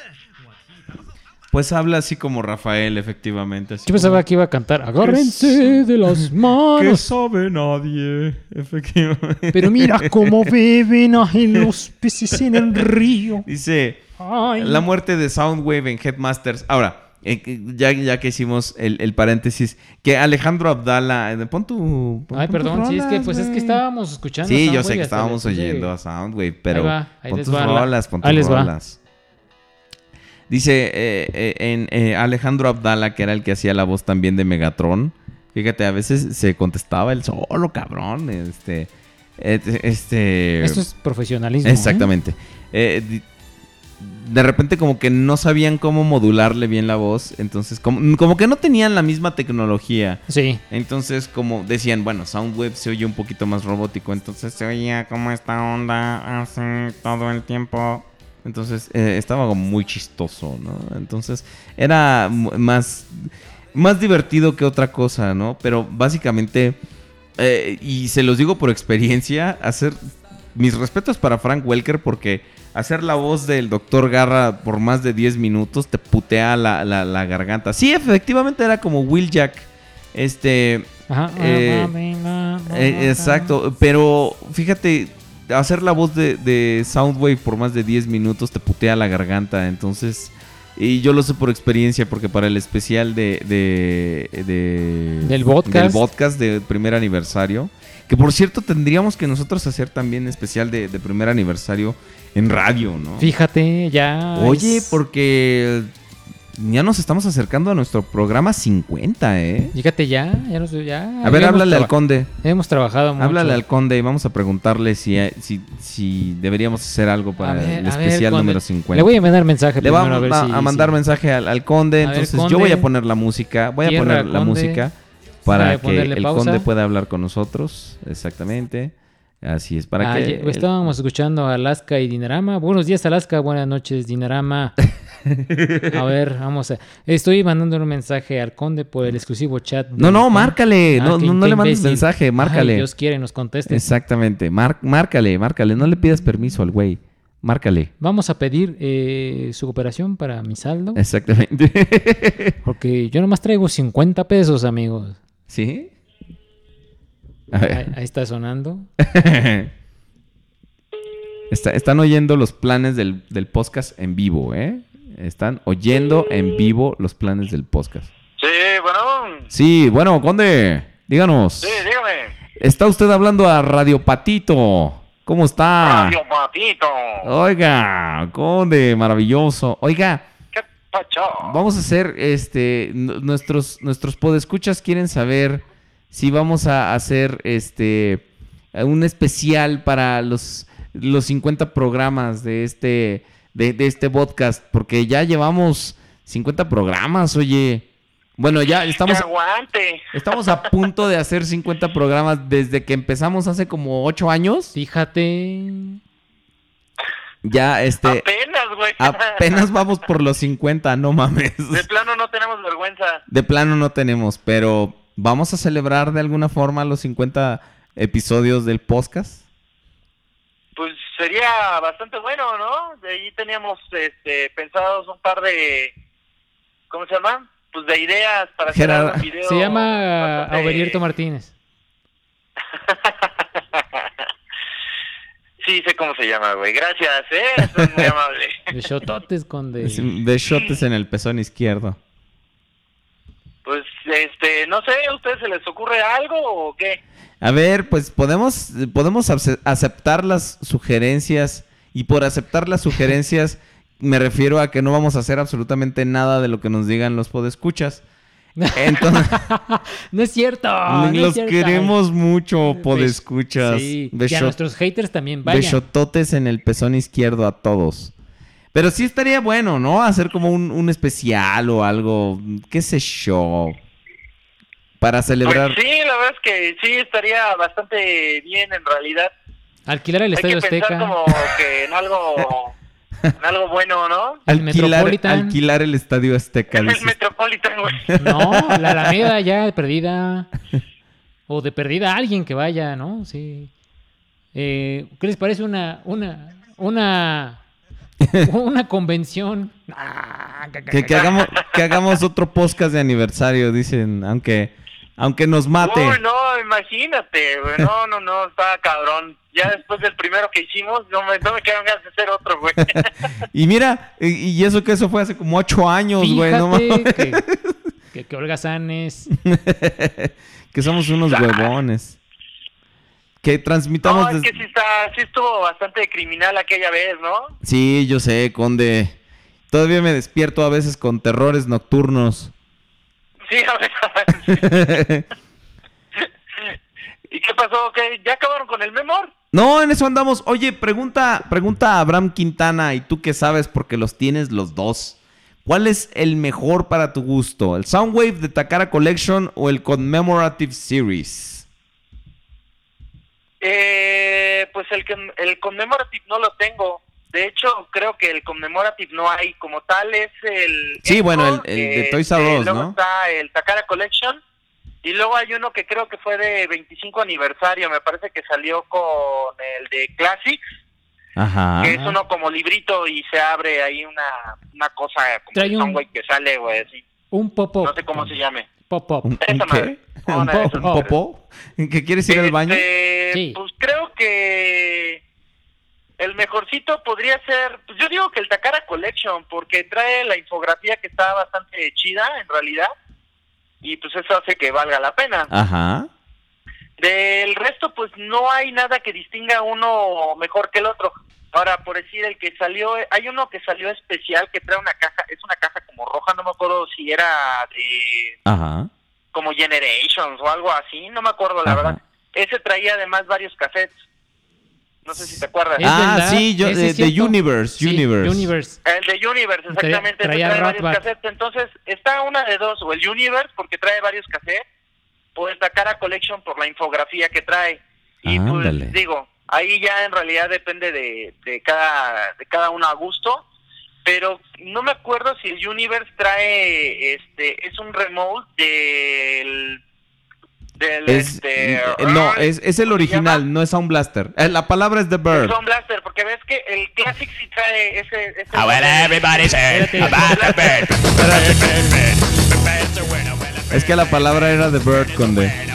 我替他们后 Pues habla así como Rafael, efectivamente. así Yo pensaba como- que iba a cantar Agárrense de las Que manos. sabe nadie, efectivamente. Pero mira cómo beben ahí los peces en el río. Dice Ay. la muerte de Soundwave en Headmasters. Ahora, eh, que ya, ya que hicimos el, el paréntesis, que Alejandro Abdala. eh, Pon tu. pon- Ay, pon perdón, sí, es que rolas, pues es que estábamos escuchando. Sí, yo sé que estábamos oyendo a Soundwave, pero Ahí va, ahí pon tus va la- rolas, pon ahí tus les va. rolas. Dice eh, eh, en, eh, Alejandro Abdala, que era el que hacía la voz también de Megatron. Fíjate, a veces se contestaba el solo, cabrón. Este. eh, Este. Esto es profesionalismo. ¿eh? Exactamente. Eh, de repente como que no sabían cómo modularle bien la voz, entonces como, como que no tenían la misma tecnología. Sí. Entonces como decían, bueno, Soundwave se oye un poquito más robótico, entonces se oía como esta onda así todo el tiempo. Entonces eh, estaba como muy chistoso, ¿no? Entonces era más, más divertido que otra cosa, ¿no? Pero básicamente, eh, y se los digo por experiencia, hacer mis respetos para Frank Welker porque hacer la voz del Dr. Garra por más de 10 minutos te putea la, la- la garganta. Sí, efectivamente era como Will Jack. Este. Ajá. eh, eh, exacto, pero fíjate, hacer la voz de, de Soundwave por más de 10 minutos te putea la garganta, entonces... Y yo lo sé por experiencia, porque para el especial de... de- de- Del podcast. Del podcast de primer aniversario. Que por cierto, tendríamos que nosotros hacer también especial de, de primer aniversario en radio, ¿no? Fíjate, ya. Oye, es- porque ya nos estamos acercando a nuestro programa 50, ¿eh? Fíjate, ya. ya, nos- ya A ver, háblale al conde. Hemos trabajado mucho. Háblale al conde y vamos a preguntarle si, si, si deberíamos hacer algo para ver, el ver, especial número 50. Le voy a mandar mensaje Le vamos a ver a, si- a mandar mensaje al, al conde. A ver, Entonces conde. yo voy a poner la música. Voy a poner la conde. música para que el pausa. conde pueda hablar con nosotros. Exactamente. Así es. Para Ah, que estábamos escuchando a Alaska y Dinarama. Buenos días, Alaska. Buenas noches, Dinarama. a ver, vamos a. Estoy mandando un mensaje al conde por el exclusivo chat. No, no, márcale. Ah, no, no, no le mandes mensaje. Márcale. Ay, Dios quiere, nos conteste. Exactamente. Mar- márcale, márcale. No le pidas permiso al güey. Márcale. Vamos a pedir eh, su cooperación para mi saldo. Exactamente. Porque yo nomás traigo 50 pesos, amigos. ¿Sí? A ver. Ahí, ahí está sonando. Está- están oyendo los planes del, del podcast en vivo, ¿eh? Están oyendo en vivo los planes del podcast. Sí, bueno. Sí, bueno, Conde, díganos. Sí, dígame. Está usted hablando a Radio Patito. ¿Cómo está? Radio Patito. Oiga, Conde, maravilloso. Oiga, Pacho. vamos a hacer, este, nuestros, nuestros podescuchas quieren saber si vamos a hacer, este, un especial para los, los 50 programas de este, de, de este podcast, porque ya llevamos 50 programas, oye. Bueno, ya estamos, aguante. estamos a punto de hacer 50 programas desde que empezamos hace como 8 años. Fíjate. Ya, este, Apenas, güey. apenas vamos por los 50, no mames. De plano no tenemos vergüenza. De plano no tenemos, pero vamos a celebrar de alguna forma los 50 episodios del podcast. Pues sería bastante bueno, ¿no? De ahí teníamos este, pensados un par de. ¿Cómo se llama? Pues de ideas para hacer algún video. Se llama bastante- Martínez. Sí, sé cómo se llama, güey. Gracias, ¿eh? Eso es muy amable. De shototes con de. Besotes en el pezón izquierdo. Pues, este, no sé, ¿a ustedes se les ocurre algo o qué? A ver, pues podemos, podemos ace- aceptar las sugerencias y por aceptar las sugerencias me refiero a que no vamos a hacer absolutamente nada de lo que nos digan los podescuchas. Entonces, no es cierto. no es los cierto. queremos mucho, podescuchas. Sí, y a nuestros haters también, vayan. Besototes en el pezón izquierdo a todos. Pero sí estaría bueno, ¿no? Hacer como un, un especial o algo, qué sé yo. Para celebrar. Pues sí, la verdad es que sí estaría bastante bien en realidad. Alquilar el Hay Estadio que pensar Azteca. como que en algo, en algo bueno, ¿no? alquilar, Metropolitan. alquilar el estadio Azteca. El dices. Metropolitan, güey. No, la Alameda ya de perdida. O de perdida alguien que vaya, ¿no? Sí. Eh, ¿Qué les parece una, una, una, una convención? Ah, Que, que hagamos, que hagamos otro podcast de aniversario, dicen, aunque, aunque nos mate. Uy, no, imagínate, güey. No, no, no, está cabrón. Ya después del primero que hicimos, no me, no me quedan ganas de hacer otro, güey. Y mira, y, y eso que eso fue hace como ocho años, güey. No Fíjate mames. que, que, que Olga Sanes. que somos unos huevones. Que transmitamos No, es que sí, está, sí estuvo bastante criminal aquella vez, ¿no? Sí, yo sé, Conde. Todavía me despierto a veces con terrores nocturnos. Sí, a ver. ¿Y qué pasó? ¿Qué? ¿Ya acabaron con el memor? No, en eso andamos. Oye, pregunta, pregunta a Abraham Quintana, y tú que sabes porque los tienes los dos. ¿Cuál es el mejor para tu gusto? ¿El Soundwave de Takara Collection o el Commemorative Series? Eh, pues el, que- el commemorative no lo tengo. De hecho, creo que el commemorative no hay como tal. Es el. Sí, bueno, el- el de Toys R Us, luego ¿no? está el Takara Collection. Y luego hay uno que creo que fue de 25 aniversario. Me parece que salió con el de Classics. Ajá. que es uno como librito y se abre ahí una, una cosa como Trae un que sale, güey, así. Un pop-up. No sé cómo se llame. Pop-up. ¿Un, un Esa madre. qué? ¿Un popó? ¿Que quieres ir al baño? Este, Pues creo que el mejorcito podría ser, pues yo digo que el Takara Collection, porque trae la infografía que está bastante chida en realidad, y pues eso hace que valga la pena. Ajá. Del resto, pues no hay nada que distinga uno mejor que el otro. Ahora, por decir, el que salió, hay uno que salió especial que trae una caja, es una caja como roja, no me acuerdo si era de Ajá. Como Generations o algo así, no me acuerdo la Ajá. verdad. Ese traía además varios cassettes. No sé si te acuerdas. Ah, sí, yo, de, de Universe, Universe. El de Universe, exactamente. traía trae varios cassettes. Entonces, está una de dos, o el Universe, porque trae varios cassettes, o el Takara Collection por la infografía que trae. Y Ándale. pues, digo, ahí ya en realidad depende de, de cada de cada uno a gusto. Pero no me acuerdo si el Universe trae, este, es un remote del... del Es, este, eh, no, es, es el original, no es Sound Blaster. Eh, la palabra es The Bird. Sound Blaster, porque ves que el Classic sí trae ese... ese Ah, well, everybody say about the bird. Es que la palabra era The Bird, Conde. ¿Eh?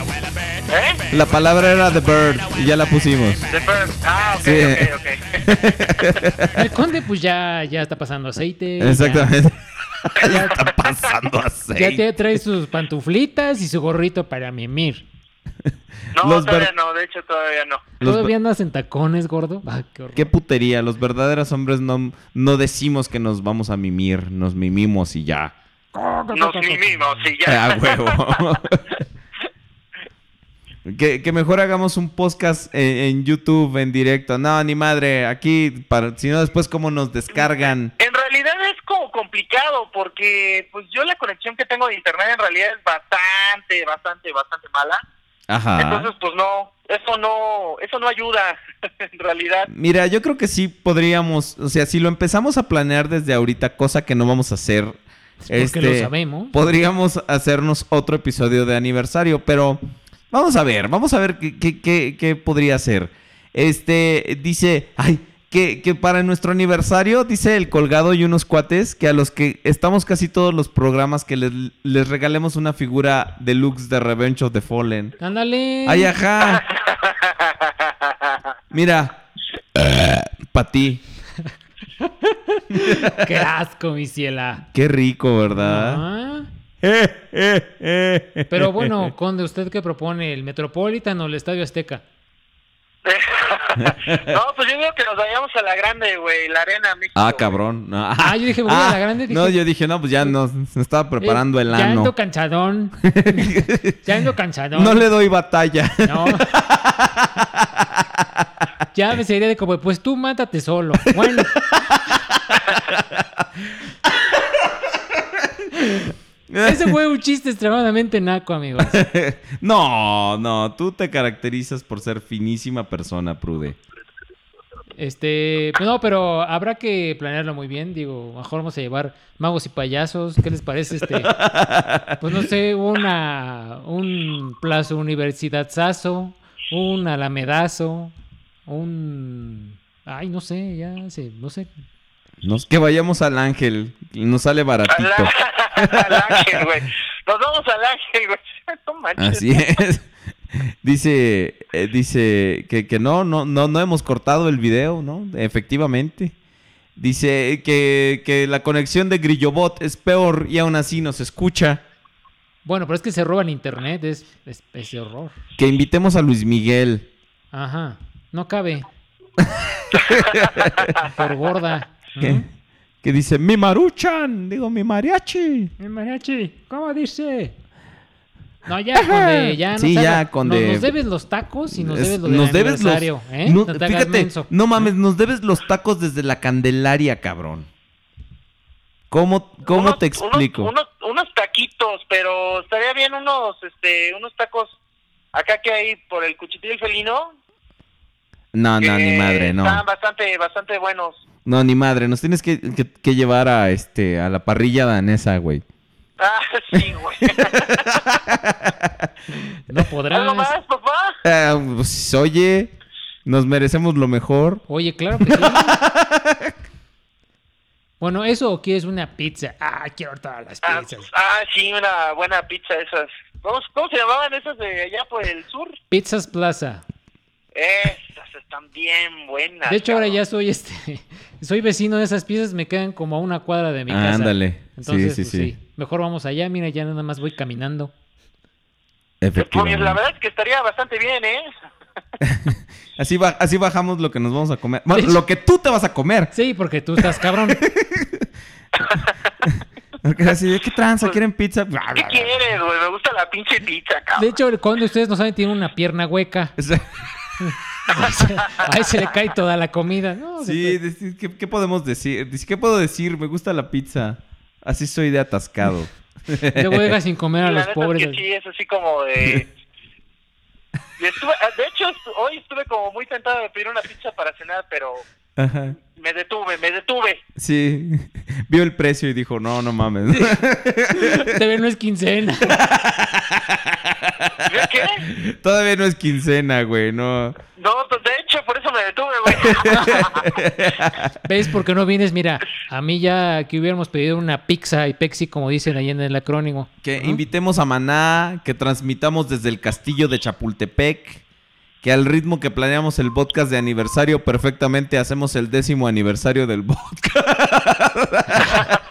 La palabra era The Bird y ya la pusimos. The Bird. Ah, ok, Sí. ok, ok. El conde pues ya, ya está pasando aceite. Exactamente. Ya está pasando aceite. Ya te trae sus pantuflitas y su gorrito para mimir. No, Los todavía ver- no, de hecho todavía no. Los ¿Todavía andas en tacones, gordo? Ah, qué. Qué putería. Los verdaderos hombres no, no decimos que nos vamos a mimir. Nos mimimos y ya. Nos mimimos y ya. A huevo. Que, que mejor hagamos un podcast en, en YouTube en directo. No, ni madre. Aquí, para, si no, después, ¿cómo nos descargan? En realidad es como complicado porque pues yo la conexión que tengo de internet en realidad es bastante, bastante, bastante mala. Ajá. Entonces pues no, eso no, eso no ayuda en realidad. Mira, yo creo que sí podríamos, o sea, si lo empezamos a planear desde ahorita, cosa que no vamos a hacer. este, porque lo sabemos. Podríamos hacernos otro episodio de aniversario, pero vamos a ver, vamos a ver qué, qué, qué- qué podría ser. Este dice, ay, que, que para nuestro aniversario, dice el colgado y unos cuates, que a los que estamos casi todos los programas, que les, les regalemos una figura deluxe de Revenge of the Fallen. Ándale. Ay, ajá. Mira. para ti. Qué asco, mi ciela. Qué rico, ¿verdad? Pero bueno, Conde, ¿usted qué propone? ¿El Metropolitan o el Estadio Azteca? No, pues yo digo que nos vayamos a la grande, güey, la arena México. Ah, cabrón. No. Ah, yo dije, voy a la grande, dije- No, yo dije, no, pues ya nos, nos estaba preparando Eh, el Ya ando ano. cansadón. ya ando cansadón. No le doy batalla. No. Ya me sería de como, pues tú mátate solo. Bueno. Ese fue un chiste extremadamente naco, amigos. no, no, tú te caracterizas por ser finísima persona, Prude. Este, pues no, pero habrá que planearlo muy bien. Digo, mejor vamos a llevar magos y payasos. ¿Qué les parece este? Pues no sé, una, un plazo universidadzazo, un alamedazo, un, ay, no sé, ya sé, no sé. Nos, que vayamos al ángel, nos sale baratito. al ángel, güey. Nos vamos al ángel, güey. No manches. Así es. Dice, eh, dice que, que no, no, no, no hemos cortado el video, ¿no? Efectivamente. Dice que, que la conexión de Grillobot es peor y aún así nos escucha. Bueno, pero es que se roban internet, es, es, es de horror. Que invitemos a Luis Miguel. Ajá, no cabe. Por gorda. Que, que dice, mi maruchan, digo, mi mariachi. Mi mariachi, ¿cómo dice? No, ya, Conde, ya. no Sí, se ya, haga. Nos, nos debes los tacos y nos Es- debes lo del nos debes los- ¿eh? no, No fíjate, menso. no mames, nos debes los tacos desde la Candelaria, cabrón. ¿Cómo, cómo Unos- te explico? Unos, unos, unos taquitos, pero estaría bien unos, este, unos tacos acá que hay por el cuchitil felino. No, no, ni madre, no. Están bastante, bastante buenos. No, ni madre, nos tienes que, que- que llevar a este a la parrilla danesa, güey. Ah, sí, güey. No podrás. ¿Algo más, papá? Ah, pues, oye, nos merecemos lo mejor. Oye, claro que sí. bueno, ¿eso o quieres una pizza? Ah, quiero todas las Ah, pizzas. ah, sí, una buena pizza esas. ¿Cómo, cómo se llamaban esas de allá por el sur? Pizzas Plaza. Esas están bien buenas. De hecho, ahora ya soy este. Soy vecino de esas piezas, me quedan como a una cuadra de mi casa. Ándale. Entonces, Sí, sí, pues, sí. Mejor vamos allá, mira, ya nada más voy caminando. Pues Efectivamente. la verdad es que estaría bastante bien, ¿eh? Así, ba- así bajamos lo que nos vamos a comer. Bueno, lo que tú te vas a comer. Sí, porque tú estás cabrón. Porque así, ¿de ¿qué tranza? ¿Quieren pizza? ¿Qué quieres, güey? Me gusta la pinche pizza, cabrón. De hecho, cuando ustedes no saben, tiene una pierna hueca. Ahí se le cae toda la comida. No, Sí, decir, ¿qué, qué podemos decir? Dice, ¿Qué puedo decir? Me gusta la pizza. Así soy de atascado. Luego deja sin comer a Sí, la los neta pobres. Es que sí, es así como de... estuve- ah, de hecho, hoy estuve como muy tentado de pedir una pizza para cenar, pero Ajá. me detuve, me detuve. Sí. Vio el precio y dijo, no, no mames. Todavía no es quincena. ¿Qué? Todavía no es quincena, güey, no. No, pues de hecho, por eso me detuve, güey. ¿Ves por qué no vienes? Mira, a mí ya que hubiéramos pedido una pizza y pexi, como dicen ahí en el acrónimo. Que invitemos a Maná, que transmitamos desde el castillo de Chapultepec, que al ritmo que planeamos el podcast de aniversario, perfectamente hacemos el décimo aniversario del podcast.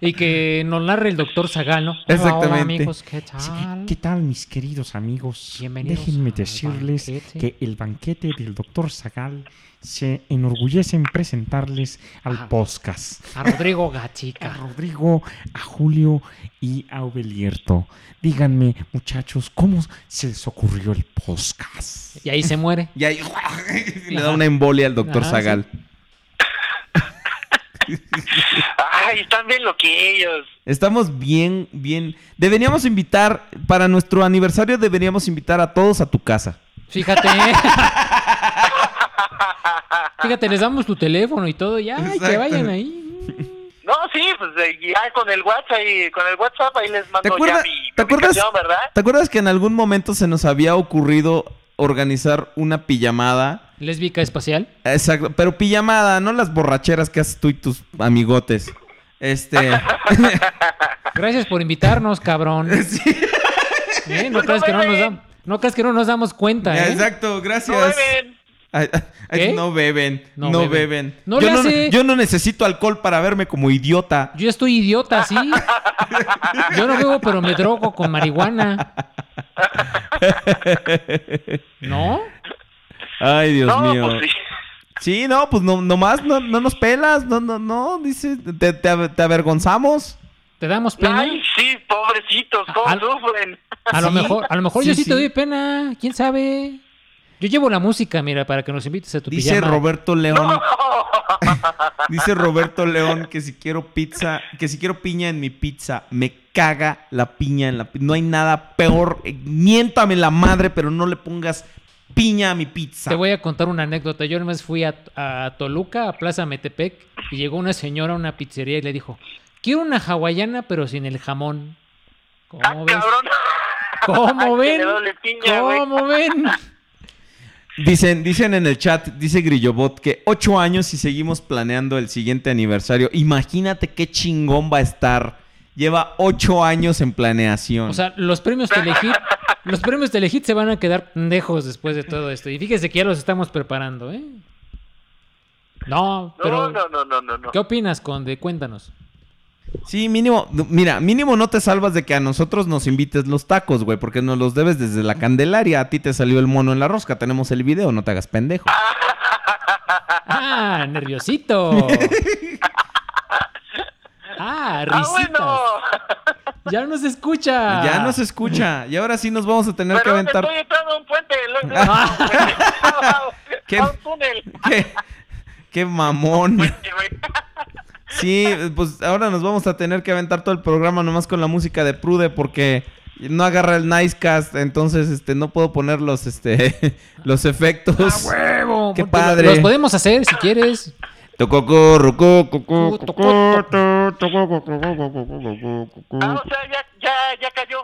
Y que nos narre el doctor Zagal, ¿no? Exactamente. Hola, amigos, ¿qué tal? ¿Qué tal, mis queridos amigos? Bienvenidos Déjenme decirles banquete. que el banquete del Dr. Zagal se enorgullece en presentarles al Ajá. podcast. A Rodrigo Gachica. A Rodrigo, a Julio y a Obelierto. Díganme, muchachos, ¿cómo se les ocurrió el podcast? Y ahí se muere. Y ahí le da una embolia al doctor Ajá, Zagal. Ay, están bien loquillos. Estamos bien, bien. Deberíamos invitar, para nuestro aniversario deberíamos invitar a todos a tu casa. Fíjate. Fíjate, les damos tu teléfono y todo, ya, y que vayan ahí. No, sí, pues eh, ya con el WhatsApp ahí, con el WhatsApp ahí les mando ¿Te acuerdas, ya mi, mi ¿te acuerdas, ¿verdad? ¿Te acuerdas que en algún momento se nos había ocurrido organizar una pijamada? Lésbica espacial. Exacto, pero pijamada, no las borracheras que haces tú y tus amigotes. Este. Gracias por invitarnos, cabrón. ¿Eh? No, Pues creas no que no nos damos, no creas que no nos damos cuenta, ¿eh? Exacto, gracias. No beben. Ay, ay, ay, ¿Qué? no beben, No no, beben. beben. No yo, le no, hace. yo no necesito alcohol para verme como idiota. Yo estoy idiota, sí. Yo no bebo, pero me drogo con marihuana. ¿No? Ay, Dios No, mío. pues sí. Sí, no, pues no, nomás no, no nos pelas, no, no, no, dice, te, te, aver- te avergonzamos. ¿Te damos pena? Ay, sí, pobrecitos, cómo Al- sufren. A lo Sí, mejor, a lo mejor yo sí, te doy pena. ¿Quién sabe? Yo llevo la música, mira, para que nos invites a tu Dice pijama. Roberto León. Dice Roberto León que si quiero pizza, que si quiero piña en mi pizza, me caga la piña en la pizza. No hay nada peor. eh, Miéntame la madre, pero no le pongas piña a mi pizza. Te voy a contar una anécdota. Yo nomás fui a, a Toluca, a Plaza Metepec, y llegó una señora a una pizzería y le dijo, quiero una hawaiana, pero sin el jamón. ¿Cómo ves? ¿Cómo Que ven? güey. ¿Cómo ven? Dicen, dicen en el chat, dice Grillobot, que ocho años y seguimos planeando el siguiente aniversario. Imagínate qué chingón va a estar. Lleva ocho años en planeación. O sea, los premios Telehit, los premios Telehit se van a quedar pendejos después de todo esto. Y fíjese que ya los estamos preparando, ¿eh? No, pero No, no, no, no, no, no. ¿qué opinas, Conde? Cuéntanos. Sí, mínimo, mira, mínimo no te salvas de que a nosotros nos invites los tacos, güey, porque nos los debes desde la Candelaria. A ti te salió el mono en la rosca, tenemos el video, no te hagas pendejo. Ah, nerviosito. Ah, risitas. Ya no se escucha. Ya no se escucha. Y ahora sí nos vamos a tener que aventar. estoy entrando a un puente. lo- lo- Ah. ¿Qué? a un túnel. ¿Qué? ¡Qué mamón! Sí, pues ahora nos vamos a tener que aventar todo el programa nomás con la música de Prude porque no agarra el Nicecast, entonces este no puedo poner los este los efectos. huevo! ¡Qué padre! Los podemos hacer si quieres. Cocó, Ah, o sea, ya, ya, ya cayó.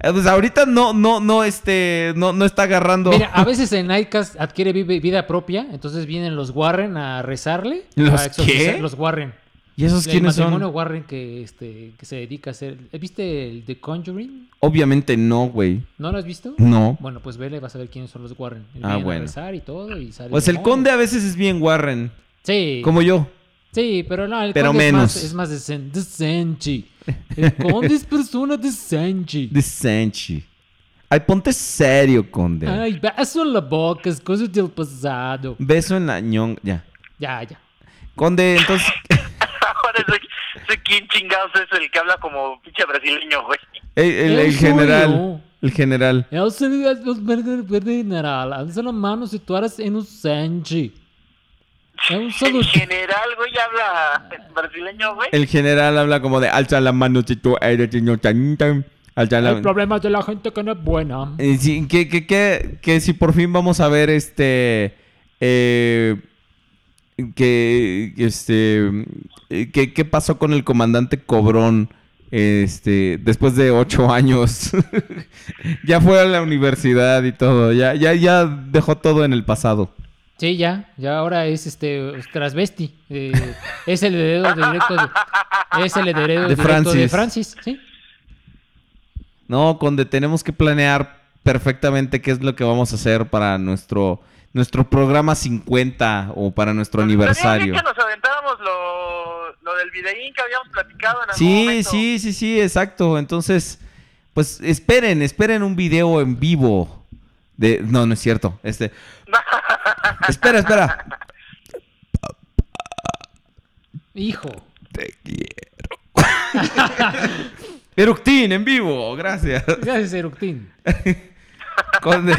Eh, Pues ahorita no, no, no, este, no, no está agarrando. Mira, a veces el Nightcast adquiere vi- vida propia, entonces vienen los Warren a rezarle. ¿Los a exorcizar- qué? Los Warren. ¿Y esos El quiénes son? matrimonio Warren que, este, que se dedica a hacer... ¿Viste el The Conjuring? Obviamente no, güey. ¿No lo has visto? No. Bueno, pues vele, vas a ver quiénes son los Warren. Ah, Vienen a bueno. rezar y todo y sale Pues el demonio. conde a veces es bien Warren. Sí. Como yo. Sí, pero no, el Pero conde menos. es más, es más decen- decente. El conde es persona decente. De Sanchi. Ay, ponte serio, conde. Ay, beso en la boca, es cosa del pasado. Beso en la ñong. Ya. Ya, ya. Conde, entonces. Ahora sé quién chingados es el que habla como pinche brasileño, güey. El, el- el El general. suyo. El general. Os general, alza la mano si tú eres inocente. Un saludo. general, güey, habla brasileño, güey. El general habla como de alza la mano si tú eres inocente. Alza la El problema es de la gente que no es buena. Eh, sí, que, que, que, que si por fin vamos a ver este. eh, que. Este. eh, que- ¿Qué pasó con el comandante Cobrón? Este. Después de ocho años. ya fue a la universidad y todo. Ya, ya, ya dejó todo en el pasado. Sí, ya, ya ahora es este transvesti. eh, es el heredero directo de, es el heredero De directo Francis. de Francis, sí. No, Conde, tenemos que planear perfectamente qué es lo que vamos a hacer para nuestro. Nuestro programa 50 o para nuestro aniversario. que nos aventáramos lo, lo del videín que habíamos platicado en algún Sí, momento. sí, sí, sí, exacto. Entonces, pues esperen, esperen un video en vivo. De... No, no es cierto. Este. espera, espera. Hijo. Te quiero. Eructín en vivo, gracias. Gracias, Eructín. Conde,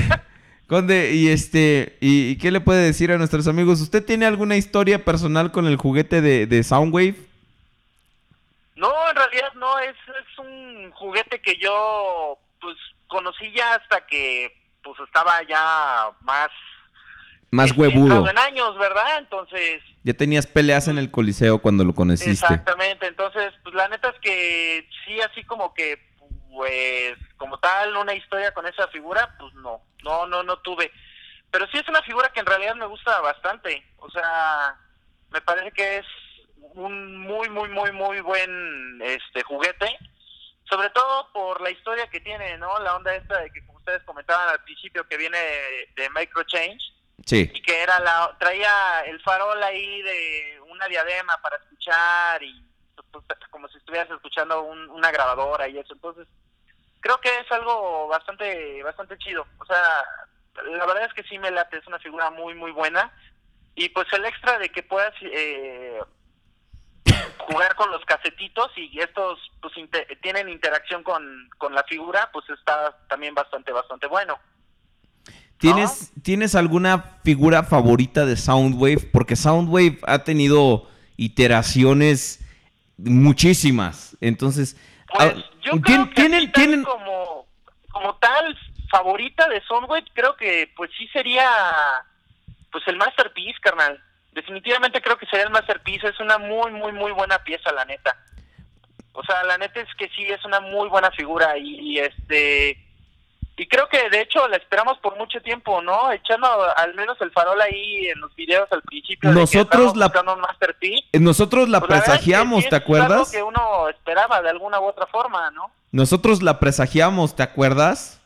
Conde, y este, y, y qué le puede decir a nuestros amigos? ¿Usted tiene alguna historia personal con el juguete de, de Soundwave? No, en realidad no, es, es un juguete que yo pues conocí ya hasta que pues estaba ya más Más huevudo. entrado en años, ¿verdad? Entonces, Ya tenías peleas en el coliseo cuando lo conociste. exactamente, entonces pues la neta es que sí, así como que pues como tal una historia con esa figura, pues no, no, no, no tuve. Pero sí es una figura que en realidad me gusta bastante, o sea, me parece que es un muy, muy, muy, muy buen este juguete, sobre todo por la historia que tiene, ¿no? La onda esta de que como ustedes comentaban al principio que viene de, de Microchange Sí. y que era la traía el farol ahí de una diadema para escuchar y pues, como si estuvieras escuchando un- una grabadora y eso. Entonces creo que es algo bastante bastante chido. O sea la verdad es que sí me late es una figura muy muy buena. Y pues el extra de que puedas eh, jugar con los casetitos y estos pues tienen interacción con, con la figura pues está también bastante bastante bueno ¿Tienes, ¿Tienes alguna figura favorita de Soundwave? Porque Soundwave ha tenido iteraciones muchísimas. Entonces, Pues ah, yo ¿tien- creo que tienen, como, como tal favorita de Soundwave, creo que pues sí sería pues el Masterpiece, carnal. Definitivamente creo que sería el Masterpiece, es una muy muy muy buena pieza, la neta. O sea, la neta es que sí es una muy buena figura y, y, este y creo que de hecho la esperamos por mucho tiempo, ¿no? Echando al menos el farol ahí en los videos al principio. de que Nosotros la- buscando un Masterpiece. nosotros la Pues verdad es que presagiamos, sí ¿te es algo acuerdas? que uno esperaba de alguna u otra forma, ¿no? Nosotros la presagiamos, ¿te acuerdas?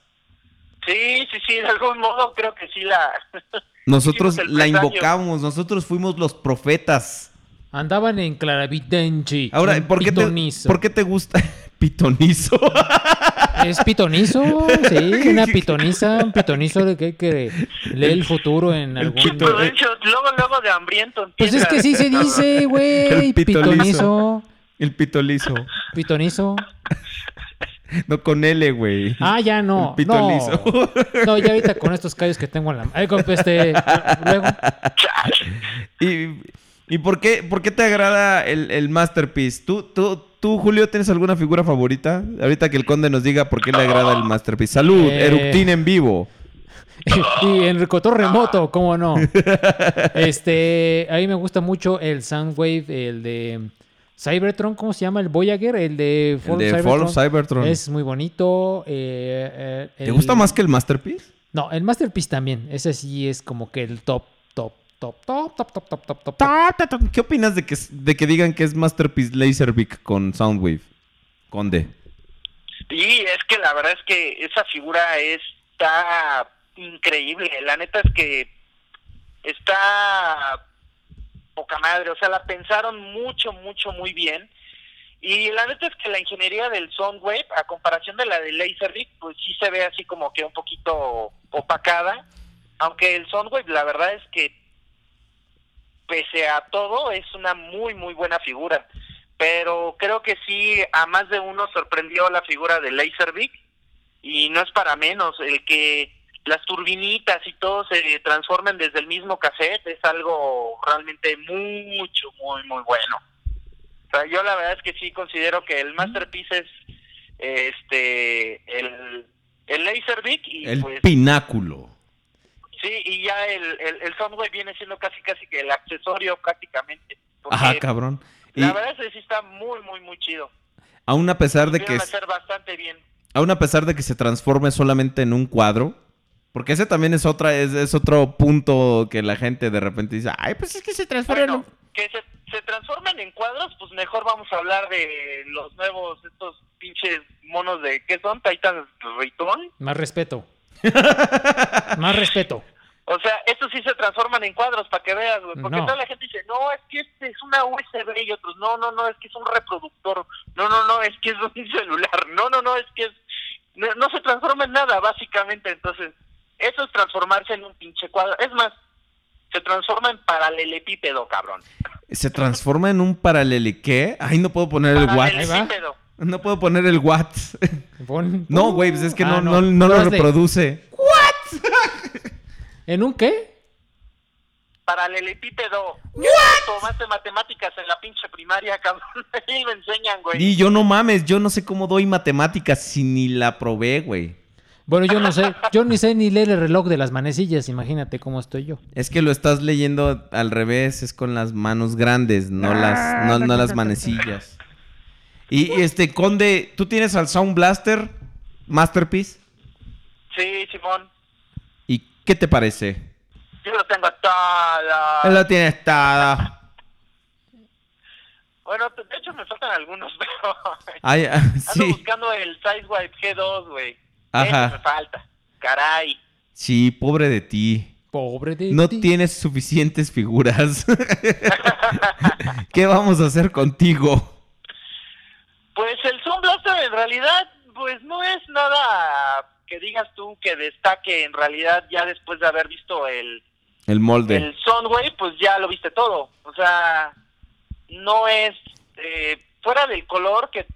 Sí, sí, sí, de algún modo creo que sí la... Nosotros la invocamos, nosotros fuimos los profetas. Andaban en Claravitenchi. Ahora, en ¿por qué, te, pitonizo. ¿por qué te gusta pitonizo? Es pitonizo, sí, una pitoniza, un pitonizo de que, que lee el futuro en algún... Prudencio, luego, luego de hambriento Pues es que sí se dice, güey, pitolizo. pitonizo, El pitolizo. pitonizo. No con L, güey. Ah, ya no. El pito no. no, ya ahorita con estos callos que tengo en la Ay, compa, este, luego. ¿Y, y por, qué, por qué te agrada el, el Masterpiece? ¿Tú, tú, ¿Tú, Julio, tienes alguna figura favorita? Ahorita que el conde nos diga por qué le agrada el Masterpiece. ¡Salud! Eh. Eructín en vivo. y en Recotor remoto, ¿cómo no? Este, a mí me gusta mucho el Soundwave, el de Cybertron, ¿cómo se llama? El Voyager, el de Fall, de of, Fall of Cybertron. Es muy bonito. eh, eh, ¿Te el- gusta más que el Masterpiece? No, el Masterpiece también. Ese sí es como que el top, top, top, top, top, top, top, top, top. ¿Qué opinas de que, de que digan que es Masterpiece Laserbeak con Soundwave? Conde. Y es que la verdad es que esa figura está increíble. La neta es que está poca madre. O sea, la pensaron mucho, mucho, muy bien. Y la neta es que la ingeniería del Soundwave, a comparación de la de Laserbeak, pues sí se ve así como que un poquito opacada. Aunque el Soundwave, la verdad es que pese a todo, es una muy, muy buena figura. Pero creo que sí, a más de uno sorprendió la figura de Laserbeak. Y no es para menos, el que las turbinitas y todo se transformen desde el mismo cassette es algo realmente mucho, muy, muy bueno. O sea, yo la verdad es que sí considero que el Masterpiece es este el, el Laserbeak y El pues pináculo. Sí, y ya el, el, el Soundwave viene siendo casi casi que el accesorio prácticamente. Ajá, cabrón. Y La verdad es que sí está muy, muy, muy chido. aún a pesar de que... Hacer bastante bien. Aún a pesar de que se transforme solamente en un cuadro. Porque ese también es otra, es, es otro punto que la gente de repente dice, ay, pues es que se transforma en un... que se, se transformen en cuadros, pues mejor vamos a hablar de los nuevos, estos pinches monos de, ¿qué son? Titan Return. Más respeto. Más respeto. O sea, estos sí se transforman en cuadros para que veas, güey. Porque No. toda la gente dice, no, es que este es una USB y otros, no, no, no, es que es un reproductor. No, no, no, es que es un celular. No, no, no, es que es... No, no se transforma en nada, básicamente. Entonces, eso es transformarse en un pinche cuadro. Es más, se transforma en paralelepípedo, cabrón. Se transforma en un paralele... ¿Qué? Ay, no puedo poner el watt. Paralelepípedo. No puedo poner el watt. No, güey, pues es que Ah, no, no. no, no lo reproduce. ¿En un qué? Paralelepípedo. Tomaste matemáticas en la pinche primaria, cabrón. Ahí me enseñan, güey. Y yo no mames, yo no sé cómo doy matemáticas si ni la probé, güey. Bueno, yo no sé, yo ni sé ni leer el reloj de las manecillas, imagínate cómo estoy yo. Es que lo estás leyendo al revés, es con las manos grandes, no las, no, no las manecillas. Y y, este, Conde, ¿tú tienes al Sound Blaster Masterpiece? Sí, Simón. ¿Y qué te parece? Yo lo tengo todo. Él lo tiene estada. Bueno, de hecho me faltan algunos, pero Ay, ah, ando sí, buscando el Sizewipe G2, güey. Ajá. Ese me falta. Caray. sí, pobre de ti. Pobre de No ti. tienes suficientes figuras. ¿Qué vamos a hacer contigo? Pues el Sound Blaster en realidad, pues no es nada que digas tú que destaque en realidad ya después de haber visto el, El molde. el Soundwave, pues ya lo viste todo. O sea, no es eh, fuera del color que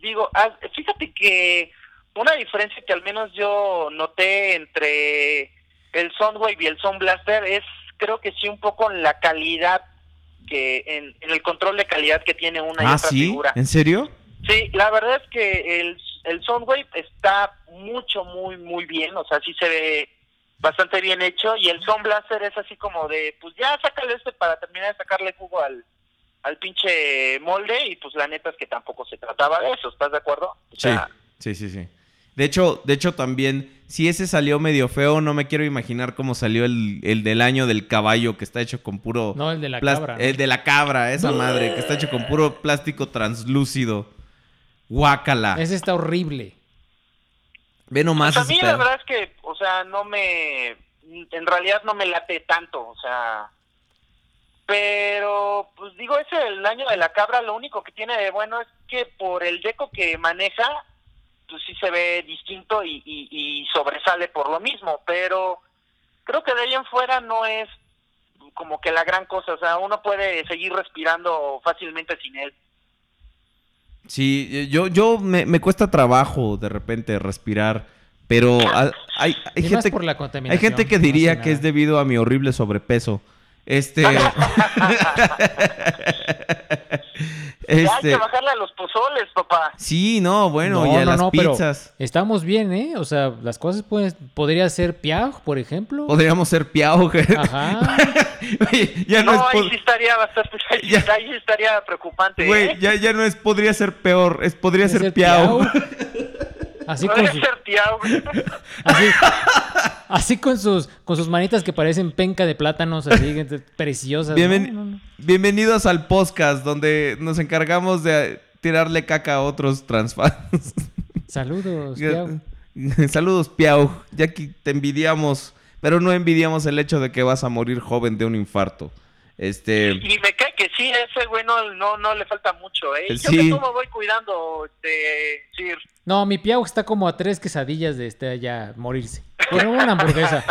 digo, ah, fíjate que una diferencia que al menos yo noté entre el Soundwave y el Sound Blaster es creo que sí un poco en la calidad que en, en el control de calidad que tiene una y Ah, otra sí, figura. ¿en serio? Sí, la verdad es que el, el Soundwave está mucho, muy, muy bien. O sea, sí se ve bastante bien hecho. Y el Sound Blaster es así como de, pues ya sácale este para terminar de sacarle jugo al, al pinche molde. Y pues la neta es que tampoco se trataba de eso. ¿Estás de acuerdo? O Sí, sea, sí, sí, sí. De hecho, de hecho también, si ese salió medio feo, no me quiero imaginar cómo salió el, el del año del caballo, que está hecho con puro... No, el de la cabra. El de la cabra, esa madre, que está hecho con puro plástico translúcido. Guácala. Ese está horrible. Ve nomás pues a mí la verdad es que, o sea, no me, en realidad no me late tanto, o sea, pero, pues digo, ese el año de la cabra, lo único que tiene de bueno es que por el deco que maneja, pues sí se ve distinto y, y, y sobresale por lo mismo, pero creo que de ahí en fuera no es como que la gran cosa, o sea, uno puede seguir respirando fácilmente sin él. Sí, yo, yo me, me cuesta trabajo de repente respirar, pero ha- hay, hay gente, por la hay gente que diría que que es debido a mi horrible sobrepeso. Este, Ya hay este, que bajarle a los pozoles, papá. sí, no, bueno, y No, a no, las no, pero pizzas. estamos bien, ¿eh? O sea, las cosas pueden, podría ser Piau, por ejemplo. Podríamos ser piao. Ajá. Oye, ya no, No, es ahí sí estaría bastante, ahí, sí- ahí sí estaría preocupante. güey, ¿eh? ya, ya no es podría ser peor, es podría ser, ser piao. Así con, Podría su- ser Tiao. así, así con sus con sus manitas que parecen penca de plátanos, así preciosas. Bienven- ¿no? No, no. Bienvenidos al podcast donde nos encargamos de tirarle caca a otros transfans. Saludos, Piau. Saludos, Piau. Ya que te envidiamos, pero no envidiamos el hecho de que vas a morir joven de un infarto. Este, Y me cae sí, a ese güey no, no, no le falta mucho, ¿eh? Yo Sí. que todo voy cuidando, este, Sir. No, mi Piau está como a tres quesadillas de este ya morirse. Pero una hamburguesa.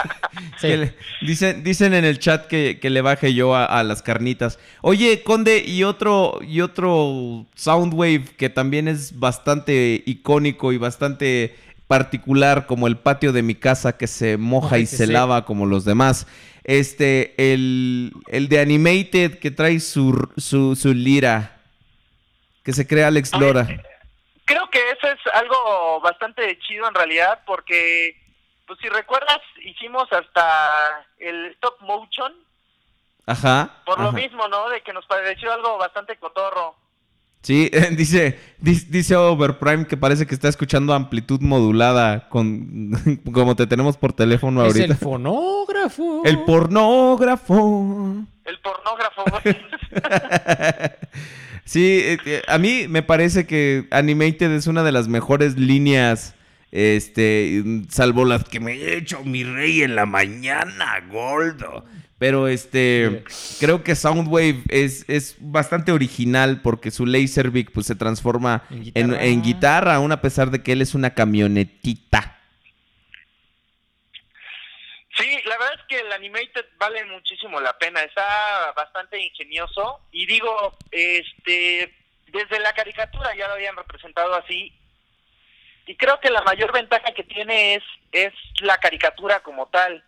Sí. que le- dicen, dicen en el chat que, que le baje yo a, a las carnitas. Oye, Conde, y otro, y otro Soundwave que también es bastante icónico y bastante particular, como el patio de mi casa que se moja Ay, y se sí. lava como los demás. Este, el, el de Animated que trae su, su, su lira. Que se crea Alex Lora. Creo que eso es algo bastante chido en realidad, porque, pues si recuerdas, hicimos hasta el stop motion, Ajá. por lo mismo, ¿no? De que nos pareció algo bastante cotorro. Sí, dice, dice Overprime que parece que está escuchando amplitud modulada con como te tenemos por teléfono Es ahorita. el fonógrafo. El pornógrafo. El pornógrafo. Sí, eh, eh, a mí me parece que Animated es una de las mejores líneas, este, salvo las que me he hecho mi rey en la mañana, gordo. Pero este, creo que Soundwave es, es bastante original porque su Laserbeak pues se transforma En en, guitarra. en guitarra, aún a pesar de que él es una camionetita. Sí, la verdad es que el Animated vale muchísimo la pena, está bastante ingenioso y digo, este, desde la caricatura ya lo habían representado así y creo que la mayor ventaja que tiene es, es la caricatura como tal,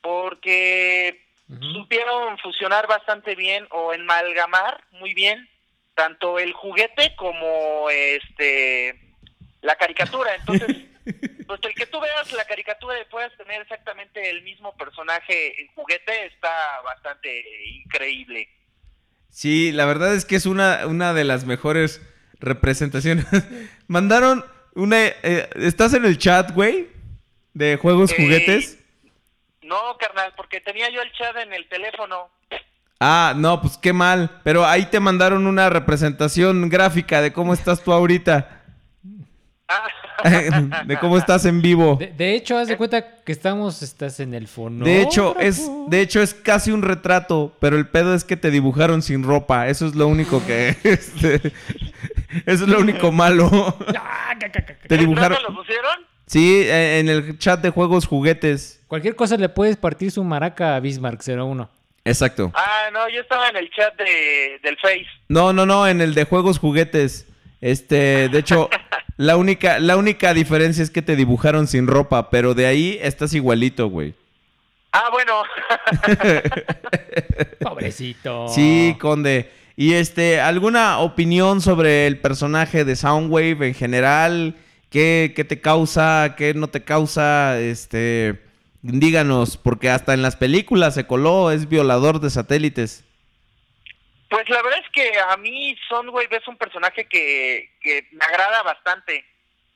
porque supieron fusionar bastante bien o amalgamar muy bien tanto el juguete como este la caricatura, entonces pues el que tú veas la caricatura y puedas tener exactamente el mismo personaje en juguete está bastante increíble. Sí, la verdad es que es una, una de las mejores representaciones. Mandaron una... eh, ¿Estás en el chat, güey? De juegos Eh, juguetes. No, carnal, porque tenía yo el chat en el teléfono. Ah, no, pues qué mal. Pero ahí te mandaron una representación gráfica de cómo estás tú ahorita. de cómo estás en vivo. De, de hecho, haz de cuenta que estamos, estás en el fonógrafo. De hecho, es, de hecho, es casi un retrato, pero el pedo es que te dibujaron sin ropa. Eso es lo único que. este, eso es lo único malo. te dibujaron. Sí, eh, en el chat de juegos juguetes. Cualquier cosa le puedes partir su maraca a Bismarck 01. Exacto. Ah, no, yo estaba en el chat de, del Face. No, no, no, en el de juegos juguetes. Este, de hecho, la única, la única diferencia es que te dibujaron sin ropa, pero de ahí estás igualito, güey. Ah, bueno. Pobrecito. Sí, Conde. Y este, ¿alguna opinión sobre el personaje de Soundwave en general? ¿Qué, qué te causa? ¿Qué no te causa? Este, díganos, porque hasta en las películas se coló, es violador de satélites. Pues la verdad es que a mí Soundwave es un personaje que, que me agrada bastante.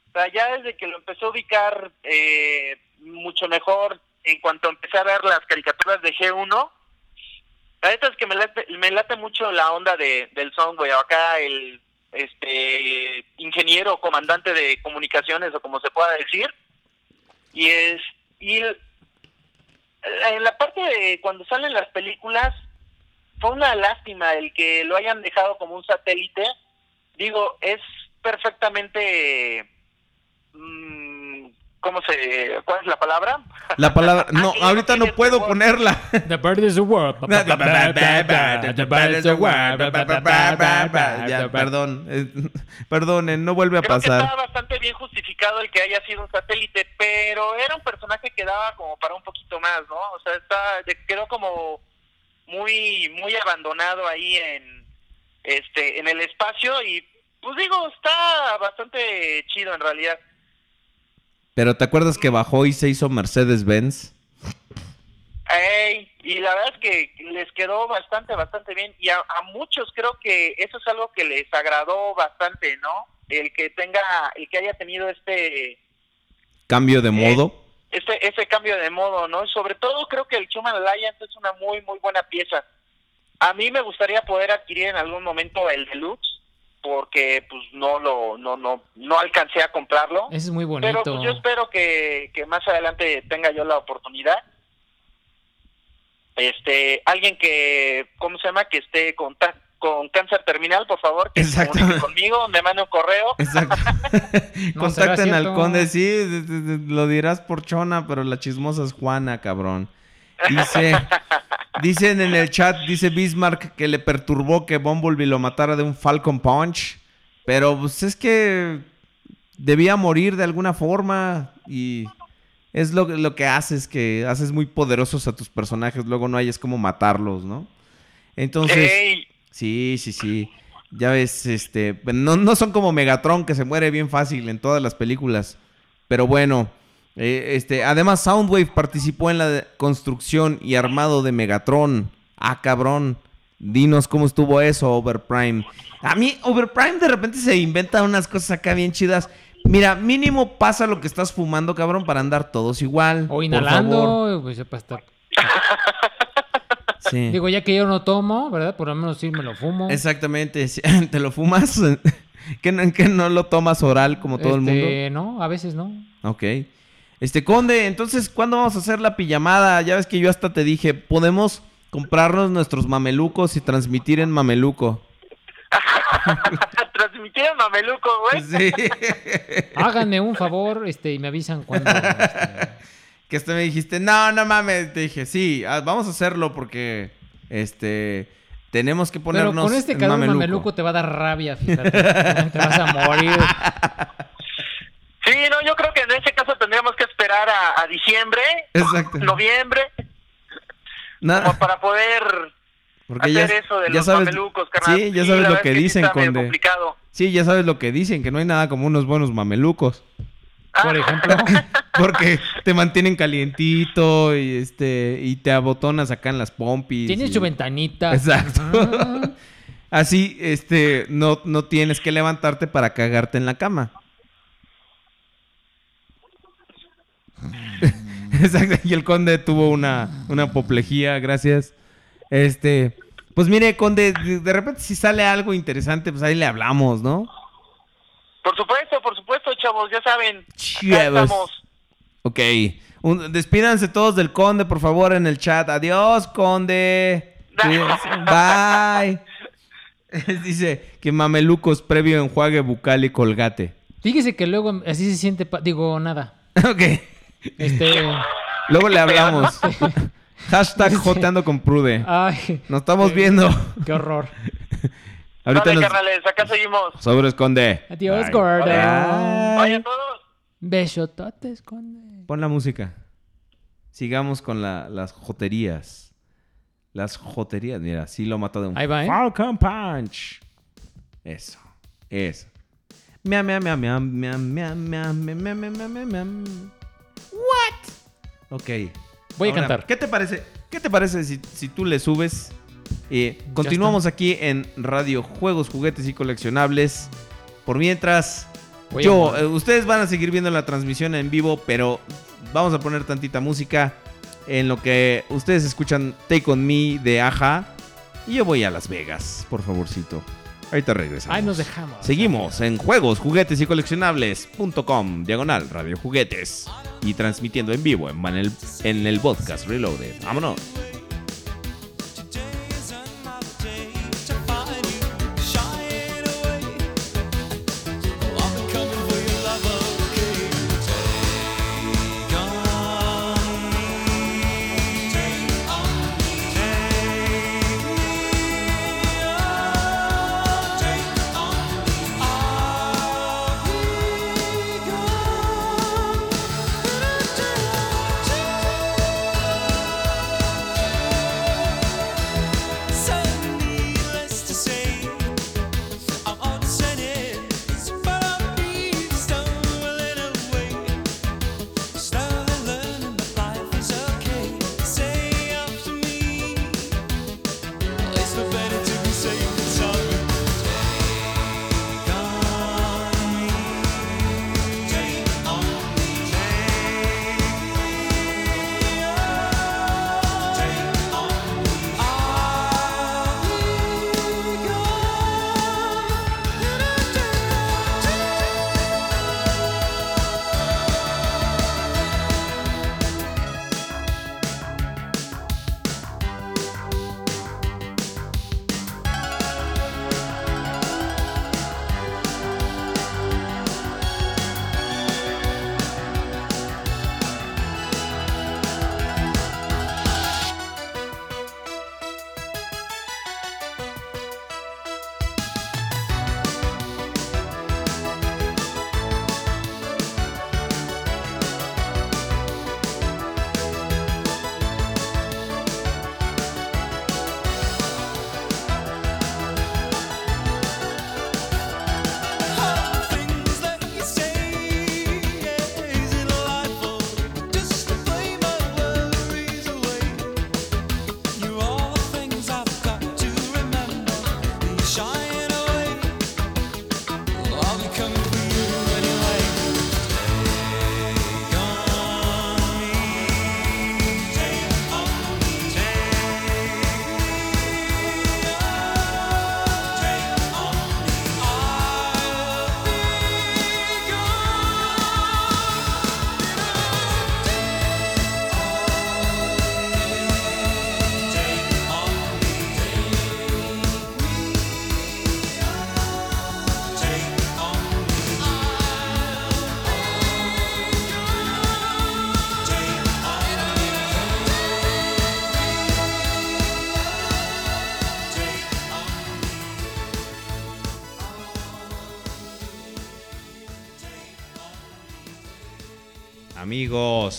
O sea, ya desde que lo empecé a ubicar eh, mucho mejor en cuanto empecé a ver las caricaturas de G1, la neta es que me late, me late mucho la onda de, del Soundwave. Acá el este ingeniero o comandante de comunicaciones o como se pueda decir. Y es y en la parte de cuando salen las películas fue una lástima el que lo hayan dejado como un satélite. Digo, es perfectamente mm, ¿cómo se, cuál es la palabra? La palabra. No, ahorita no puedo ponerla. The bird is a word. Ya, perdón. eh, Perdonen, no vuelve a Creo que pasar. está bastante bien justificado el que haya sido un satélite, pero era un personaje que daba como para un poquito más, ¿no? O sea, está, quedó como muy, muy abandonado ahí en, este, en el espacio y, pues digo, está bastante chido en realidad. Pero ¿te acuerdas que bajó y se hizo Mercedes-Benz? Ey, y la verdad es que les quedó bastante, bastante bien. Y a, a muchos creo que eso es algo que les agradó bastante, ¿no? El que tenga, el que haya tenido este, Cambio de modo. este, ese cambio de modo, ¿no? Sobre todo creo que el Human Alliance es una muy, muy buena pieza. A mí me gustaría poder adquirir en algún momento el Deluxe, porque pues no lo, no, no, no alcancé a comprarlo. Es muy Pero bonito. pues, yo espero que, que más adelante tenga yo la oportunidad. Este, alguien que, ¿cómo se llama? Que esté con, ta- con cáncer terminal, por favor, que se Exacto. comunique conmigo, me mande un correo. Exacto. No, Contacten al conde, sí, lo dirás por chona, pero la chismosa es Juana, cabrón. Dice, dicen en el chat, dice Bismarck que le perturbó que Bumblebee lo matara de un Falcon Punch, pero pues es que debía morir de alguna forma y es lo, lo que haces, que haces muy poderosos a tus personajes, luego no hayas como matarlos, ¿no? Entonces... Ey. Sí, sí, sí. Ya ves, este, no, no son como Megatron que se muere bien fácil en todas las películas. Pero bueno, eh, este, además Soundwave participó en la construcción y armado de Megatron. Ah, cabrón. Dinos cómo estuvo eso, Overprime. A mí, Overprime de repente se inventa unas cosas acá bien chidas. Mira, mínimo pasa lo que estás fumando, cabrón, para andar todos igual. O inhalando, pues, para estar- Sí. Digo, ya que yo no tomo, ¿verdad? Por lo menos sí me lo fumo. Exactamente. ¿Te lo fumas? ¿Que no, que no lo tomas oral como todo el mundo? Este, No, a veces no. Ok. Este, Conde, entonces, ¿cuándo vamos a hacer la pijamada? Ya ves que yo hasta te dije, podemos comprarnos nuestros mamelucos y transmitir en mameluco. Transmitir en Mameluco, güey. Sí. Háganme un favor este, y me avisan cuando. Que hasta me dijiste, no, no mames. Te dije, sí, ah, vamos a hacerlo porque, este, tenemos que Pero ponernos con este calor mameluco. mameluco te va a dar rabia, fíjate. te vas a morir. Sí, no, yo creo que en ese caso esperar a, a diciembre, Exacto. noviembre, Nada. como para poder Porque ya, hacer eso de ya los sabes, mamelucos, carnal. Sí, ya Sí, sabes la lo que sí dicen, medio Conde. complicado. Sí, ya sabes lo que dicen, que no hay nada como unos buenos mamelucos. Por ejemplo. Porque te mantienen calientito y este y te abotonas acá en las pompis. Tienes y- tu ventanita. Exacto. Ah. Así, este, no, no tienes que levantarte para cagarte en la cama. Exacto. Y el conde tuvo una, una apoplejía, gracias. Este, pues mire, conde, de, de repente si sale algo interesante, pues ahí le hablamos, ¿no? Por supuesto, por supuesto, chavos, ya saben. Chavos. estamos. Ok. Un- despídanse todos del conde, por favor, en el chat. Adiós, conde. Bye. Dice que mamelucos previo enjuague bucal y colgate. Fíjese que luego así se siente. pa- Digo, nada. ok. Este. Luego le hablamos. Hashtag joteando con Prude. Ay. Nos estamos Qué- viendo. Qué horror. Ahorita nos... carnales, acá seguimos. Sobres, conde. Adiós, Bye. gordo. Bye. Vaya a todos. Besototes, conde. Pon la música. Sigamos con la- las joterías. Las joterías. Mira, sí lo mató de un Ahí va, ¿eh? Falcon Punch. Eso. Eso. Miam, miam, miam, miam, miam, miam, miam, miam, miam, miam, miam. What? Ok. Voy a cantar. ¿Qué te parece? ¿Qué te parece si, si tú le subes? Eh, continuamos aquí en Radio Juegos, Juguetes y Coleccionables. Por mientras, Voy yo, eh, ustedes van a seguir viendo la transmisión en vivo, pero vamos a poner tantita música en lo que ustedes escuchan Take On Me de Aja. Y yo voy a Las Vegas, por favorcito. Ahorita regresamos. Ay, nos dejamos. Seguimos en juegos, juguetes y coleccionables.com, diagonal radio juguetes. Y transmitiendo en vivo en, el, en el podcast Reloaded. Vámonos.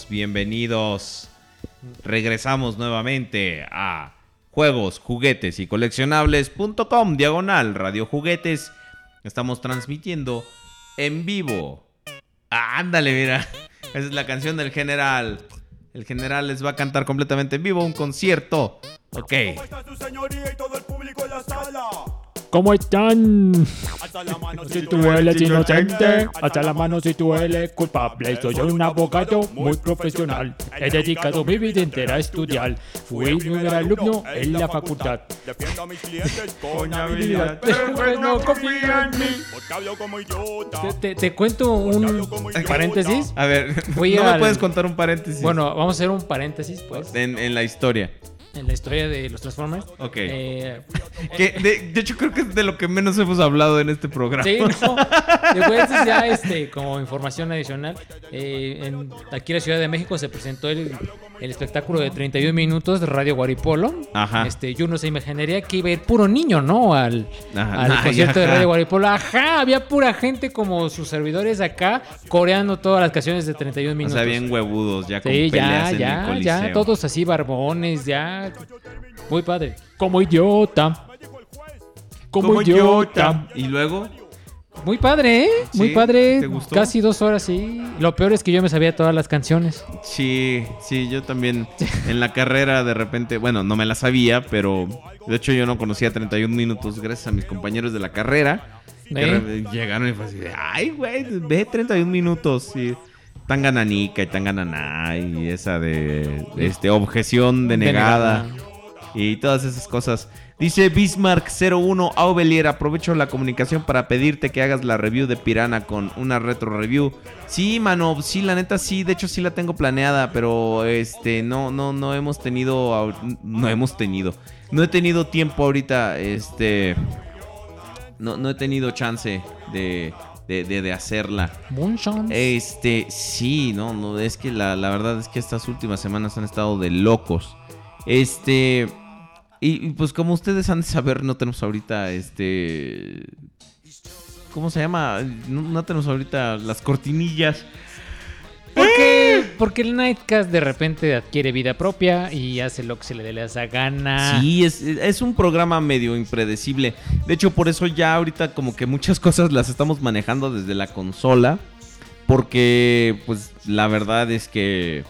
Bienvenidos. Regresamos nuevamente a juegos, juguetes y coleccionables.com, diagonal Radio Juguetes. Estamos transmitiendo en vivo. Ah, ándale, mira. Esa es la canción del general. El general les va a cantar completamente en vivo un concierto. Ok. ¿Cómo están? Si tú eres inocente, hasta la mano si tú eres culpable. Soy un abogado muy profesional. He dedicado mi vida entera a estudiar. Fui un alumno en la facultad. Defiendo a mis clientes con habilidad. Después no confía en mí. Como idiota. Te, cuento un paréntesis. A ver, Fui ¿no me puedes contar un paréntesis? Bueno, vamos a hacer un paréntesis, pues. En, en la historia. En la historia de los Transformers. Ok. Eh, Que de, de hecho creo que es de lo que menos hemos hablado en este programa. Sí, no. Después ya este, como información adicional, eh, en- aquí en la Ciudad de México se presentó el, el espectáculo de 31 minutos de Radio Guaripolo. Ajá. Este, yo no se imaginaría que iba a ir puro niño, ¿no? Al, Ajá. al concierto de. Radio Guaripolo. Ajá, había pura gente como sus servidores acá coreando todas las canciones de 31 O minutos. sea, bien huevudos, ya con Sí, peleas ya, en el ya, coliseo. ya, todos así barbones, ya. Muy padre. Como idiota. Como, Como idiota. Y luego, Muy padre, ¿eh? Muy padre. ¿te gustó? Casi dos horas, sí. Lo peor es que yo me sabía todas las canciones. sí, sí, yo también en la carrera de repente, bueno, no me la sabía, pero de hecho yo no conocía 31 minutos gracias a mis compañeros de la carrera. Que ¿Eh? re- llegaron y fue así de, ay, güey, ve 31 minutos. Y Tangananica y Tangananá y esa de este objeción denegada. y todas esas cosas. Dice Bismarck01 Aubelier, aprovecho la comunicación para pedirte que hagas la review de Pirana con una retro review. Sí, mano, sí, la neta sí, de hecho sí la tengo planeada, pero este no no no hemos tenido no hemos tenido. No he tenido tiempo ahorita, este no, no he tenido chance de, de, de- de hacerla. Este, sí, no, no, es que la, la verdad es que estas últimas semanas han estado de locos. Este, y, y pues como ustedes han de saber, no tenemos ahorita, este, ¿cómo se llama? No, no tenemos ahorita las cortinillas. Porque, porque el Nightcast de repente adquiere vida propia y hace lo que se le dé la gana. Sí, es, es un programa medio impredecible. De hecho, por eso ya ahorita como que muchas cosas las estamos manejando desde la consola. Porque, pues, la verdad es que...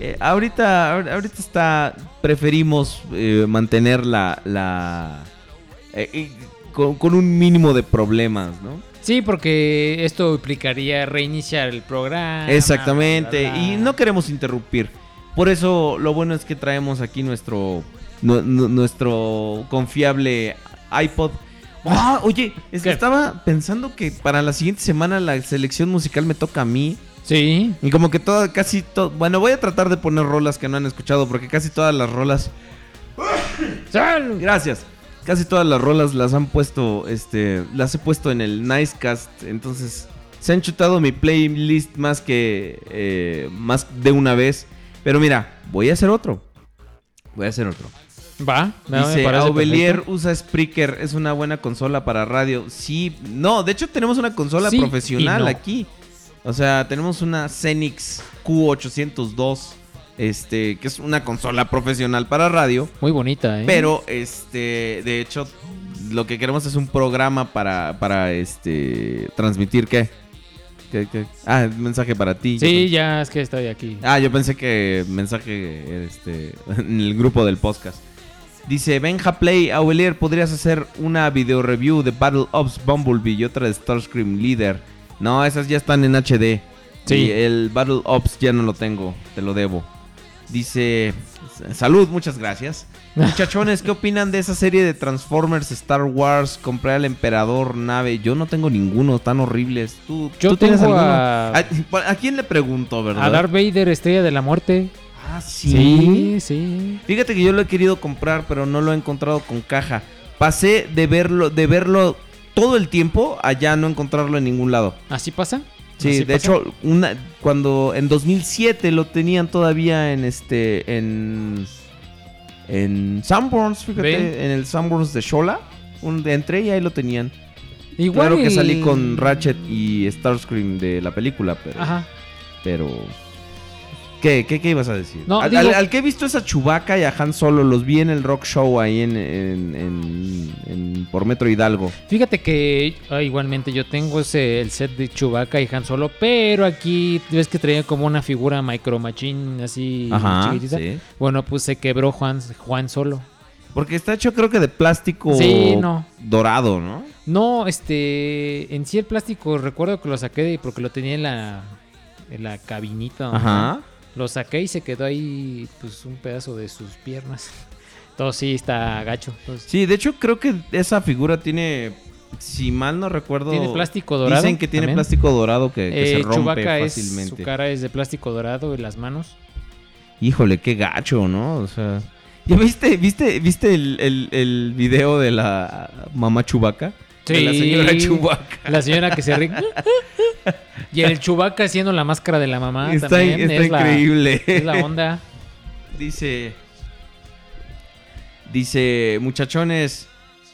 eh, ahorita, ahor- ahorita está... Preferimos eh, mantener la... la eh, con, con un mínimo de problemas, ¿no? Sí, porque esto implicaría reiniciar el programa. Exactamente. bla, bla, bla. Y no queremos interrumpir. Por eso lo bueno es que traemos aquí nuestro nu- nu- nuestro confiable iPod. Ah, oye, es que estaba pensando que para la siguiente semana la selección musical me toca a mí. Sí. Y como que todo, casi todo. Bueno, voy a tratar de poner rolas que no han escuchado porque casi todas las rolas. Gracias. Casi todas las rolas las han puesto, este, las he puesto en el Nicecast. Entonces, se han chutado mi playlist más que, eh, más de una vez. Pero mira, voy a hacer otro. Voy a hacer otro. Va, me Dice, Aubelier usa Spreaker, es una buena consola para radio. Sí, no, de hecho tenemos una consola Sí profesional no. aquí. O sea, tenemos una Xenix Q802, este, que es una consola profesional para radio. Muy bonita, ¿eh? Pero, este, de hecho, lo que queremos es un programa para, para este, transmitir, ¿qué? ¿Qué, qué? Ah, mensaje para ti. Sí, ya es que estoy aquí. Ah, yo pensé que mensaje este, en el grupo del podcast. Dice Benja Play, Aubelier, ¿podrías hacer una video review de Battle Ops Bumblebee y otra de Starscream Leader? No, esas ya están en HD. Sí. Y el Battle Ops ya no lo tengo, te lo debo. Dice, salud, muchas gracias. Muchachones, ¿qué opinan de esa serie de Transformers Star Wars? Compré al Emperador nave. Yo no tengo ninguno, tan horribles. ¿Tú, Yo tú tienes alguno? a- ¿A, a quién le pregunto, verdad? A Darth Vader, Estrella de la Muerte. Ah, Sí, sí. Fíjate que yo lo he querido comprar, pero no lo he encontrado con caja. Pasé de verlo, de verlo todo el tiempo allá no encontrarlo en ningún lado. ¿Así pasa? Sí, ¿Así de pasa? hecho, una, cuando en 2007 lo tenían todavía en este, en, en Sanborns, fíjate, en el Sanborns de Shola, un, entré y ahí lo tenían. Igual claro que salí con Ratchet y Starscream de la película, pero Ajá. pero... ¿Qué, qué, qué ibas a decir? No, al, digo- al- al que he visto es a Chewbacca y a Han Solo, los vi en el rock show ahí en, en- en- en- por Metro Hidalgo. Fíjate que ah, igualmente yo tengo ese el set de Chewbacca y Han Solo, pero aquí ves que traía como una figura Micro Machine así Ajá, chiquitita. sí. Bueno, pues se quebró Juan, Juan Solo. Porque está hecho creo que de plástico Sí, no. dorado, ¿no? No, este, en sí el plástico recuerdo que lo saqué de- porque lo tenía en la, en la cabinita. ¿no? Lo saqué y se quedó ahí pues un pedazo de sus piernas. Todo sí está gacho. Entonces, Sí, de hecho creo que esa figura tiene, si mal no recuerdo... Tiene plástico dorado Dicen que tiene también. plástico dorado que, que eh, se rompe Chewbacca es- fácilmente. su cara es de plástico dorado y las manos. Híjole, qué gacho, ¿no? O sea... ¿Ya viste, viste, viste el, el, el video de la mamá Chubaca? De la señora Chewbacca. La señora que se ríe. y el Chubaca haciendo la máscara de la mamá. Está, también, está es la- increíble. es la onda. Dice. Dice, muchachones.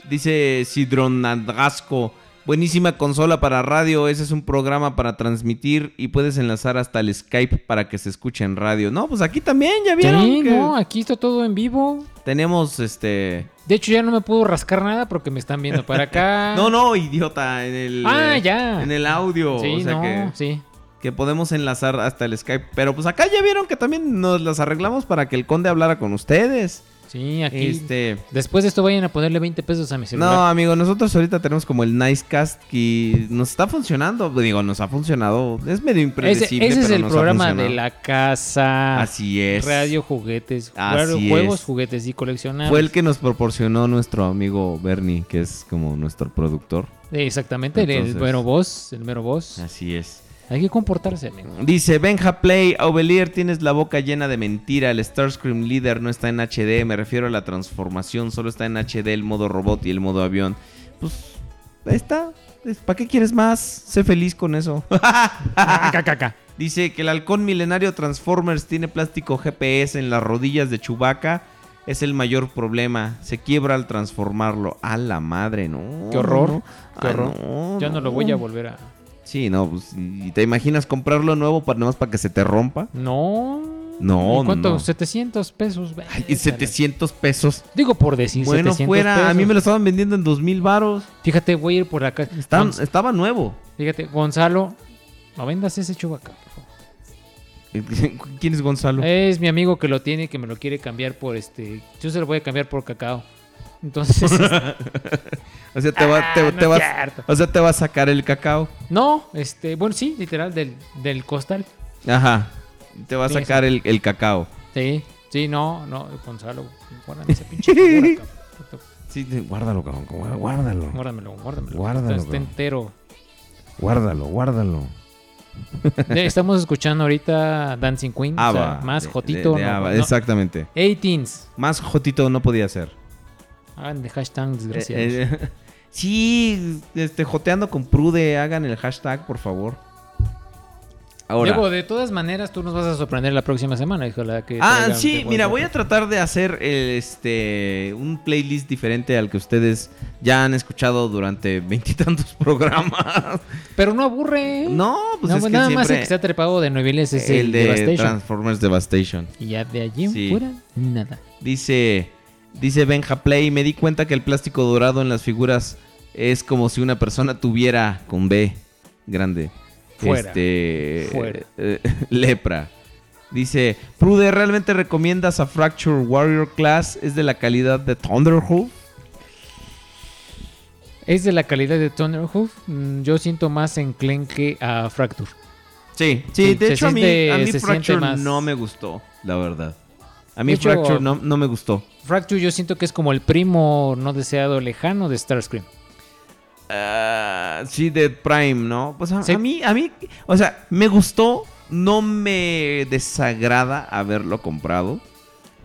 Dice Sidronadrasco. Buenísima consola para radio. Ese es un programa para transmitir y puedes enlazar hasta el Skype para que se escuche en radio. No, pues aquí también, ya vieron. Sí, que no, aquí está todo en vivo. Tenemos este. De hecho, ya no me puedo rascar nada porque me están viendo para acá. No, no, idiota. En el. Ah, eh, ya. En el audio. Sí, o sea no, que, sí. Que podemos enlazar hasta el Skype. Pero pues acá ya vieron que también nos las arreglamos para que el conde hablara con ustedes. Sí, aquí. Este. Después de esto vayan a ponerle 20 pesos a mi celular. No, amigo, nosotros ahorita tenemos como el Nicecast que nos está funcionando. Digo, nos ha funcionado. Es medio ese, impredecible. ese es pero el nos ha programa de la casa. Así es. Radio, juguetes. Así radio, es. juegos, juguetes y coleccionables. Fue el que nos proporcionó nuestro amigo Bernie, que es como nuestro productor. Exactamente, el- el, Entonces- mero boss. El mero boss. Así es. Hay que comportarse, amigo. Dice Benja Play, Aubelier, tienes la boca llena de mentira. El Starscream Leader no está en HD. Me refiero a la transformación. Solo está en HD el modo robot y el modo avión. Pues, ahí está. ¿Para qué quieres más? Sé feliz con eso. Dice que el halcón milenario Transformers tiene plástico GPS en las rodillas de Chewbacca. Es el mayor problema. Se quiebra al transformarlo. A la madre, no. Qué horror. no. Qué Ah, horror. no, ya no lo voy a volver a. Sí, no, pues, ¿y te imaginas comprarlo nuevo para nomás para que se te rompa? No. No, ¿Y ¿Cuánto? no. 700 pesos. Ay, y 700 pesos. Digo por decir Bueno, 700 fuera, a mí me lo estaban vendiendo en 2000 varos. Fíjate, voy a ir por acá. Está- Gonz- estaba nuevo. Fíjate, Gonzalo, no vendas ese chubaca. ¿Quién es Gonzalo? Es mi amigo que lo tiene y que me lo quiere cambiar por este. Yo se lo voy a cambiar por cacao. Entonces. o sea, te va, te, Ah, no te vas, o sea, te va a sacar el cacao. no, este. Bueno, sí, literal, del, del costal. Ajá. Te va a Sí, sacar el, el cacao. Sí, sí, no, no, Gonzalo. Guárdame esa pinche figura, cabrón. Sí, guárdalo, cabrón. guá- Guárdalo. Guárdamelo, guárdamelo. Guárdalo, Está entero. Guárdalo, guárdalo. Estamos escuchando ahorita Dancing Queen. o sea, más de- Jotito. de- de no, Ava, no. Exactamente. 18s. Más Jotito no podía ser. Hagan de hashtag desgraciados. Eh, eh, sí, este, joteando con Prude, hagan el hashtag, por favor. Ahora. Diego, de todas maneras, tú nos vas a sorprender la próxima semana. Ojalá que Ah, sí, mira, voy a tratar de hacer este un playlist diferente al que ustedes ya han escuchado durante veintitantos programas. Pero no aburre. No, pues No, es que nada más el que se ha trepado de Nueviles es el, el de Devastation. Transformers Devastation. Y ya de allí en Sí. fuera, nada. Dice, dice Benja Play, me di cuenta que el plástico dorado en las figuras es como si una persona tuviera con B grande. Fuera. Este, Fuera. eh, lepra. Dice, Prude, ¿realmente recomiendas a Fracture Warrior Class? ¿Es de la calidad de Thunderhoof? Es de la calidad de Thunderhoof. Mm, Yo siento más enclenque a Fracture. Sí, sí, de hecho a mí, a Fracture más- no me gustó, la verdad. A mí hecho, Fracture no, no me gustó. Fracture yo siento que es como el primo no deseado lejano de Starscream. Ah, sí, de Prime, ¿no? Pues a, a mí, a mí, o sea, me gustó, no me desagrada haberlo comprado,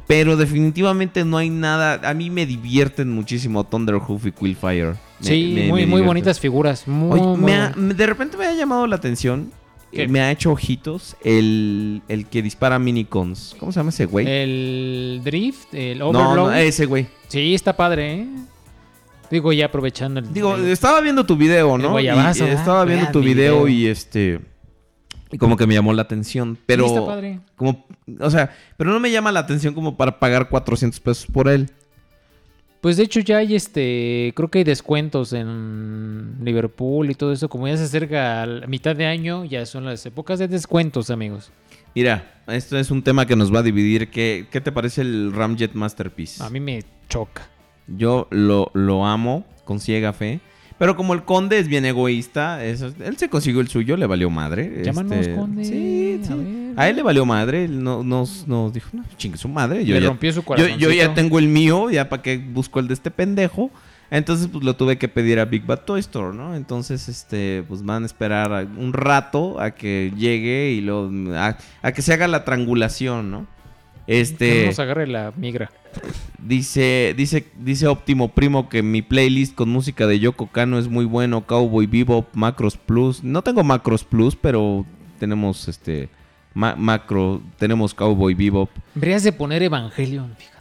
pero definitivamente no hay nada, a mí me divierten muchísimo Thunderhoof y Quillfire. Me- Sí, me- me muy, muy bonitas figuras. Muy, Oye, muy me ha- bonitas. me- de repente me ha llamado la atención, ¿Qué? eh, me ha hecho ojitos el, el que dispara minicons. ¿Cómo se llama ese güey? El Drift, el No, Overload. no, ese güey. Sí, está padre, ¿eh? Digo, ya aprovechando el. Digo, el- estaba viendo tu video, ¿no? Estaba viendo tu video. y este. Y como que me llamó la atención, pero... está padre. Como, o sea, pero no me llama la atención como para pagar 400 pesos por él. Pues de hecho ya hay este, creo que hay descuentos en Liverpool y todo eso. Como ya se acerca a la mitad de año, ya son las épocas de descuentos, amigos. Mira, esto es un tema que nos va a dividir. ¿Qué, qué te parece el Ramjet Masterpiece? A mí me choca. Yo lo, lo amo con ciega fe. Pero como el conde es bien egoísta, eso- él se consiguió el suyo, le valió madre. Llámanos, este, conde. Sí, sí. A ver. A él le valió madre, él no, nos, nos dijo, no, chingue su madre. Yo Le ya, rompió su yo, yo ya tengo el mío, ya para que busco el de este pendejo. Entonces, pues lo tuve que pedir a Big Bad Toy Store, ¿no? Entonces, este, pues van a esperar un rato a que llegue y luego a, a que se haga la triangulación, ¿no? Este. no nos agarre la migra. Dice, dice, dice Óptimo Primo que mi playlist con música de Yoko Kano es muy bueno, Cowboy Bebop, Macros Plus. No tengo Macros Plus, pero tenemos este ma- macro, tenemos Cowboy Bebop. Deberías de poner Evangelion. fíjate.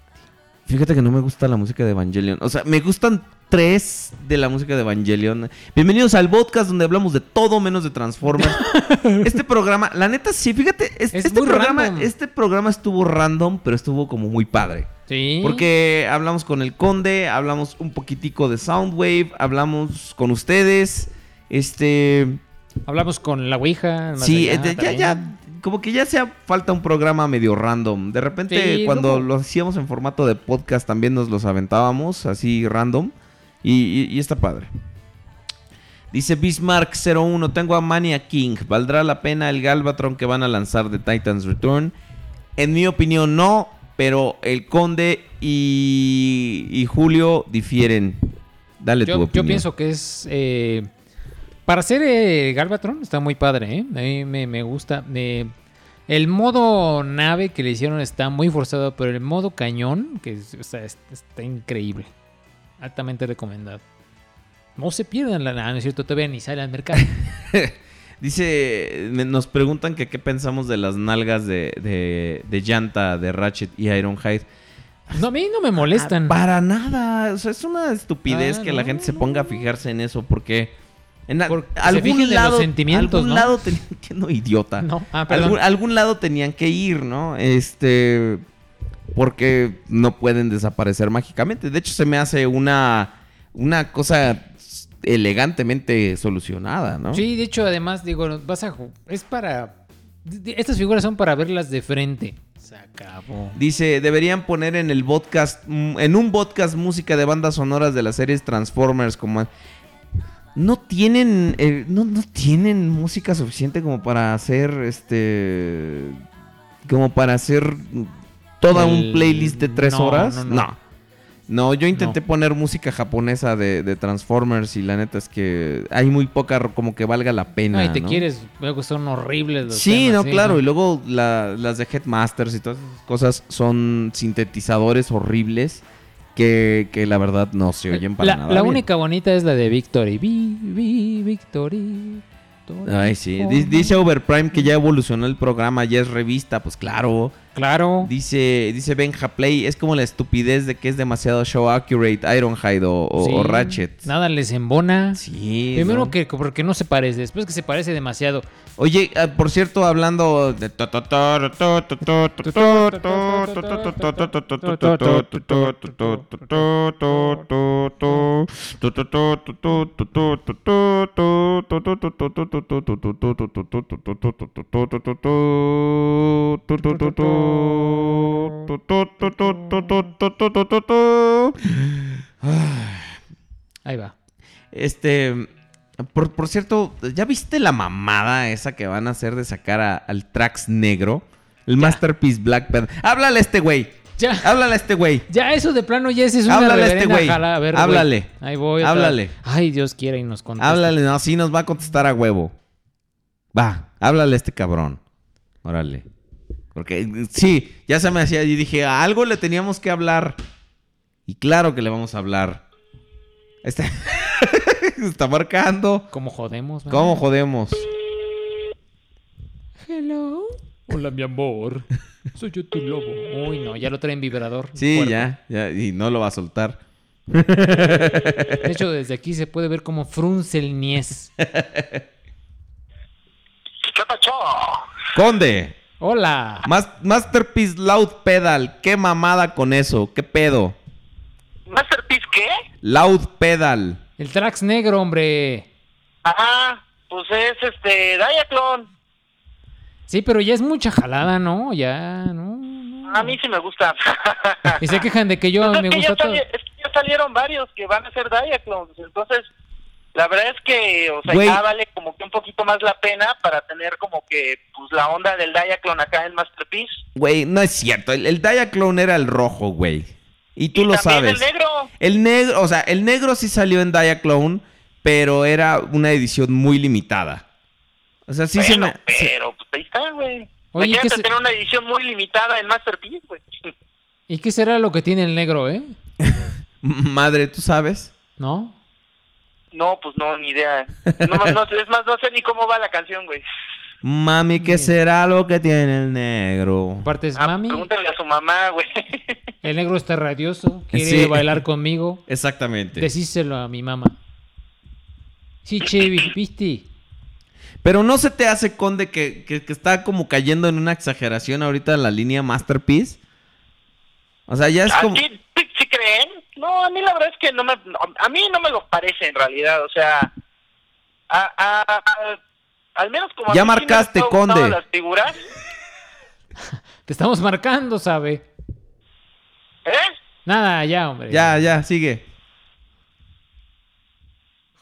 Fíjate que no me gusta la música de Evangelion. O sea, me gustan tres de la música de Evangelion. Bienvenidos al podcast donde hablamos de todo menos de Transformers. este programa, la neta sí, fíjate, es- Es este muy programa, random. este programa estuvo random, pero estuvo como muy padre. Sí. Porque hablamos con el Conde, hablamos un poquitico de Soundwave, hablamos con ustedes. Este. Hablamos con la Ouija. Sí, allá eh, ya, ya. Como que ya sea falta un programa medio random. De repente, Sí, cuando lo hacíamos en formato de podcast, también nos los aventábamos así random. Y, y- y está padre. Dice Bismarck01, tengo a Mania King. ¿Valdrá la pena el Galvatron que van a lanzar de Titans Return? En mi opinión, no. Pero el Conde y, y Julio difieren. Dale tu Yo, opinión. yo pienso que es. eh, para ser eh, Galvatron está muy padre, ¿eh? A mí me, me gusta. Eh, el modo nave que le hicieron está muy forzado, pero el modo cañón, que es- o sea, es- está increíble. Altamente recomendado. No se pierdan la. ah, no es cierto, todavía ni sale al mercado. Dice, nos preguntan que qué pensamos de las nalgas de, de, de llanta de Ratchet y Ironhide. No, a mí no me molestan. Ah, Para nada. O sea, es una estupidez Ah, que la no, gente se ponga a fijarse en eso porque en a- se fijen algún en los lado, sentimientos, algún ¿no? lado tenían que no idiota. No, ah, perdón. algún, algún lado tenían que ir, ¿no? Este porque no pueden desaparecer mágicamente. De hecho, se me hace una una cosa elegantemente solucionada, ¿no? Sí, de hecho, además, digo, vas a. Es para. Estas figuras son para verlas de frente. Se acabó. Dice, deberían poner en el podcast, mm, en un podcast música de bandas sonoras de las series Transformers como... No tienen, eh, no, no tienen música suficiente como para hacer, este... Como para hacer toda un El- playlist de tres no, horas. no, No, yo intenté poner música japonesa de, de Transformers y la neta es que hay muy poca como que valga la pena. No, y te quieres. Luego son horribles los Sí, temas, no, claro. Y luego la- las de Headmasters y todas esas cosas son sintetizadores horribles que, que la verdad no se oyen para La, nada. la bien. única bonita es la de Victory. Vi, vi, Victory. Ay, sí. Di- Dice Overprime que ya evolucionó el programa, ya es revista, pues claro. Claro. Dice, dice Benja Play, es como la estupidez de que es demasiado show accurate Ironhide o, o- Sí, o Ratchet. Nada les embona. Sí. Primero ¿no? que porque no se parece, después que se parece demasiado. Oye, ah, por cierto, hablando de... Ahí va. Este, por, por cierto, ¿ya viste la mamada esa que van a hacer de sacar a- al Trax negro? El Masterpiece Black Panther. Háblale a este güey. Ya. Háblale a este güey. Ya, eso de plano ya ese es una Háblale a este güey. jala. A ver, güey. Háblale. Ahí voy. Háblale. Ay, Dios quiera y nos contesta. Háblale, no, sí nos va a contestar a huevo. Va, háblale a este cabrón. Órale. Porque sí, ya se me hacía y dije, a algo le teníamos que hablar. Y claro que le vamos a hablar. Está, está marcando. ¿Cómo jodemos? verdad? ¿Cómo jodemos? Hello. Hola, mi amor. Soy yo tu lobo. Uy, no, ya lo traen vibrador. Sí, ya, ya, y no lo va a soltar. De hecho, desde aquí se puede ver cómo frunce el niés. ¿Qué pacho? Conde. Hola. Mas- Masterpiece Loud Pedal. ¿Qué mamada con eso? ¿Qué pedo? ¿Masterpiece qué? Loud Pedal. El Trax negro, hombre. Ajá, pues es este Diaclone. Sí, pero ya es mucha jalada, ¿no? Ya, ¿no? A mí sí me gusta. Y se quejan de que yo Pues me gusta todo. es que ya salieron varios que van a ser Diaclones, entonces la verdad es que, o sea, ya vale como que un poquito más la pena para tener como que pues la onda del Diaclone acá en Masterpiece. Güey, no es cierto. El, el Diaclone era el rojo, güey. Y tú lo sabes. el negro. El negro, o sea, el negro sí salió en Diaclone, pero era una edición muy limitada. O sea, sí se me... pero pues ahí está, güey. Oye, ¿qué se- tener una edición muy limitada en Masterpiece, güey. ¿Y qué será lo que tiene el negro, eh? Madre, ¿tú sabes? ¿No? No, pues no, ni idea. No, no, es más, no sé ni cómo va la canción, güey. Mami, ¿qué será lo que tiene el negro? Aparte es Ah, mami. Pregúntale a su mamá, güey. El negro está radioso. Quiere Sí. bailar conmigo. Exactamente. Decíselo a mi mamá. Sí, che, ¿viste? Pero no se te hace, Conde, que, que, que está como cayendo en una exageración ahorita la línea Masterpiece. O sea, ya es ¿A como... sí, sí creen? No, a mí la verdad es que no me, no, a mí no me lo parece en realidad, o sea, a, a- a- al menos como Ya marcaste, gustado Conde. las figuras, Te estamos marcando, ¿sabe? ¿eh? Nada, ya, hombre. Ya, ya, sigue.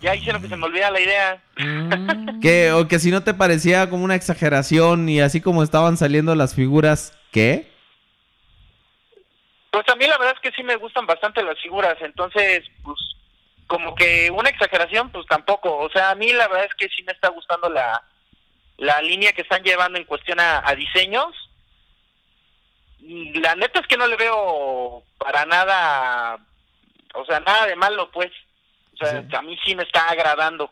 Ya hicieron que se me olvida la idea. Mm. Que, o que si no te parecía como una exageración y así como estaban saliendo las figuras, ¿qué? Pues a mí la verdad es que sí me gustan bastante las figuras, entonces, pues, como que una exageración, pues tampoco. O sea, a mí la verdad es que sí me está gustando la, la línea que están llevando en cuestión a, a diseños. La neta es que no le veo para nada, o sea, nada de malo, pues. O sea, a mí sí me está agradando.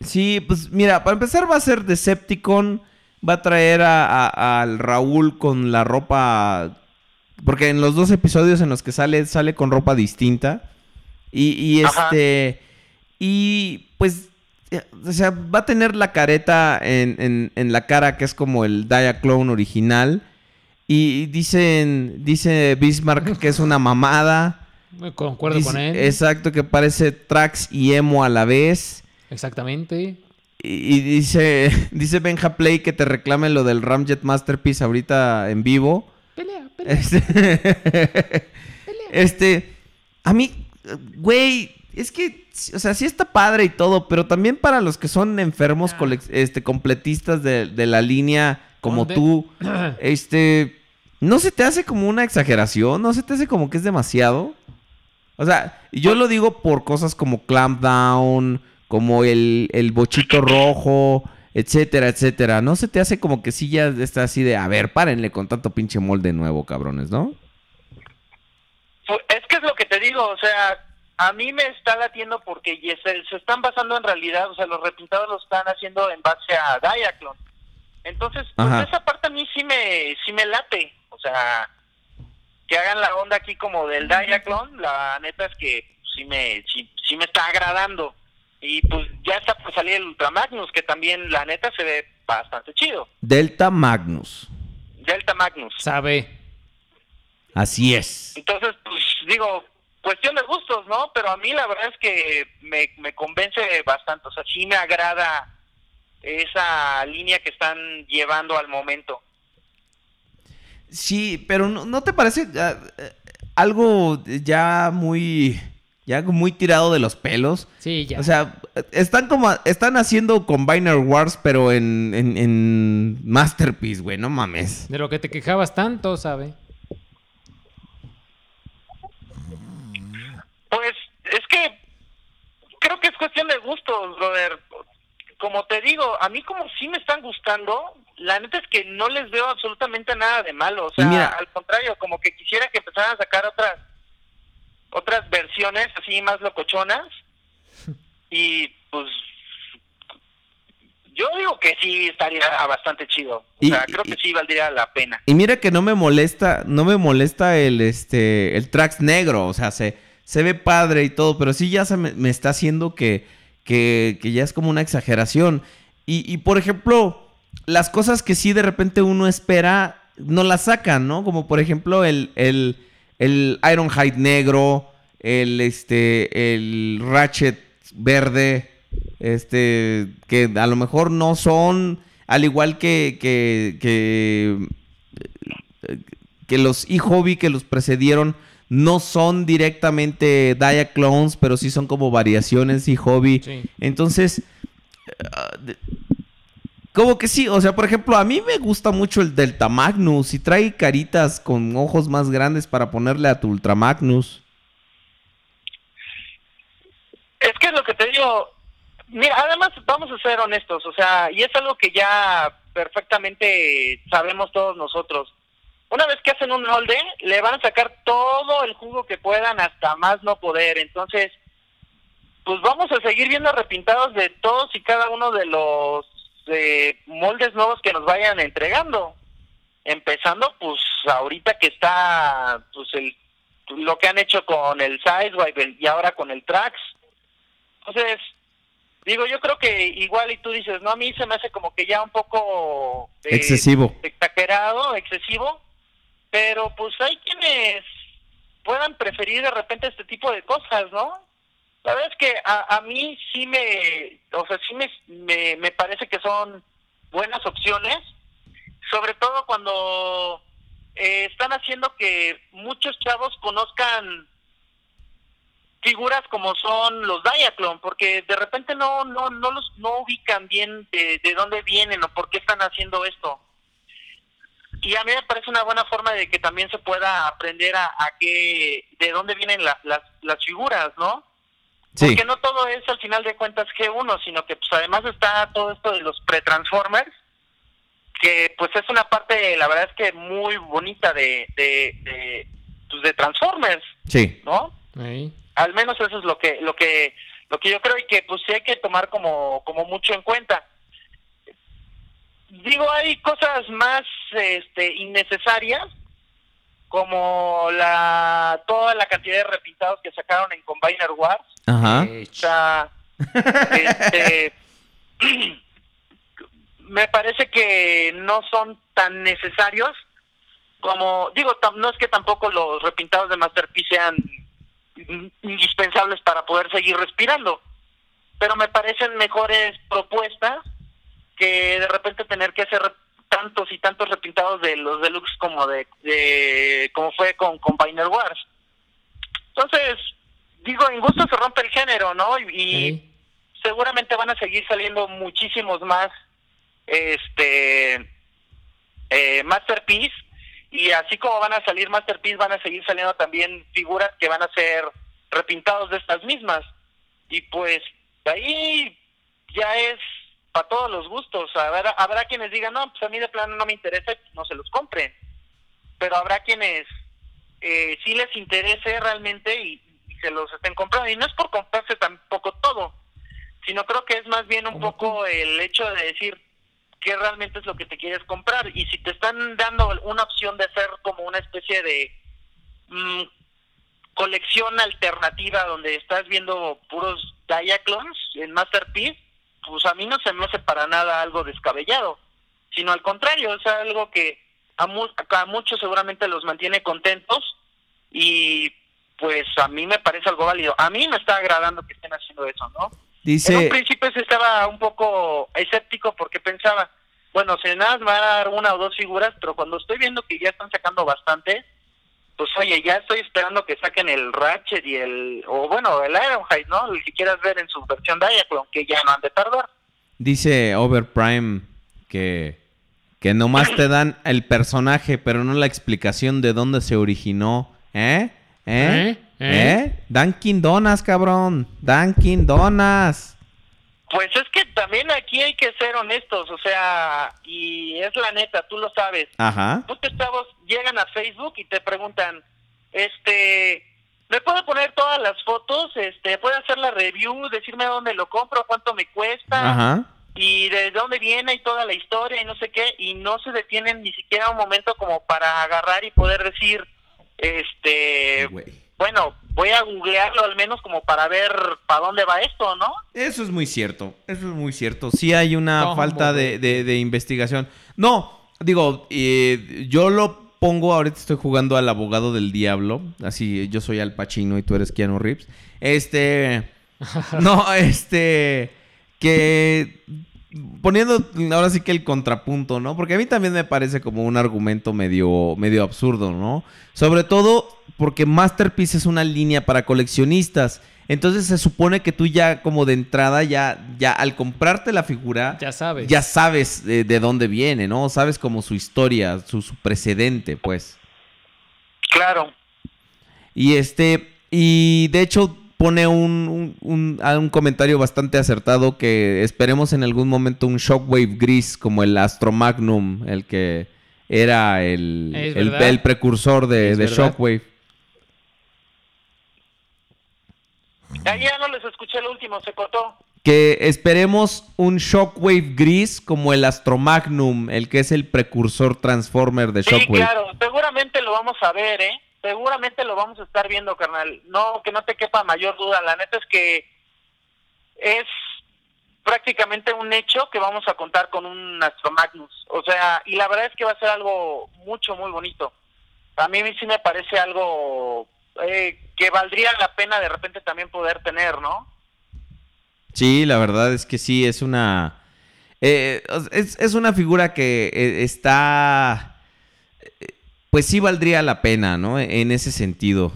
Sí, pues mira, para empezar va a ser Decepticon, va a traer a- al Raúl con la ropa, porque en los dos episodios en los que sale, sale con ropa distinta. Y, y Ajá. este, y pues, eh, o sea, va a tener la careta en, en- en la cara que es como el Diaclone original. Y dicen, dice Bismarck que es una mamada. Me concuerdo Dice- con él. Exacto, que parece Trax y Emo a la vez. Exactamente. Y, y dice, dice Benja Play que te reclame lo del Ramjet Masterpiece ahorita en vivo. Pelea, Este, este, a mí, güey, es que, o sea, sí está padre y todo, pero también para los que son enfermos este, completistas de, de la línea como tú, este, ¿no se te hace como una exageración? ¿No se te hace como que es demasiado? O sea, y yo lo digo por cosas como Clamp Down, como el, el bochito rojo, etcétera, etcétera. ¿No se te hace como que sí ya está así de, a ver, párenle con tanto pinche molde nuevo, cabrones, ¿no? Lo que te digo, o sea, a mí me está latiendo porque ya se, se están basando en realidad, o sea, los repintados lo están haciendo en base a Diaclone. Entonces, pues Ajá. esa parte a mí sí me, sí me late, o sea, que hagan la onda aquí como del Diaclone, la neta es que sí me, sí, sí me está agradando. Y pues ya está por salir el Ultra Magnus, que también la neta se ve bastante chido. Delta Magnus. Delta Magnus. Sabe. Así es. Entonces, pues digo, cuestión de gustos, ¿no? Pero a mí la verdad es que me, me convence bastante, o sea, sí me agrada esa línea que están llevando al momento. Sí, pero ¿no, no te parece ah, eh, algo ya muy ya muy tirado de los pelos? Sí, ya. O sea, están como están haciendo Combiner Wars pero en, en, en Masterpiece, güey, no mames. De lo que te quejabas tanto, ¿sabe? Pues es que creo que es cuestión de gustos, brother. Como te digo, a mí como sí me están gustando, la neta es que no les veo absolutamente nada de malo. O sea, mira- al contrario, como que quisiera que empezaran a sacar otras otras versiones así más locochonas. Y pues yo digo que sí estaría bastante chido. O Y- sea, creo que sí valdría la pena. Y mira que no me molesta, no me molesta el este el tracks negro, o sea, se, se ve padre y todo, pero sí ya se me, está haciendo que, que, ya es como una exageración. Y, por ejemplo, las cosas que sí de repente uno espera no las sacan, ¿no? Como por ejemplo el, el, el Ironhide negro, el, este, el Ratchet verde, este, que a lo mejor no son, al igual que, que, que, que los e-hobby que los precedieron, no son directamente Dia clones, pero sí son como variaciones e-hobby. Entonces, ah, de- como que sí, o sea, por ejemplo, a mí me gusta mucho el Delta Magnus y trae caritas con ojos más grandes para ponerle a tu Ultra Magnus. Es que es lo que te digo. Mira, además vamos a ser honestos, o sea, y es algo que ya perfectamente sabemos todos nosotros. Una vez que hacen un molde, le van a sacar todo el jugo que puedan hasta más no poder. Entonces, pues vamos a seguir viendo repintados de todos y cada uno de los eh, moldes nuevos que nos vayan entregando. Empezando, pues ahorita que está pues el lo que han hecho con el Sideswipe y ahora con el Trax. Entonces, digo, yo creo que igual y tú dices, no, a mí se me hace como que ya un poco eh, Excesivo. exagerado, excesivo, pero pues hay quienes puedan preferir de repente este tipo de cosas, ¿no? La verdad es que a, a mí sí me, o sea, sí me, me, me parece que son buenas opciones, sobre todo cuando eh, están haciendo que muchos chavos conozcan figuras como son los Diaclone, porque de repente no no no los no ubican bien de, de dónde vienen o por qué están haciendo esto. Y a mí me parece una buena forma de que también se pueda aprender a, a qué, de dónde vienen la- las, las figuras, ¿no? Sí. Porque no todo es al final de cuentas G1, sino que pues además está todo esto de los pre-transformers, que pues es una parte, la verdad es que muy bonita de, de, de, pues, de Transformers, Sí. ¿no? Al menos eso es lo que, lo que, lo que yo creo y que pues sí hay que tomar como, como mucho en cuenta. Digo, hay cosas más este, innecesarias, como la toda la cantidad de repintados que sacaron en Combiner Wars. Ajá. O sea, este, me parece que no son tan necesarios como, digo, tam- no es que tampoco los repintados de Masterpiece sean in- indispensables para poder seguir respirando, pero me parecen mejores propuestas que de repente tener que hacer tantos y tantos repintados de los deluxe como de, de como fue con Combiner Wars. Entonces, digo, en gusto se rompe el género, ¿no? Y, y seguramente van a seguir saliendo muchísimos más este eh, Masterpiece y así como van a salir Masterpiece van a seguir saliendo también figuras que van a ser repintados de estas mismas y pues ahí ya es para todos los gustos. Habrá, habrá quienes digan no pues a mí de plano no me interesa no se los compren pero habrá quienes eh, sí les interese realmente y, y se los estén comprando. Y no es por comprarse tampoco todo sino creo que es más bien un poco el hecho de decir qué realmente es lo que te quieres comprar. Y si te están dando una opción de ser como una especie de mm, colección alternativa donde estás viendo puros Diaclones en Masterpiece, pues a mí no se me hace para nada algo descabellado, sino al contrario, es algo que a, mu- a muchos seguramente los mantiene contentos y pues a mí me parece algo válido. A mí me está agradando que estén haciendo eso, ¿no? En un Dice, principio estaba un poco escéptico porque pensaba, bueno, se nada más van a dar una o dos figuras, pero cuando estoy viendo que ya están sacando bastante, pues oye, ya estoy esperando que saquen el Ratchet y el, o bueno, el Ironhide, ¿no? El que quieras ver en su versión Diaclone, que ya no han de tardar. dice Overprime que, que nomás te dan el personaje, pero no la explicación de dónde se originó. ¿Eh? ¿Eh? ¿Eh? ¿Eh? Dunkin' Donuts, cabrón. Dunkin' Donuts. Pues es que también aquí hay que ser honestos, o sea, y es la neta, tú lo sabes. Ajá. Muchos chavos llegan a Facebook y te preguntan, este, ¿me puede poner todas las fotos? Este, ¿puede hacer la review, decirme dónde lo compro, cuánto me cuesta? Ajá. y de dónde viene y toda la historia y no sé qué, y no se detienen ni siquiera un momento como para agarrar y poder decir, este, bueno, voy a googlearlo al menos como para ver para dónde va esto, ¿no? Eso es muy cierto, eso es muy cierto. Sí hay una ¿Cómo, falta de, de- de investigación. No, digo, eh, yo lo pongo, ahorita estoy jugando al abogado del diablo, así yo soy Al Pacino y tú eres Keanu Reeves. Este, no, este, que poniendo ahora sí que el contrapunto, ¿no? Porque a mí también me parece como un argumento medio, medio absurdo, ¿no? Sobre todo porque Masterpiece es una línea para coleccionistas. Entonces se supone que tú ya como de entrada, ya, ya al comprarte la figura, Ya sabes. ya sabes eh, de dónde viene, ¿no? Sabes como su historia, su, su precedente, pues. Claro. Y este, y de hecho pone un, un, un- ah, un comentario bastante acertado que esperemos en algún momento un Shockwave gris como el Astro Magnum, el que era el, el, precursor de. Shockwave. Ya, ya no les escuché el último, se cortó. Que esperemos un Shockwave gris como el Astro Magnum, el que es el precursor Transformer de Sí, Shockwave. claro, seguramente lo vamos a ver, ¿eh? Seguramente lo vamos a estar viendo, carnal. No, que no te quepa mayor duda. La neta es que es prácticamente un hecho que vamos a contar con un Astro Magnus. O sea, y la verdad es que va a ser algo mucho, muy bonito. A mí sí me parece algo eh, que valdría la pena de repente también poder tener, ¿no? Sí, la verdad es que sí, es una. eh, es, es una figura que eh, está. Pues sí valdría la pena, ¿no? En ese sentido.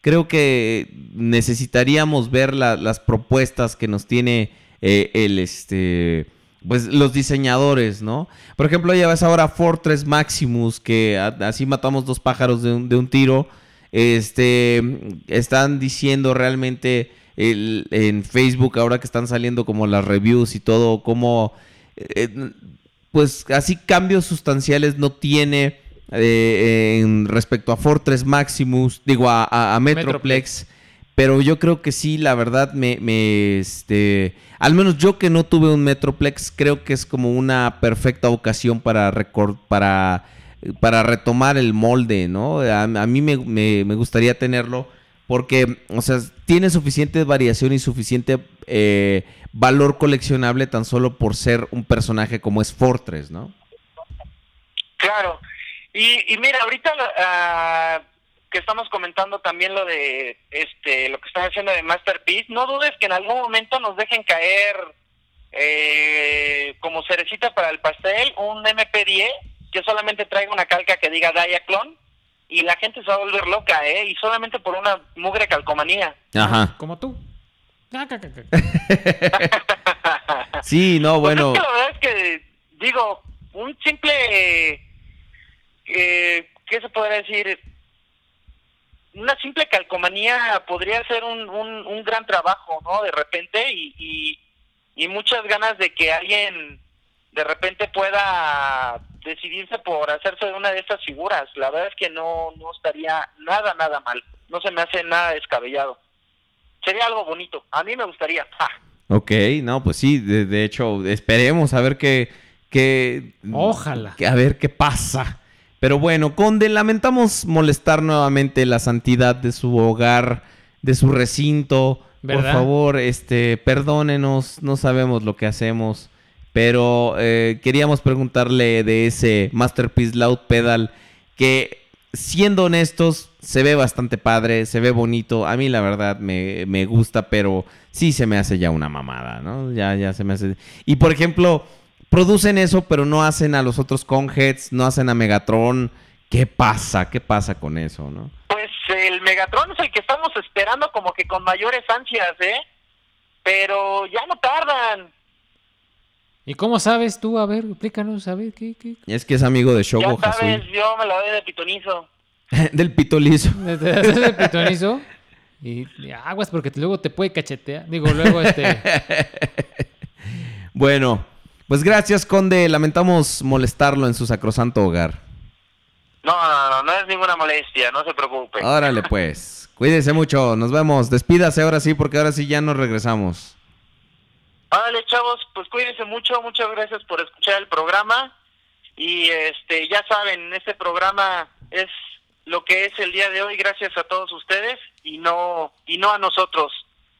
Creo que necesitaríamos ver la- las propuestas que nos tiene eh, el este. Pues los diseñadores, ¿no? Por ejemplo, ya ves ahora Fortress Maximus, que así matamos dos pájaros de un, de un tiro. Este, están diciendo realmente el- en Facebook, ahora que están saliendo como las reviews y todo, como, eh, pues así cambios sustanciales no tiene eh, en respecto a Fortress Maximus, digo, a, a- a Metroplex. Pero yo creo que sí, la verdad, me, me, este, al menos yo que no tuve un Metroplex, creo que es como una perfecta ocasión para recor- para, para retomar el molde, ¿no? A, a mí me, me- me gustaría tenerlo porque, o sea, tiene suficiente variación y suficiente eh, valor coleccionable tan solo por ser un personaje como es Fortress, ¿no? Claro. Y, mira, ahorita ah, que estamos comentando también lo de este lo que están haciendo de Masterpiece, no dudes que en algún momento nos dejen caer eh, como cerecita para el pastel un MP10 que solamente traiga una calca que diga Diaclone y la gente se va a volver loca, ¿eh? Y solamente por una mugre calcomanía. Ajá. Como tú. Sí, no, bueno. Pues es que la verdad es que, digo, un simple. Eh, ¿Qué se podría decir? Una simple calcomanía podría ser un, un, un gran trabajo, ¿no? De repente, y, y, y muchas ganas de que alguien de repente pueda decidirse por hacerse de una de estas figuras. La verdad es que no, no estaría nada, nada mal. No se me hace nada descabellado. Sería algo bonito. A mí me gustaría. ¡Ja! Ok, no, pues sí, de, de hecho, esperemos a ver qué, qué... Ojalá. que- a ver qué pasa. Pero bueno, Conde, lamentamos molestar nuevamente la santidad de su hogar, de su recinto. Por favor, este, perdónenos, no sabemos lo que hacemos. Pero eh, queríamos preguntarle de ese Masterpiece Loud Pedal que, siendo honestos, se ve bastante padre, se ve bonito. A mí la verdad me, me gusta, pero sí se me hace ya una mamada, ¿no? Ya, ya se me hace... Y por ejemplo, producen eso, pero no hacen a los otros Conheads, no hacen a Megatron. ¿Qué pasa? ¿Qué pasa con eso, no? Pues el Megatron es el que estamos esperando como que con mayores ansias, ¿eh? Pero ya no tardan. ¿Y cómo sabes tú? A ver, explícanos, a ver, ¿qué? qué? Es que es amigo de Shogo ya sabes, Hasui. yo me la doy de pitonizo. Del pitolizo. ¿Te haces el pitonizo? Y, y aguas porque te- luego te puede cachetear. Digo, luego este... Bueno, pues gracias, Conde. Lamentamos molestarlo en su sacrosanto hogar. No, no, no, no es ninguna molestia, no se preocupe. Órale, pues. Cuídese mucho. Nos vemos. Despídase ahora sí, porque ahora sí ya nos regresamos. Vale, chavos, pues cuídense mucho, muchas gracias por escuchar el programa. Y este, ya saben, este programa es lo que es el día de hoy gracias a todos ustedes y no y no a nosotros,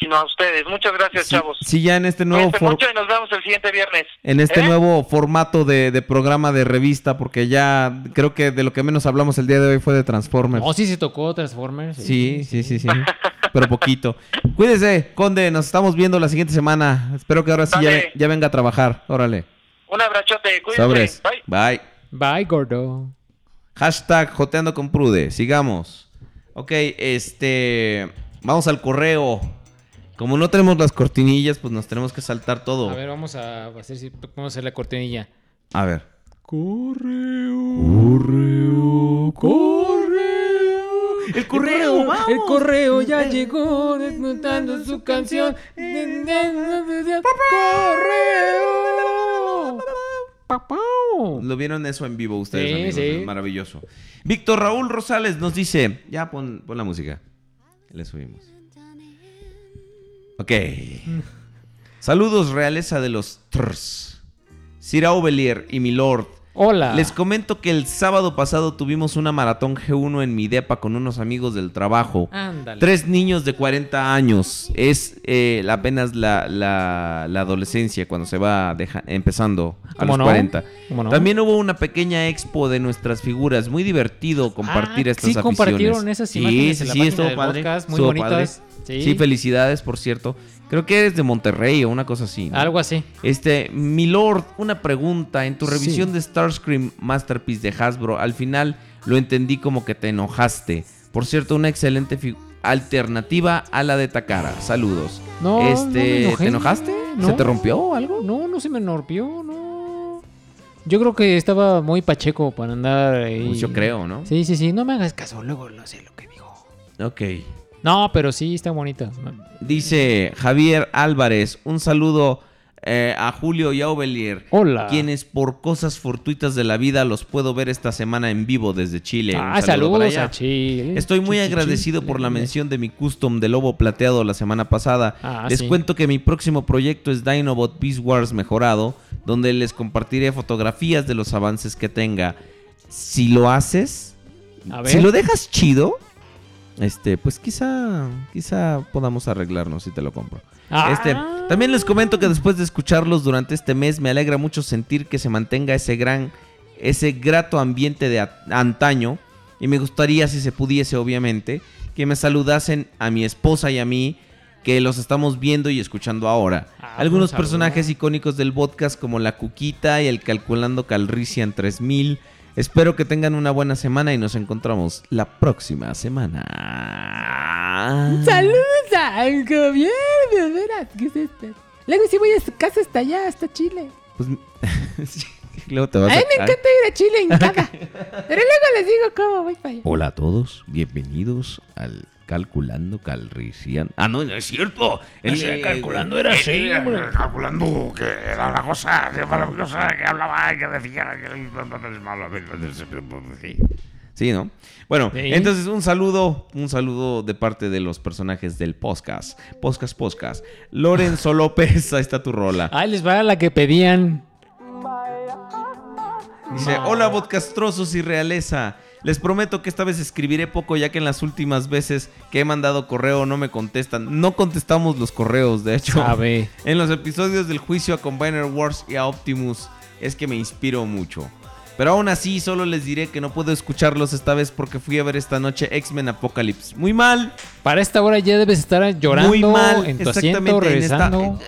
sino a ustedes. Muchas gracias, chavos. Sí, ya en este nuevo Cuídense for- mucho y nos vemos el siguiente viernes. en este ¿Eh? nuevo formato de, de programa de revista, porque ya creo que de lo que menos hablamos el día de hoy fue de Transformers. No, sí se tocó Transformers. Sí, sí, sí, sí. Pero poquito. Cuídese, Conde, nos estamos viendo la siguiente semana. Espero que ahora sí ya, venga a trabajar. Órale. Un abrachote, cuídense. Sobres. Bye. Bye. Bye, gordo. Hashtag joteando con Prude. Sigamos. Ok, este. Vamos al correo. Como no tenemos las cortinillas, pues nos tenemos que saltar todo. A ver, vamos a hacer, si- vamos a hacer la cortinilla. A ver. Correo, correo. El correo, vamos. El correo ya llegó desmontando su canción. Correo. Lo vieron eso en vivo ustedes, Sí, amigos. sí. Es maravilloso. Víctor Raúl Rosales nos dice. Ya pon, pon la música. Le subimos. Ok. Saludos, realeza de los Trs. Sir Aubelier y Milord. Hola. Les comento que el sábado pasado tuvimos una maratón G1 en mi depa con unos amigos del trabajo. Ándale. Tres niños de 40 años. Es eh, apenas la, la- la adolescencia cuando se va deja- empezando a ¿Cómo los no? 40. ¿Cómo no? También hubo una pequeña expo de nuestras figuras. Muy divertido compartir Ah, estas sí, aficiones. compartieron esas Sí, imágenes sí, en la sí, estuvo padre. podcast, muy bonitas. Sí. Sí, felicidades, por cierto. Creo que eres de Monterrey o una cosa así. ¿no? Algo así. Este, Milord, una pregunta. En tu Sí. revisión de Starscream Masterpiece de Hasbro, al final lo entendí como que te enojaste. Por cierto, una excelente alternativa a la de Takara. Saludos. No, no me este, enojé. ¿Te enojaste? ¿Se No. te rompió o algo? No, no se me rompió, no. Yo creo que estaba muy pacheco para andar ahí. Pues yo creo, ¿no? Sí, sí, sí. No me hagas caso, luego lo sé lo que dijo. Ok. No, pero sí está bonita. Dice Javier Álvarez, un saludo eh, a Julio y a Ovelier. Hola. Quienes por cosas fortuitas de la vida los puedo ver esta semana en vivo desde Chile. Un Ah, saludo para saludos allá. a Chile. Estoy muy agradecido por la mención de mi custom de lobo plateado la semana pasada. Ah, les sí. cuento que mi próximo proyecto es Dinobot Beast Wars mejorado, donde les compartiré fotografías de los avances que tenga. Si lo haces, A ver. si lo dejas chido, este, pues quizá, quizá podamos arreglarnos si te lo compro. Ah. Este, también les comento que después de escucharlos durante este mes, me alegra mucho sentir que se mantenga ese gran, ese grato ambiente de antaño. Y me gustaría, si se pudiese, obviamente, que me saludasen a mi esposa y a mí, que los estamos viendo y escuchando ahora. Algunos un saludo. personajes icónicos del podcast como la Cuquita y el Calculando Calrician 3000. Espero que tengan una buena semana y nos encontramos la próxima semana. Saludos al gobierno, de veras, ¿qué es esto? Luego sí voy a su casa hasta allá, hasta Chile. Pues, sí, luego te vas A mí me a- encanta ir a Chile en cada. Pero luego les digo cómo voy para allá. Hola a todos, bienvenidos al Calculando Calrician. Ah, no, no es cierto. Calculando era así, hombre. Calculando que era una cosa maravillosa que hablaba y que decía que... Sí, ¿no? Bueno, Sí. entonces un saludo, un saludo de parte de los personajes del podcast. Podcast, podcast. Lorenzo López, ahí está tu rola. Ahí les va la que pedían. Dice, hola podcastrosos y realeza. Les prometo que esta vez escribiré poco ya que en las últimas veces que he mandado correo no me contestan. No contestamos los correos, de hecho. Sabe. En los episodios del juicio a Combiner Wars y a Optimus es que me inspiro mucho. Pero aún así solo les diré que no puedo escucharlos esta vez porque fui a ver esta noche X-Men Apocalypse. Muy mal. Para esta hora ya debes estar llorando Muy mal. en tu asiento, exactamente, en esta- regresando.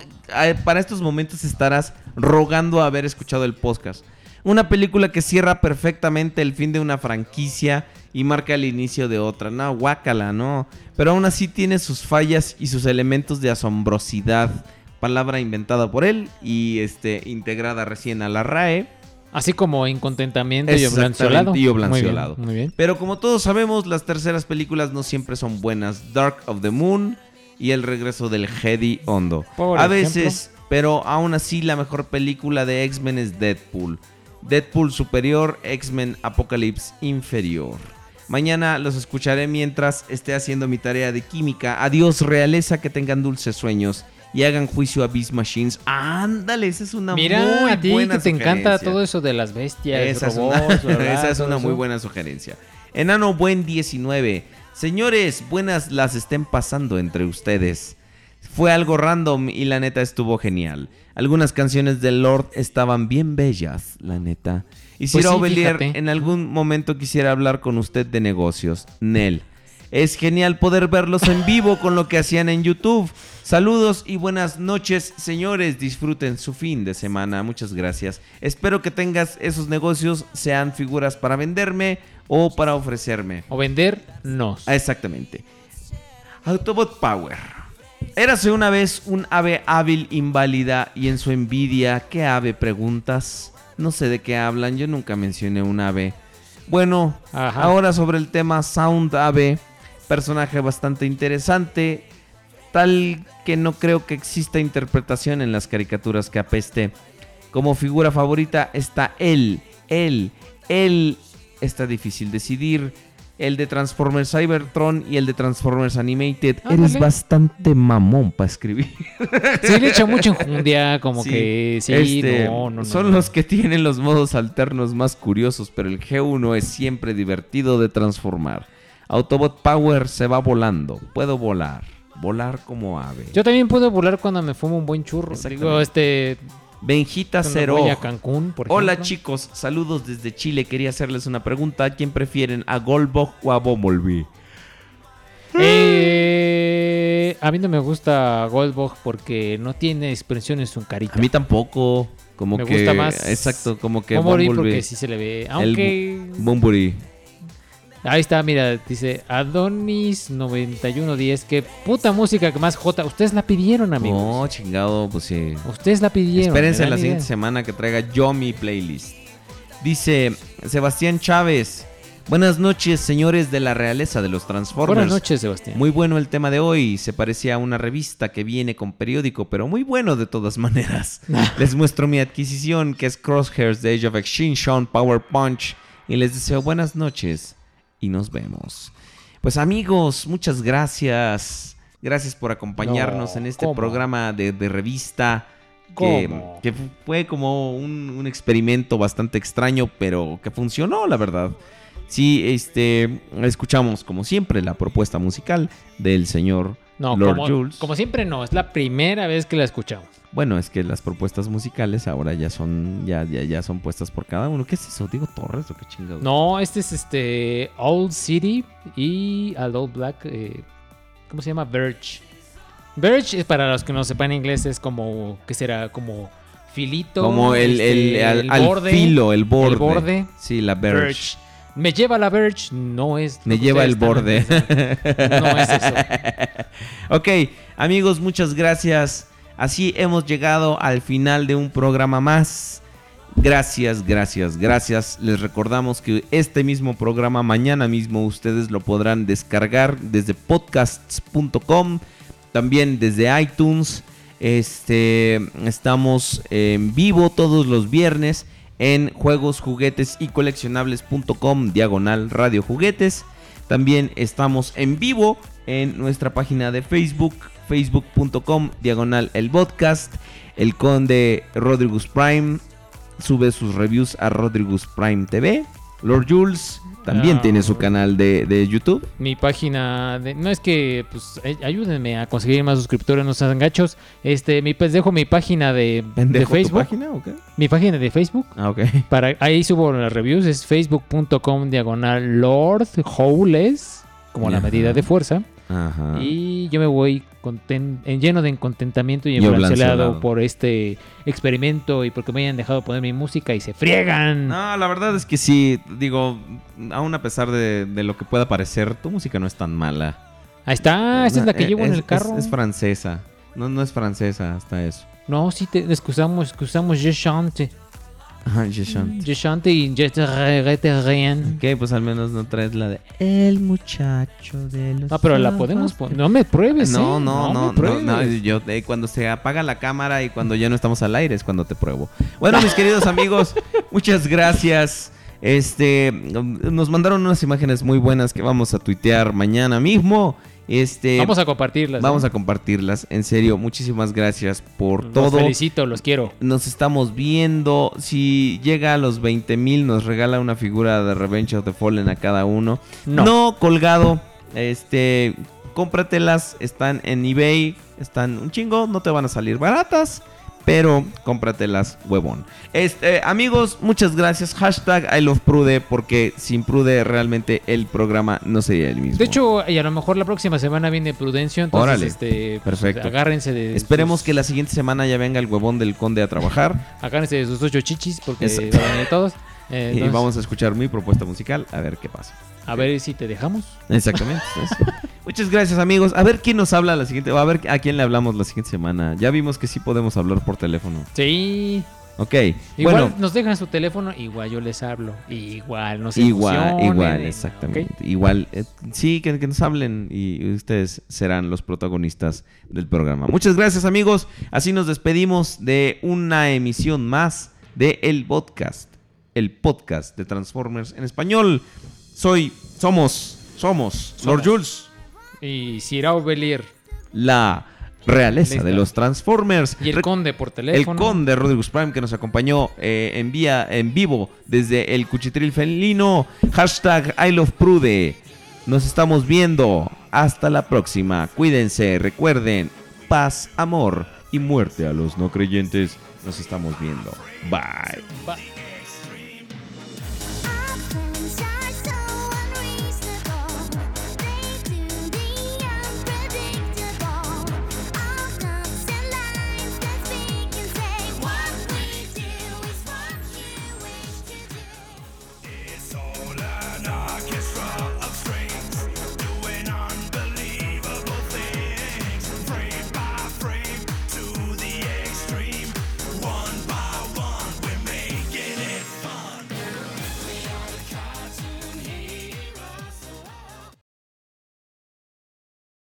eh, para estos momentos estarás rogando haber escuchado el podcast. Una película que cierra perfectamente el fin de una franquicia y marca el inicio de otra. No, guácala, no. Pero aún así tiene sus fallas y sus elementos de asombrosidad. Palabra inventada por él y este integrada recién a la RAE. Así como incontentamiento y oblanciolado. y Muy oblanciolado. bien, Muy bien. Pero como todos sabemos, las terceras películas no siempre son buenas. Dark of the Moon y El regreso del Jedi Hondo. Por A ejemplo. veces, pero aún así la mejor película de X-Men es Deadpool. Deadpool superior, X-Men Apocalypse inferior. Mañana los escucharé mientras esté haciendo mi tarea de química. Adiós, realeza, que tengan dulces sueños y hagan juicio a Beast Machines. Ándale, esa es una Mira, muy a ti buena que te encanta todo eso de las bestias, Esa es una, esa es una muy buena sugerencia. Enano Buen 19. Señores, buenas las estén pasando entre ustedes. Fue algo random y la neta estuvo genial. Algunas canciones de Lord estaban bien bellas, la neta. Y Pues Ciro sí, en algún momento quisiera hablar con usted de negocios. Nel. Es genial poder verlos en vivo con lo que hacían en YouTube. Saludos y buenas noches, señores. Disfruten su fin de semana. Muchas gracias. Espero que tengas esos negocios, sean figuras para venderme o para ofrecerme. O vendernos. Ah, Exactamente. Autobot Power. Érase una vez un ave hábil inválida y en su envidia, ¿qué ave preguntas? No sé de qué hablan, yo nunca mencioné un ave. Bueno, ahora sobre el tema Sound Ave, personaje bastante interesante, tal que no creo que exista interpretación en las caricaturas que apeste. Como figura favorita está él, él, él. Está difícil decidir. El de Transformers Cybertron y el de Transformers Animated. Eres Ándale. bastante mamón para escribir. Sí, le echa mucha enjundia, como Sí, que sí, este, no, no, no. Son los que tienen los modos alternos más curiosos, pero el G1 es siempre divertido de transformar. Autobot Power se va volando. Puedo volar. Volar como ave. Yo también puedo volar cuando me fumo un buen churro. Digo, este. Benjita Cero. voy a Cancún, por Hola ejemplo. chicos, saludos desde Chile. Quería hacerles una pregunta. ¿A quién prefieren? ¿A Goldbug o a Bumblebee? Eh, a mí no me gusta Goldbug porque no tiene expresión en su carita. A mí tampoco. Como Me que, gusta más Exacto, como que Bumblebee porque sí se le ve. Aunque. Bu- Bumblebee. Ahí está, mira, dice Adonis9110. Qué puta música que más J. Ustedes la pidieron, amigos. No, chingado, pues sí. Ustedes la pidieron. Espérense la siguiente idea. semana que traiga yo mi playlist. Dice Sebastián Chávez. Buenas noches, señores de la realeza de los Transformers. Buenas noches, Sebastián. Muy bueno el tema de hoy. Se parecía a una revista que viene con periódico, pero muy bueno de todas maneras. les muestro mi adquisición, que es Crosshairs de Age of Extinction, Power Punch. Y les deseo buenas noches y nos vemos. Pues amigos, muchas gracias. Gracias por acompañarnos No, en este ¿cómo? programa de, de revista. Que, fue como un, un experimento bastante extraño, pero que funcionó, la verdad. Sí, este, escuchamos como siempre la propuesta musical del señor No, Lord como, Jules. como siempre no, es la primera vez que la escuchamos. Bueno, es que las propuestas musicales ahora ya son, ya, ya, ya son puestas por cada uno. ¿Qué es eso? ¿Digo Torres o qué chingados? No, este es este Old City y al Old Black, eh, ¿cómo se llama? Verge. Verge, es para los que no sepan inglés, es como, ¿qué será? Como filito. Como el, el, este, al, al borde, filo, el borde. El borde. Sí, la verge. Verge. Me lleva la Verge, no es. Me lleva el borde. No es eso. ok, amigos, muchas gracias. Así hemos llegado al final de un programa más. Gracias, gracias, gracias. Les recordamos que este mismo programa mañana mismo ustedes lo podrán descargar desde podcasts.com, también desde iTunes. Este, estamos en vivo todos los viernes en juegos, juguetes y coleccionables.com diagonal radio juguetes. También estamos en vivo en nuestra página de Facebook, facebook.com diagonal el podcast. El conde Rodrigus Prime sube sus reviews a Rodrigus Prime TV. Lord Jules también Ah. tiene su canal de, de YouTube. Mi página de, no es que pues ay- ayúdenme a conseguir más suscriptores, no sean gachos. Este, mi pues dejo mi página de, de ¿Pendejo tu Facebook. página o qué? Mi página de Facebook. Ah, ok. Para ahí subo las reviews es facebook.com diagonal Lord Howles, como la medida de fuerza. Ajá. Y yo me voy conten- en lleno de contentamiento y emblancelado por este experimento y porque me hayan dejado poner mi música y se friegan. No, la verdad es que sí, digo, aún a pesar de, de lo que pueda parecer, tu música no es tan mala. Ahí está, esta es la que Eh, llevo en el carro. Es, es francesa. No, no es francesa hasta eso. No, sí, te excusamos, excusamos, je chante. Ajá, je chante. Je chante y. Ok, pues al menos no traes la de El muchacho de los Ah, pero la podemos que- pon- No me pruebes, No, ¿eh? no, no, no, no, yo eh, cuando se apaga la cámara y cuando ya no estamos al aire es cuando te pruebo. Bueno, mis queridos amigos, muchas gracias. Este, nos mandaron unas imágenes muy buenas que vamos a tuitear mañana mismo Este, Vamos a compartirlas. Vamos ¿eh? a compartirlas. En serio, muchísimas gracias por Los todo. felicito, los quiero. Nos estamos viendo. Si llega a los 20 mil, nos regala una figura de Revenge of the Fallen a cada uno. No. colgado. Este, cómpratelas. Están en eBay. Están un chingo. No te van a salir baratas. Pero cómpratelas, huevón. Este, amigos, muchas gracias. Hashtag I love Prude. Porque sin Prude realmente el programa no sería el mismo. De hecho, y a lo mejor la próxima semana viene Prudencio, entonces Órale. este, pues, Perfecto. agárrense de Esperemos que la siguiente semana ya venga el huevón del conde a trabajar. agárrense de sus ocho chichis porque van a venir todos. Eh, y entonces, vamos a escuchar mi propuesta musical. A ver qué pasa. A ver si te dejamos. Exactamente. Muchas gracias, amigos. A ver quién nos habla la siguiente. A ver a quién le hablamos la siguiente semana. Ya vimos que sí podemos hablar por teléfono. Sí. Ok. Igual bueno, nos dejan su teléfono, igual yo les hablo. Igual, no se igual, igual, exactamente. Igual, eh, sí, que, que nos hablen y ustedes serán los protagonistas del programa. Muchas gracias, amigos. Así nos despedimos de una emisión más de El Podcast, el podcast de Transformers en español. Soy, somos, somos, Lord. Jules, Y Sirao Belier. la realeza de los Transformers. Y el Re- conde por El teléfono. conde Rodrigus Prime que nos acompañó eh, en, vía, en vivo desde el Cuchitril Felino. Hashtag I love Prude. Nos estamos viendo. Hasta la próxima. Cuídense. Recuerden. Paz, amor y muerte a los no creyentes. Nos estamos viendo. Bye. Bye.